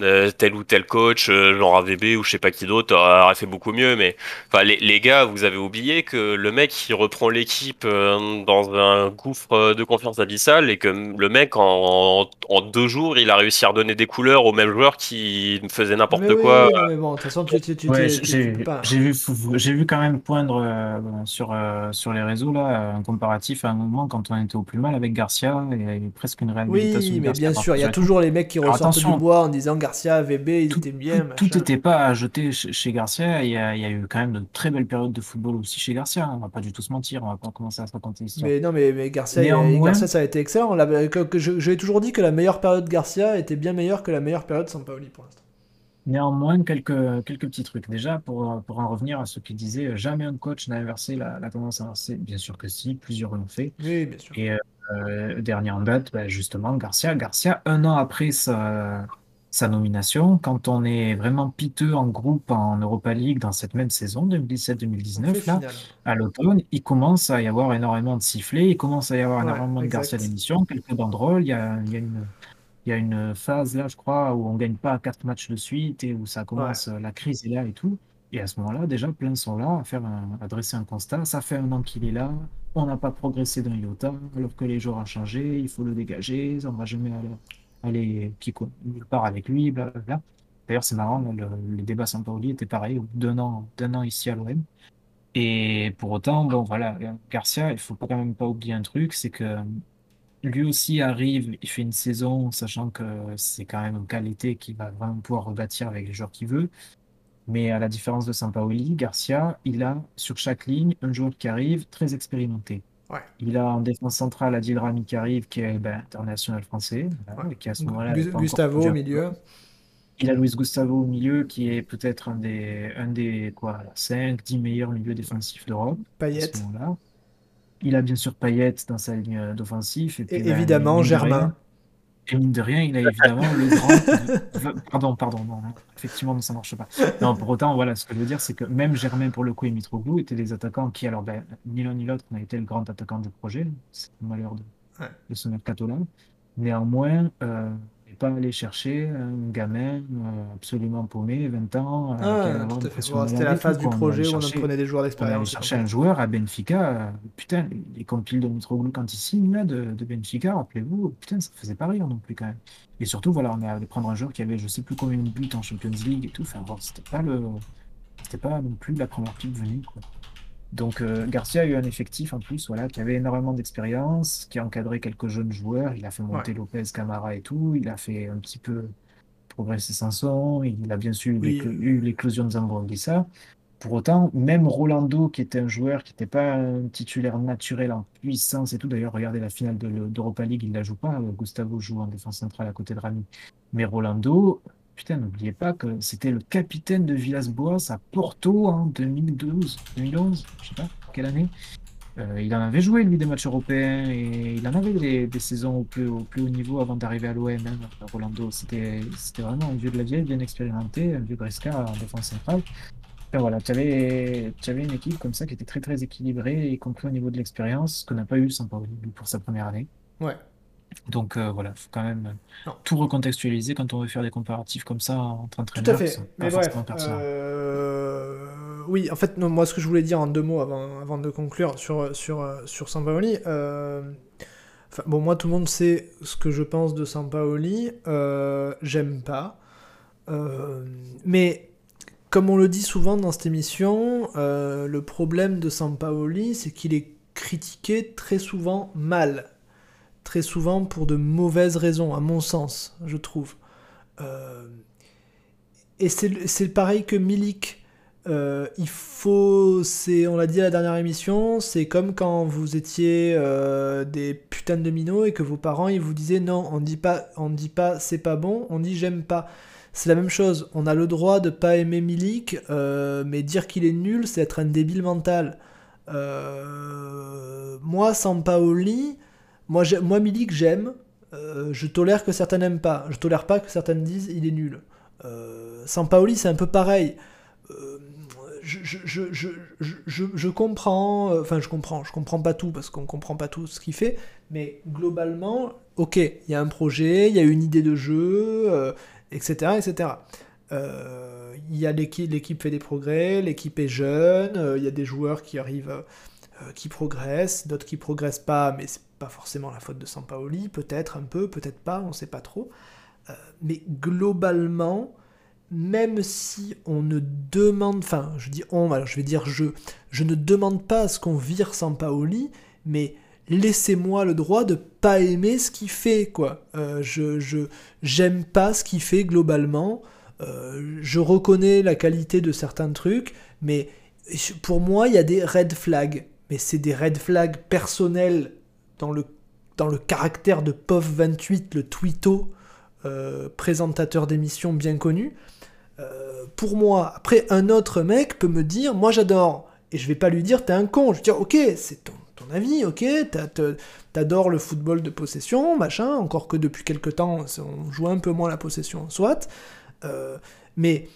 euh, tel ou tel coach, euh, genre AVB ou je sais pas qui d'autre, aurait fait beaucoup mieux. Mais enfin, les, les, gars, vous avez oublié que le mec qui reprend l'équipe euh, dans un gouffre de confiance abyssale et que le mec en, en, deux jours, il a réussi à redonner des couleurs aux mêmes joueurs qui faisaient n'importe quoi. mais bon, de toute façon, tu, tu, tu, j'ai vu, j'ai vu quand même poindre sur sur les réseaux là un comparatif à un moment quand on était au plus mal avec Garcia et il y avait presque une réhabilitation. Oui, mais bien sûr, il y a toujours les mecs qui ressortent du bois en disant Garcia, VB, ils étaient bien. Tout n'était pas à jeter chez Garcia. Il y, a, il y, a, eu quand même de très belles périodes de football aussi chez Garcia. On va pas du tout se mentir. On va pas commencer à se raconter l'histoire. Mais non, mais, mais Garcia, Garcia, ça a été excellent. que, que je, toujours dit que la meilleure période de Garcia était bien meilleure que la meilleure période de Sampaoli pour l'instant. Néanmoins, quelques, quelques petits trucs. Déjà, pour, pour en revenir à ce qu'il disait, jamais un coach n'a inversé la, la tendance inversée. Bien sûr que si, plusieurs l'ont fait. Oui, bien sûr. Et euh, dernier en date, bah, justement, Garcia. Garcia, un an après sa, sa nomination. Quand on est vraiment piteux en groupe en Europa League dans cette même saison 2017-2019, là, à l'automne, il commence à y avoir énormément de sifflets, il commence à y avoir énormément de Garcia d'émission, quelques banderoles. Il y a, il y a une, il y a une phase là, je crois, où on gagne pas quatre matchs de suite et où ça commence, la crise est là et tout. Et à ce moment-là, déjà, plein sont là à faire un, à dresser un constat. Ça fait un an qu'il est là, on n'a pas progressé d'un iota, alors que les joueurs ont changé, il faut le dégager, on va jamais aller aller qui part avec lui. D'ailleurs, c'est marrant, le, le débat Sampaoli était pareil, au d'un an, ici à l'OM. Et pour autant, bon, voilà, Garcia, il faut quand même pas oublier un truc, c'est que lui aussi arrive, il fait une saison, sachant que c'est quand même une qualité qu'il va vraiment pouvoir rebâtir avec les joueurs qu'il veut. Mais à la différence de Sampaoli, Garcia, il a sur chaque ligne un joueur qui arrive très expérimenté. Il a en défense centrale Adil Rami qui arrive, qui est ben, international français, qui à ce moment-là. Gustavo au milieu. Il a Luis Gustavo au milieu, qui est peut-être un des, un des quoi, 5, 10 meilleurs milieux défensifs d'Europe. Payet. Il a bien sûr Payet dans sa ligne d'offensif. Et, ben, évidemment, Germain. Et mine de rien, il a évidemment le grand. Pardon, pardon, non, effectivement, ça ne marche pas. Non, pour autant, voilà, ce que je veux dire, c'est que même Germain, pour le coup, et Mitroglou étaient des attaquants qui, alors, ben, ni l'un ni l'autre n'a été le grand attaquant du projet. C'est le malheur de, de ce mercato-là. Néanmoins, euh, pas aller chercher un gamin euh, absolument paumé, 20 ans. Euh, ah, C'était la phase du projet où on prenait des joueurs d'expérience. On allait chercher un joueur à Benfica. Euh, putain, les compiles de Mitroglou quand il signe là, de, de Benfica, rappelez-vous, putain, ça faisait pas rire non plus quand même. Et surtout, voilà, on est allé prendre un joueur qui avait je sais plus combien de buts en Champions League et tout. Enfin bon, c'était pas le. C'était pas non plus la première pipe venue, quoi. Donc euh, Garcia a eu un effectif en plus, voilà, qui avait énormément d'expérience, qui a encadré quelques jeunes joueurs. Il a fait monter Lopez, Camara et tout. Il a fait un petit peu progresser Sanson. Il a bien sûr eu l'éclosion de Zamboanguissa. Pour autant, même Rolando, qui était un joueur qui n'était pas un titulaire naturel en puissance et tout, d'ailleurs, regardez la finale d'Europa League, il ne la joue pas. Gustavo joue en défense centrale à côté de Rami. Mais Rolando, Putain, n'oubliez pas que c'était le capitaine de Villas-Boas à Porto en 2012, 2011, je sais pas, quelle année. Euh, il en avait joué, lui, des matchs européens et il en avait des, saisons au plus, au plus, haut niveau avant d'arriver à l'OM. Hein, Rolando, c'était vraiment un vieux de la vieille, bien expérimenté, un vieux Gresca en défense centrale. Et voilà, tu avais, avais, une équipe comme ça qui était très très équilibrée, y compris au niveau de l'expérience, qu'on n'a pas eu sans pour sa première année. Ouais. Donc voilà, il faut quand même tout recontextualiser quand on veut faire des comparatifs comme ça entre entraîneurs. Tout à fait. Mais bref, oui, en fait, non, moi ce que je voulais dire en deux mots avant, avant de conclure sur, sur, sur Sampaoli, bon, moi tout le monde sait ce que je pense de Sampaoli, j'aime pas. mais comme on le dit souvent dans cette émission, euh, le problème de Sampaoli, c'est qu'il est critiqué très souvent mal. Très souvent pour de mauvaises raisons, à mon sens, je trouve. Euh, et c'est pareil que Milik. Euh, il faut, c'est, on l'a dit à la dernière émission, c'est comme quand vous étiez des putains de minots et que vos parents ils vous disaient non, on dit pas, on dit pas c'est pas bon, on dit j'aime pas. C'est la même chose, on a le droit de pas aimer Milik, euh, mais dire qu'il est nul, c'est être un débile mental. Euh, moi, Sampaoli, moi, moi Milik, j'aime. Euh, je tolère que certains n'aiment pas. Je tolère pas que certains disent il est nul. Sampaoli, c'est un peu pareil. Je, je, comprends, enfin je comprends, je comprends pas tout parce qu'on comprend pas tout ce qu'il fait, mais globalement, ok, il y a un projet, il y a une idée de jeu, etc. etc. Euh, il y a l'équipe, l'équipe fait des progrès, l'équipe est jeune, euh, il y a des joueurs qui arrivent, euh, qui progressent, d'autres qui progressent pas, mais c'est pas forcément la faute de Sampaoli, peut-être un peu, peut-être pas, on sait pas trop. mais globalement, même si on ne demande, enfin, je dis on, alors je vais dire je, je ne demande pas à ce qu'on vire Sampaoli, mais laissez-moi le droit de pas aimer ce qu'il fait, quoi. Euh, je, je j'aime pas ce qu'il fait globalement. Euh, je reconnais la qualité de certains trucs, mais pour moi, il y a des red flags. Mais c'est des red flags personnels dans le, dans le caractère de POV28, le twitto, euh, présentateur d'émissions bien connu. pour moi, après, un autre mec peut me dire, moi j'adore, et je vais pas lui dire, t'es un con. Je vais dire, ok, c'est ton ton avis, ok, t'adores le football de possession, machin, encore que depuis quelques temps, on joue un peu moins la possession, soit, euh, mais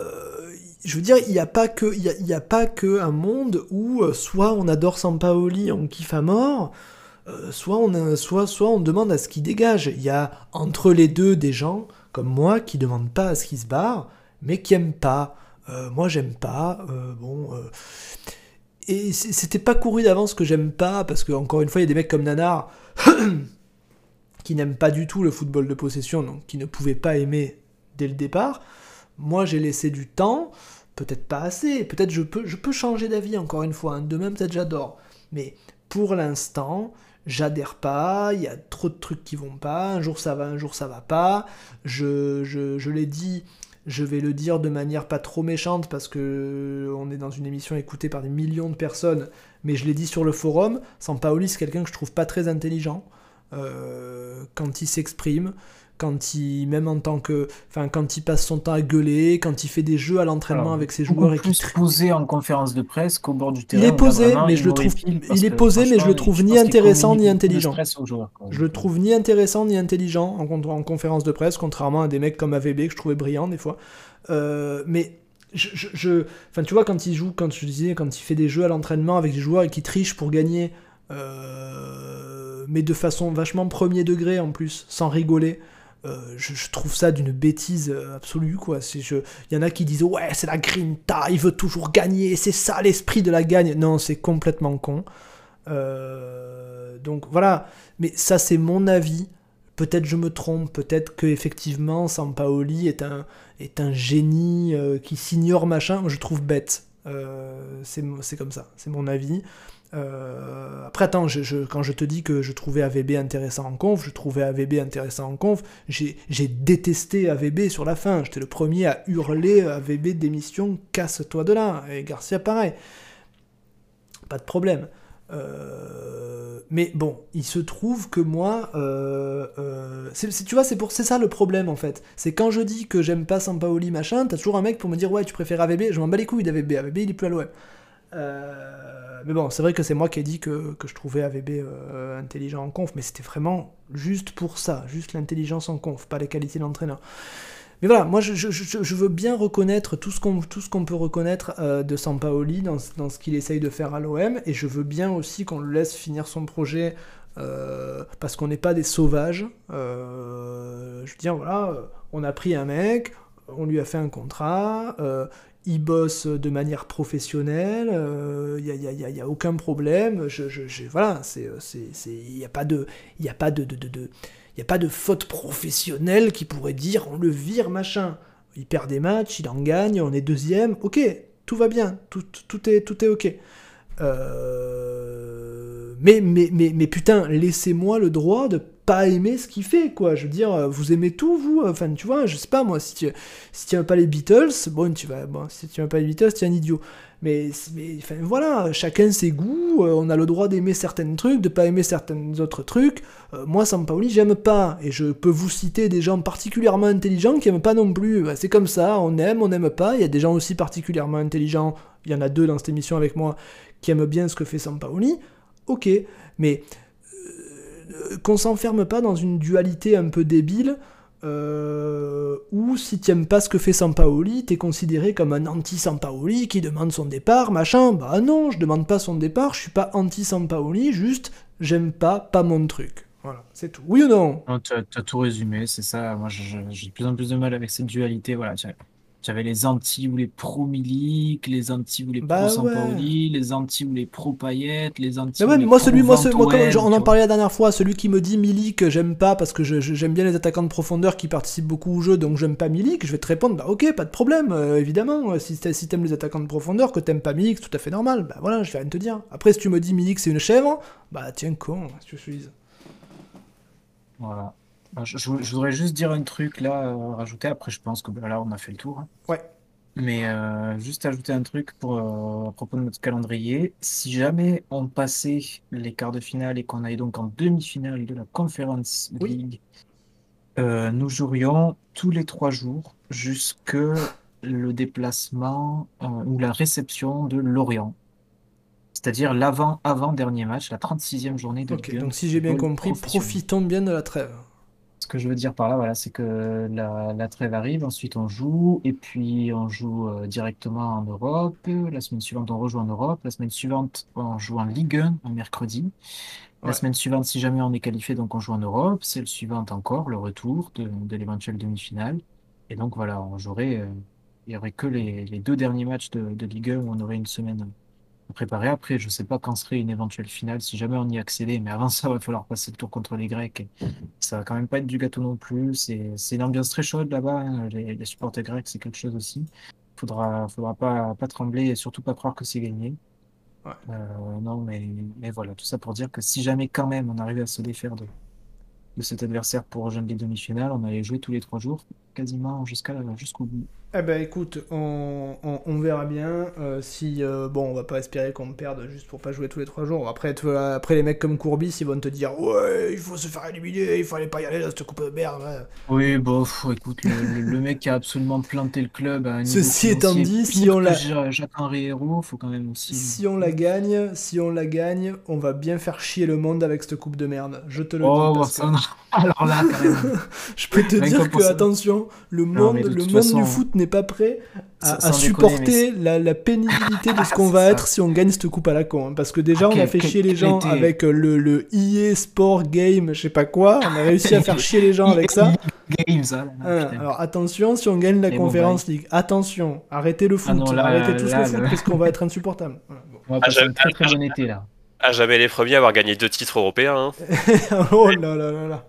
euh, je veux dire, il n'y a pas que, a, pas que un monde où euh, soit on adore Sampaoli, on kiffe à mort, soit on soit, soit on demande à ce qu'il dégage. Il y a entre les deux des gens comme moi qui demandent pas à ce qu'il se barre, mais qui aiment pas. moi, j'aime pas. bon et c'était pas couru d'avance que j'aime pas, parce que encore une fois, il y a des mecs comme Nanar qui n'aiment pas du tout le football de possession, donc qui ne pouvaient pas aimer dès le départ. Moi, j'ai laissé du temps, peut-être pas assez, peut-être je peux, je changer d'avis encore une fois, hein. demain peut-être j'adore. Mais pour l'instant, j'adhère pas, il y a trop de trucs qui vont pas, un jour ça va, un jour ça va pas. Je, je, je l'ai dit je vais le dire de manière pas trop méchante parce que euh, on est dans une émission écoutée par des millions de personnes, mais je l'ai dit sur le forum, Sampaoli c'est quelqu'un que je trouve pas très intelligent euh, quand il s'exprime quand il, même en tant que, enfin, quand il passe son temps à gueuler, quand il fait des jeux à l'entraînement avec ses joueurs et qui posé en conférence de presse qu'au bord du terrain. Il est posé, mais je le trouve, il est posé, mais je le trouve ni intéressant ni intelligent. je le trouve ni intéressant ni intelligent en, en, conférence de presse, contrairement à des mecs comme AVB que je trouvais brillant des fois. Euh, mais je, je, enfin, tu vois, quand il joue, quand je disais, quand il fait des jeux à l'entraînement avec des joueurs et qui trichent pour gagner, euh, mais de façon vachement premier degré en plus, sans rigoler. Euh, je, trouve ça d'une bêtise euh, absolue quoi. Il y en a qui disent ouais c'est la grinta, il veut toujours gagner, c'est ça l'esprit de la gagne. Non c'est complètement con. Euh, donc voilà, mais ça c'est mon avis. Peut-être je me trompe, peut-être que effectivement Sampaoli est un, est un génie qui s'ignore machin. Je trouve bête. c'est comme ça, c'est mon avis. Euh, après, attends, quand je te dis que je trouvais AVB intéressant en conf, je trouvais AVB intéressant en conf, j'ai détesté AVB sur la fin. J'étais le premier à hurler AVB démission, casse-toi de là. Et Garcia, pareil. Pas de problème. Euh, mais bon, il se trouve que moi, euh, tu vois, c'est pour ça le problème en fait. C'est quand je dis que j'aime pas Sampaoli machin, t'as toujours un mec pour me dire ouais, tu préfères AVB. Je m'en bats les couilles d'AVB. AVB, il est plus à l'OM. Euh, mais bon, c'est vrai que c'est moi qui ai dit que, je trouvais AVB euh, intelligent en conf, mais c'était vraiment juste pour ça, juste l'intelligence en conf, pas les qualités d'entraîneur. Mais voilà, moi je, veux bien reconnaître tout ce qu'on peut reconnaître euh, de Sampaoli dans, dans ce qu'il essaye de faire à l'OM, et je veux bien aussi qu'on le laisse finir son projet parce qu'on n'est pas des sauvages. je veux dire, voilà, on a pris un mec, on lui a fait un contrat, il bosse de manière professionnelle, il n'y a, y a, aucun problème. Voilà, il n'y a pas de, faute professionnelle qui pourrait dire on le vire machin. Il perd des matchs, il en gagne, on est deuxième, ok, tout va bien, tout, est, ok. Euh, mais, mais, mais putain, laissez-moi le droit de pas aimer ce qu'il fait, quoi. Je veux dire, vous aimez tout, vous Enfin, tu vois, je sais pas, moi, si tu, si tu aimes pas les Beatles, bon, tu vas, bon, si tu aimes pas les Beatles, tu es un idiot. Mais, mais enfin, voilà, chacun ses goûts, euh, on a le droit d'aimer certains trucs, de pas aimer certains autres trucs. Euh, moi, Sampaoli, j'aime pas, et je peux vous citer des gens particulièrement intelligents qui aiment pas non plus. C'est comme ça, on aime, on n'aime pas. Il y a des gens aussi particulièrement intelligents, il y en a deux dans cette émission avec moi, qui aiment bien ce que fait Sampaoli. Ok, mais euh, qu'on s'enferme pas dans une dualité un peu débile, euh, ou si tu n'aimes pas ce que fait Sampaoli, t'es considéré comme un anti-Sampaoli qui demande son départ, machin. Bah non, je demande pas son départ, je suis pas anti-Sampaoli, juste j'aime pas, pas mon truc. Voilà, c'est tout. Oui ou non? Tu as, tout résumé, c'est ça. Moi, j'ai de plus en plus de mal avec cette dualité. Voilà, j'avais les anti ou les pro Milik, les anti ou les bah pro Sampaoli, les anti ou les pro Payet, les anti mais ouais, mais moi celui moi, on en parlait la dernière fois, celui qui me dit Milik j'aime pas parce que j'aime bien les attaquants de profondeur qui participent beaucoup au jeu donc j'aime pas Milik, je vais te répondre bah OK, pas de problème euh, évidemment, si si t'aimes les attaquants de profondeur que t'aimes pas Milik, c'est tout à fait normal. Bah voilà, je vais rien te dire. Après si tu me dis Milik c'est une chèvre, bah tiens con, si tu suis. Voilà. Je, voudrais juste dire un truc là, euh, rajouter. Après, je pense que bah, là, on a fait le tour. Hein. Ouais. Mais euh, juste ajouter un truc pour, euh, à propos de notre calendrier. Si jamais on passait les quarts de finale et qu'on aille donc en demi-finale de la Conference League, nous jouerions tous les trois jours jusque le déplacement ou la réception de Lorient. C'est-à-dire l'avant-avant-dernier match, la 36e journée de Ok, donc si j'ai bien compris, profitons bien de la trêve. Ce que je veux dire par là, voilà, c'est que la, trêve arrive, ensuite on joue, et puis on joue euh, directement en Europe. La semaine suivante, on rejoue en Europe. La semaine suivante, on joue en Ligue 1, un mercredi. La semaine suivante, si jamais on est qualifié, donc on joue en Europe. Celle suivante encore, le retour de, de l'éventuelle demi-finale. Et donc voilà, on jouerait, euh, il n'y aurait que les, deux derniers matchs de, de Ligue 1 où on aurait une semaine préparer. Après, je sais pas quand serait une éventuelle finale, si jamais on y accédait, mais avant ça, il va falloir passer le tour contre les Grecs. ça va quand même pas être du gâteau non plus. C'est une ambiance très chaude là-bas. Hein. Les, les, supporters grecs, c'est quelque chose aussi. Faudra, faudra pas, pas trembler et surtout pas croire que c'est gagné. Euh, non, mais, mais voilà, tout ça pour dire que si jamais quand même on arrivait à se défaire de, de cet adversaire pour rejoindre les demi-finales, on allait jouer tous les trois jours, quasiment jusqu'à jusqu'au bout. Eh ben écoute, on, on, verra bien. Euh, si euh, bon, on va pas espérer qu'on perde juste pour pas jouer tous les trois jours. Après, après les mecs comme Courbis, ils vont te dire ouais, il faut se faire éliminer, il fallait pas y aller dans cette coupe de merde. Oui, bon, écoute, le, mec qui a absolument planté le club. À Ceci étant dit, si on la, faut quand même aussi. Si on la gagne, si on la gagne, on va bien faire chier le monde avec cette coupe de merde. Je te le oh, dis. Parce Alors là, quand même. Je peux te dire que attention, le monde, le monde du foot n'est pas prêt à, supporter la, pénibilité de ce qu'on va être si on gagne cette coupe à la con. Hein. parce que déjà, ah, on a fait chier les gens avec euh, le, le EA Sport Game, je sais pas quoi. On a réussi à faire chier les gens avec ça. Hein, hein, alors attention, si on gagne la Conférence League, attention, arrêtez le ah foot, arrêtez tout le foot, parce qu'on va être insupportable. On va passer ah, très très bon été là. Ah, jamais les premiers à avoir gagné deux titres européens. oh là là là là.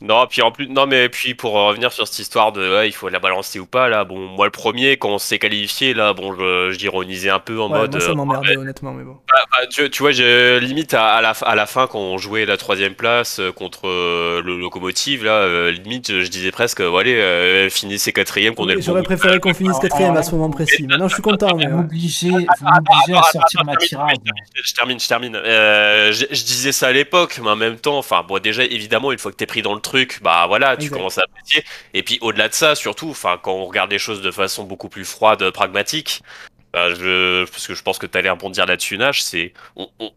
Non, puis en plus, non, mais puis pour revenir sur cette histoire de ouais, il faut la balancer ou pas, là, bon, moi le premier, quand on s'est qualifié, là, bon, je, j'ironisais un peu en mode. Moi, ça euh, m'emmerdait, honnêtement, mais bon. Bah, bah, tu, tu, vois, limite à, la, à la fin, quand on jouait la troisième place euh, contre euh, le locomotive, là, limite, je disais presque, voilà, euh, finissez quatrième, qu'on est le J'aurais préféré qu'on finisse quatrième à ce moment précis. Maintenant, je suis content, mais. Vous m'obligez à sortir ma tirade. Je termine, je termine. je, je disais ça à l'époque, mais en même temps, enfin, bon, déjà, évidemment, une fois que t'es pris dans le truc, bah voilà, tu commences à apprécier. Et puis au-delà de ça, surtout, enfin, quand on regarde les choses de façon beaucoup plus froide, pragmatique, bah, je, parce que je pense que tu allais rebondir là-dessus, Nash, c'est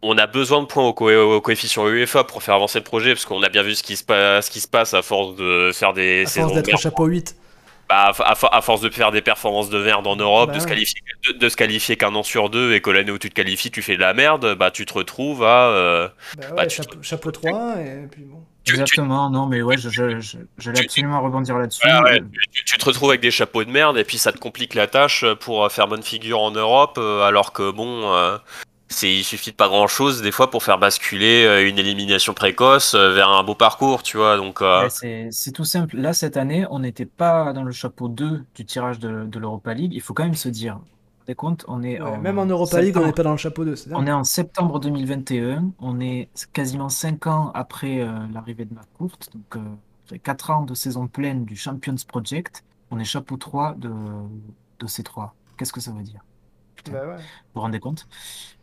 on, a besoin de points au, coefficient UEFA pour faire avancer le projet, parce qu'on a bien vu ce qui se passe, ce qui se passe à force de faire des. À force d'être au chapeau 8. Bah, à, force de faire des performances de merde en Europe, bah de, se qualifier, de, se qualifier qu'un an sur deux et que l'année où tu te qualifies, tu fais de la merde, bah tu te retrouves à. Euh, bah ouais, chapeau, chapeau 3 et puis bon. Exactement, non, mais ouais, je, je, je, absolument rebondir là-dessus. tu, te retrouves avec des chapeaux de merde et puis ça te complique la tâche pour faire bonne figure en Europe, euh, alors que bon, euh, c'est il suffit de pas grand-chose des fois pour faire basculer euh, une élimination précoce vers un beau parcours, tu vois. Donc c'est tout simple. Là cette année, on n'était pas dans le chapeau 2 du tirage de, de l'Europa League. Il faut quand même se dire, des comptes, on est même en Europa League, on n'est pas dans le chapeau 2. On est en septembre 2021, on est quasiment 5 ans après euh, l'arrivée de McCourt, donc euh, 4 ans de saison pleine du Champions Project, on est chapeau 3 de, de ces 3. Qu'est-ce que ça veut dire? Bah ouais. Vous vous rendez compte?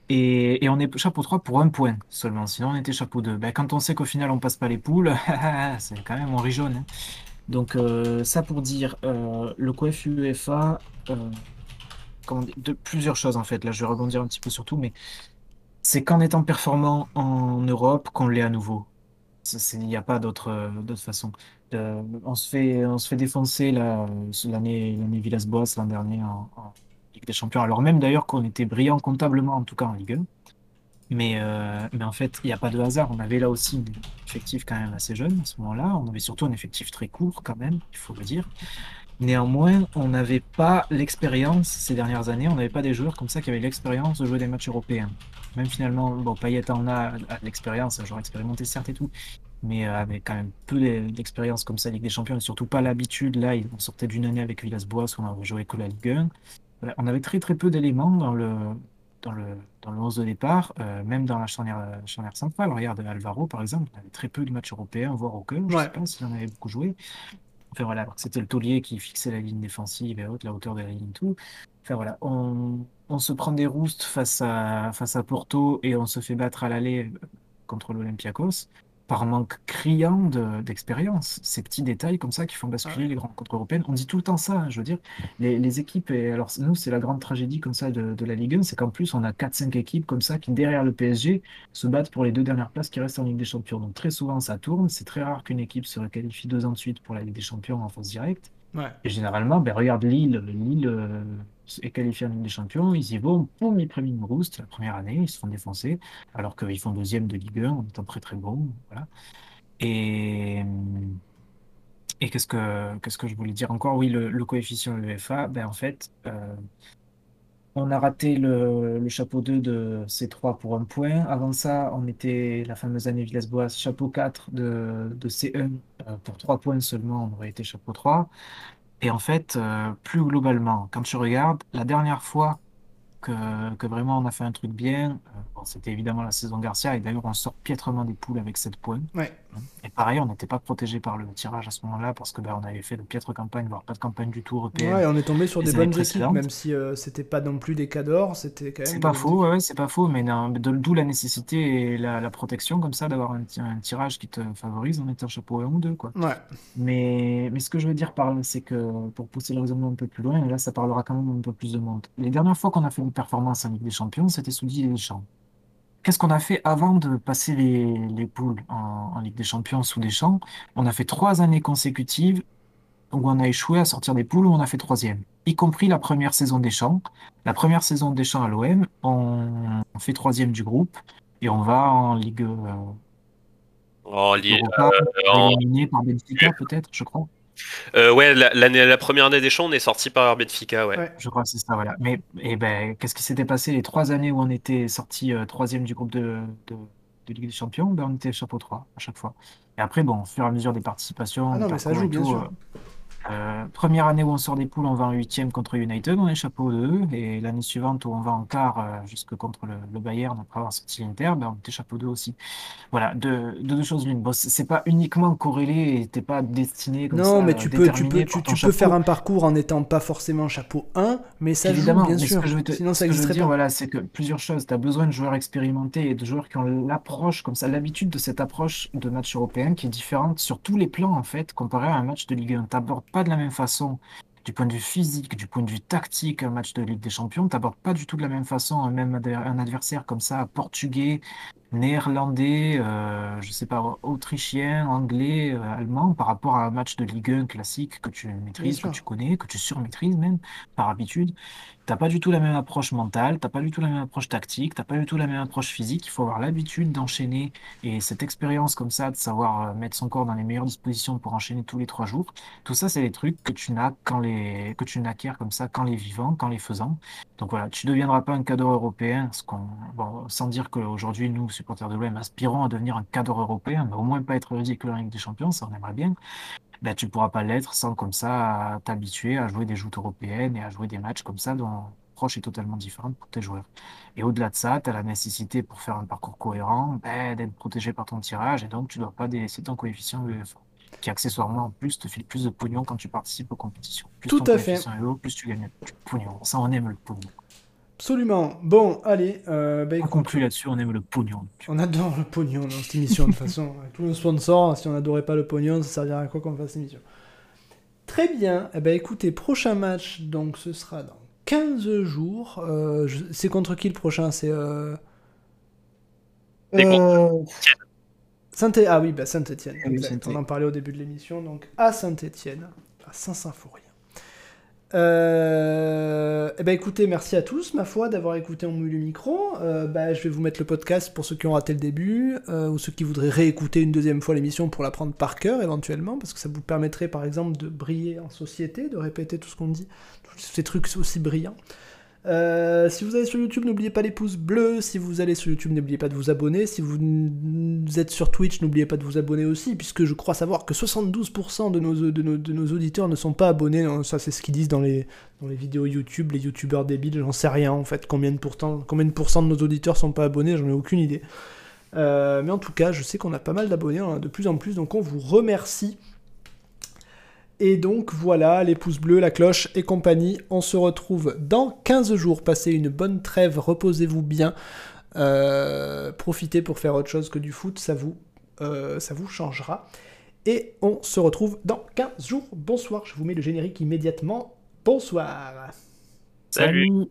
Et, et, on est chapeau 3 pour un point seulement, sinon on était chapeau 2. Ben, quand on sait qu'au final on passe pas les poules, c'est quand même on rit jaune. Hein. Donc euh, ça pour dire, euh, le coef UEFA, de plusieurs choses en fait. Là, je vais rebondir un petit peu sur tout, mais c'est qu'en étant performant en Europe qu'on l'est à nouveau. Il n'y a pas d'autre façon. Euh, on, se fait, on se fait défoncer l'année Villas-Boas l'an dernier en, Ligue des Champions, alors même d'ailleurs qu'on était brillant comptablement, en tout cas en Ligue 1. Mais, euh, mais en fait, il n'y a pas de hasard. On avait là aussi un effectif quand même assez jeune à ce moment-là. On avait surtout un effectif très court quand même, il faut le dire. Néanmoins, on n'avait pas l'expérience ces dernières années, on n'avait pas des joueurs comme ça qui avaient l'expérience de jouer des matchs européens. Même finalement, bon, Payet en a, l'expérience, un joueur expérimenté certes et tout, mais euh, avec quand même peu d'expérience comme ça, Ligue des Champions, et surtout pas l'habitude. Là, on sortait d'une année avec Villas-Boas où on avait joué que la Ligue 1. on avait très très peu d'éléments dans le, dans le, dans le 11 de départ, euh, même dans la charnière, charnière centrale. Regarde Alvaro, par exemple, on avait très peu de matchs européens, voire aucun. Je ne sais pas s'il en avait beaucoup joué. Enfin voilà, c'était le taulier qui fixait la ligne défensive et la hauteur de la ligne, tout. Enfin voilà, on, on se prend des roustes face à, face à Porto et on se fait battre à l'aller contre l'Olympiakos par manque criant d'expérience. Ces petits détails comme ça qui font basculer les rencontres européennes. On dit tout le temps ça, hein, je veux dire. Les, équipes, et alors nous, c'est la grande tragédie comme ça de, la Ligue 1, c'est qu'en plus, on a 4-5 équipes comme ça qui, derrière le PSG, se battent pour les deux dernières places qui restent en Ligue des Champions. Donc très souvent, ça tourne. C'est très rare qu'une équipe se qualifie deux ans de suite pour la Ligue des Champions en phase directe. Et généralement, ben, regarde Lille. Lille euh, est qualifié en Ligue des Champions, ils y vont, boum, ils prennent une la première année, ils se font défoncer, alors qu'ils font deuxième de Ligue 1 en étant très très bon. Voilà. Et, qu'est-ce que, que je voulais dire encore? Oui, le, coefficient UEFA, ben en fait, euh, on a raté le, chapeau 2 de C3 pour un point. Avant ça, on était la fameuse année Villas-Boas, chapeau 4 de, de C1 euh, pour 3 points seulement, on aurait été chapeau 3. Et en fait, euh, plus globalement, quand tu regardes, la dernière fois que, vraiment on a fait un truc bien. Euh, c'était évidemment la saison Garcia, et d'ailleurs on sort piètrement des poules avec 7 points. Et pareil, on n'était pas protégé par le tirage à ce moment-là, parce que ben, on avait fait de piètres campagnes, voire pas de campagne du tout européenne. Ouais, on est tombé sur des bonnes équipes, même si euh, c'était pas non plus des cas d'or, c'était quand même. C'est pas faux, ouais, c'est pas faux, mais d'où la nécessité et la, protection comme ça d'avoir un, un, tirage qui te favorise en un chapeau 1 ou 2, quoi. Ouais. Mais, mais ce que je veux dire par là, c'est que pour pousser le raisonnement un peu plus loin, et là ça parlera quand même un peu plus de monde. Les dernières fois qu'on a fait performance en Ligue des Champions, c'était sous Didier Deschamps. Qu'est-ce qu'on a fait avant de passer les, poules en, Ligue des Champions sous Deschamps On a fait trois années consécutives où on a échoué à sortir des poules où on a fait troisième, y compris la première saison des Champs. La première saison des Champs à l'OM, on, fait troisième du groupe et on va en Ligue. Euh, en Ligue. éliminé par Benfica peut-être, je crois. Euh, ouais, la, la, première année des champs, on est sorti par Benfica, ouais. Je crois que c'est ça, voilà. Mais et eh ben, qu'est-ce qui s'était passé les trois années où on était sorti euh, troisième du groupe de, de, Ligue des Champions? Ben, On était chapeau 3 à chaque fois. Et après, bon, au fur et à mesure des participations, ah non, mais ça joue, bien sûr. Euh, euh, première année où on sort des poules, on va en huitième contre United, on est chapeau 2. Et l'année suivante où on va en quart euh, jusque contre le, Bayern après avoir sorti l'Inter, ben, on était chapeau 2 aussi. Voilà, deux, deux choses l'une. Bon, c'est pas uniquement corrélé et t'es pas destiné comme non, mais tu peux, tu peux, tu, peux faire un parcours en n'étant pas forcément chapeau 1, mais ça Évidemment, joue, bien sûr. Sinon, ça existerait dire, Voilà, c'est que plusieurs choses. Tu as besoin de joueurs expérimentés et de joueurs qui ont l'approche, comme ça, l'habitude de cette approche de match européen qui est différente sur tous les plans, en fait, comparé à un match de Ligue 1 pas de la même façon du point de vue physique, du point de vue tactique, un match de Ligue des Champions. Tu pas du tout de la même façon un, même adversaire comme ça, portugais, néerlandais, euh, je sais pas, autrichien, anglais, euh, allemand, par rapport à un match de Ligue 1 classique que tu maîtrises, que tu connais, que tu surmaîtrises même, par habitude. T'as pas du tout la même approche mentale, t'as pas du tout la même approche tactique, t'as pas du tout la même approche physique. Il faut avoir l'habitude d'enchaîner et cette expérience comme ça, de savoir euh, mettre son corps dans les meilleures dispositions pour enchaîner tous les trois jours. Tout ça, c'est des trucs que tu n'as quand les, que tu n'acquiers comme ça, quand les vivants, quand les faisant. Donc voilà, tu ne deviendras pas un cadre européen, ce qu'on, bon, sans dire qu'aujourd'hui, nous, supporters de l'OM, aspirons à devenir un cadre européen, mais au moins pas être ridicule en Ligue des Champions, ça on aimerait bien ben, tu pourras pas l'être sans comme ça t'habituer à jouer des joutes européennes et à jouer des matchs comme ça dont l'approche est totalement différente pour tes joueurs. Et au-delà de ça, tu as la nécessité pour faire un parcours cohérent ben, d'être protégé par ton tirage et donc tu dois pas délaisser ton coefficient UEFA qui accessoirement en plus te file plus de pognon quand tu participes aux compétitions. Plus Tout ton à fait. coefficient est haut, plus tu gagnes du pognon. Ça, on aime le pognon. Absolument. Bon, allez. Euh, bah, On conclut là-dessus, on aime le pognon. on adore le pognon dans cette émission, de toute façon. Avec tous nos sponsors, si on n'adorait pas le pognon, ça servirait à quoi qu'on fasse l'émission? Très bien. Eh ben, écoutez, prochain match, donc ce sera dans 15 jours. Euh, je- C'est contre qui le prochain? C'est. Euh... Euh, Saint ah oui, bah Saint-Etienne. Ah oui, Saint-Étienne. On en parlait au début de l'émission. Donc à Saint-Etienne, à Saint-Symphorien. Euh, eh ben écoutez, merci à tous, ma foi, d'avoir écouté On mouille le micro. Euh, bah, je vais vous mettre le podcast pour ceux qui ont raté le début, euh, ou ceux qui voudraient réécouter une deuxième fois l'émission pour la prendre par cœur éventuellement, parce que ça vous permettrait par exemple de briller en société, de répéter tout ce qu'on dit, tous ces trucs aussi brillants. Euh, si vous allez sur YouTube, n'oubliez pas les pouces bleus. Si vous allez sur YouTube, n'oubliez pas de vous abonner. Si vous êtes sur Twitch, n'oubliez pas de vous abonner aussi, puisque je crois savoir que 72% de nos, auditeurs ne sont pas abonnés. Non, Ça, c'est ce qu'ils disent dans les, vidéos YouTube, les YouTubeurs débiles. J'en sais rien en fait. Combien de, pourcent, combien de pourcents de nos auditeurs sont pas abonnés J'en ai aucune idée. Euh, mais en tout cas, je sais qu'on a pas mal d'abonnés, a de plus en plus, donc on vous remercie. Et donc voilà, les pouces bleus, la cloche et compagnie. On se retrouve dans 15 jours. Passez une bonne trêve, reposez-vous bien. Euh, profitez pour faire autre chose que du foot, ça vous, euh, ça vous changera. Et on se retrouve dans 15 jours. Bonsoir, je vous mets le générique immédiatement. Bonsoir. Salut. Salut.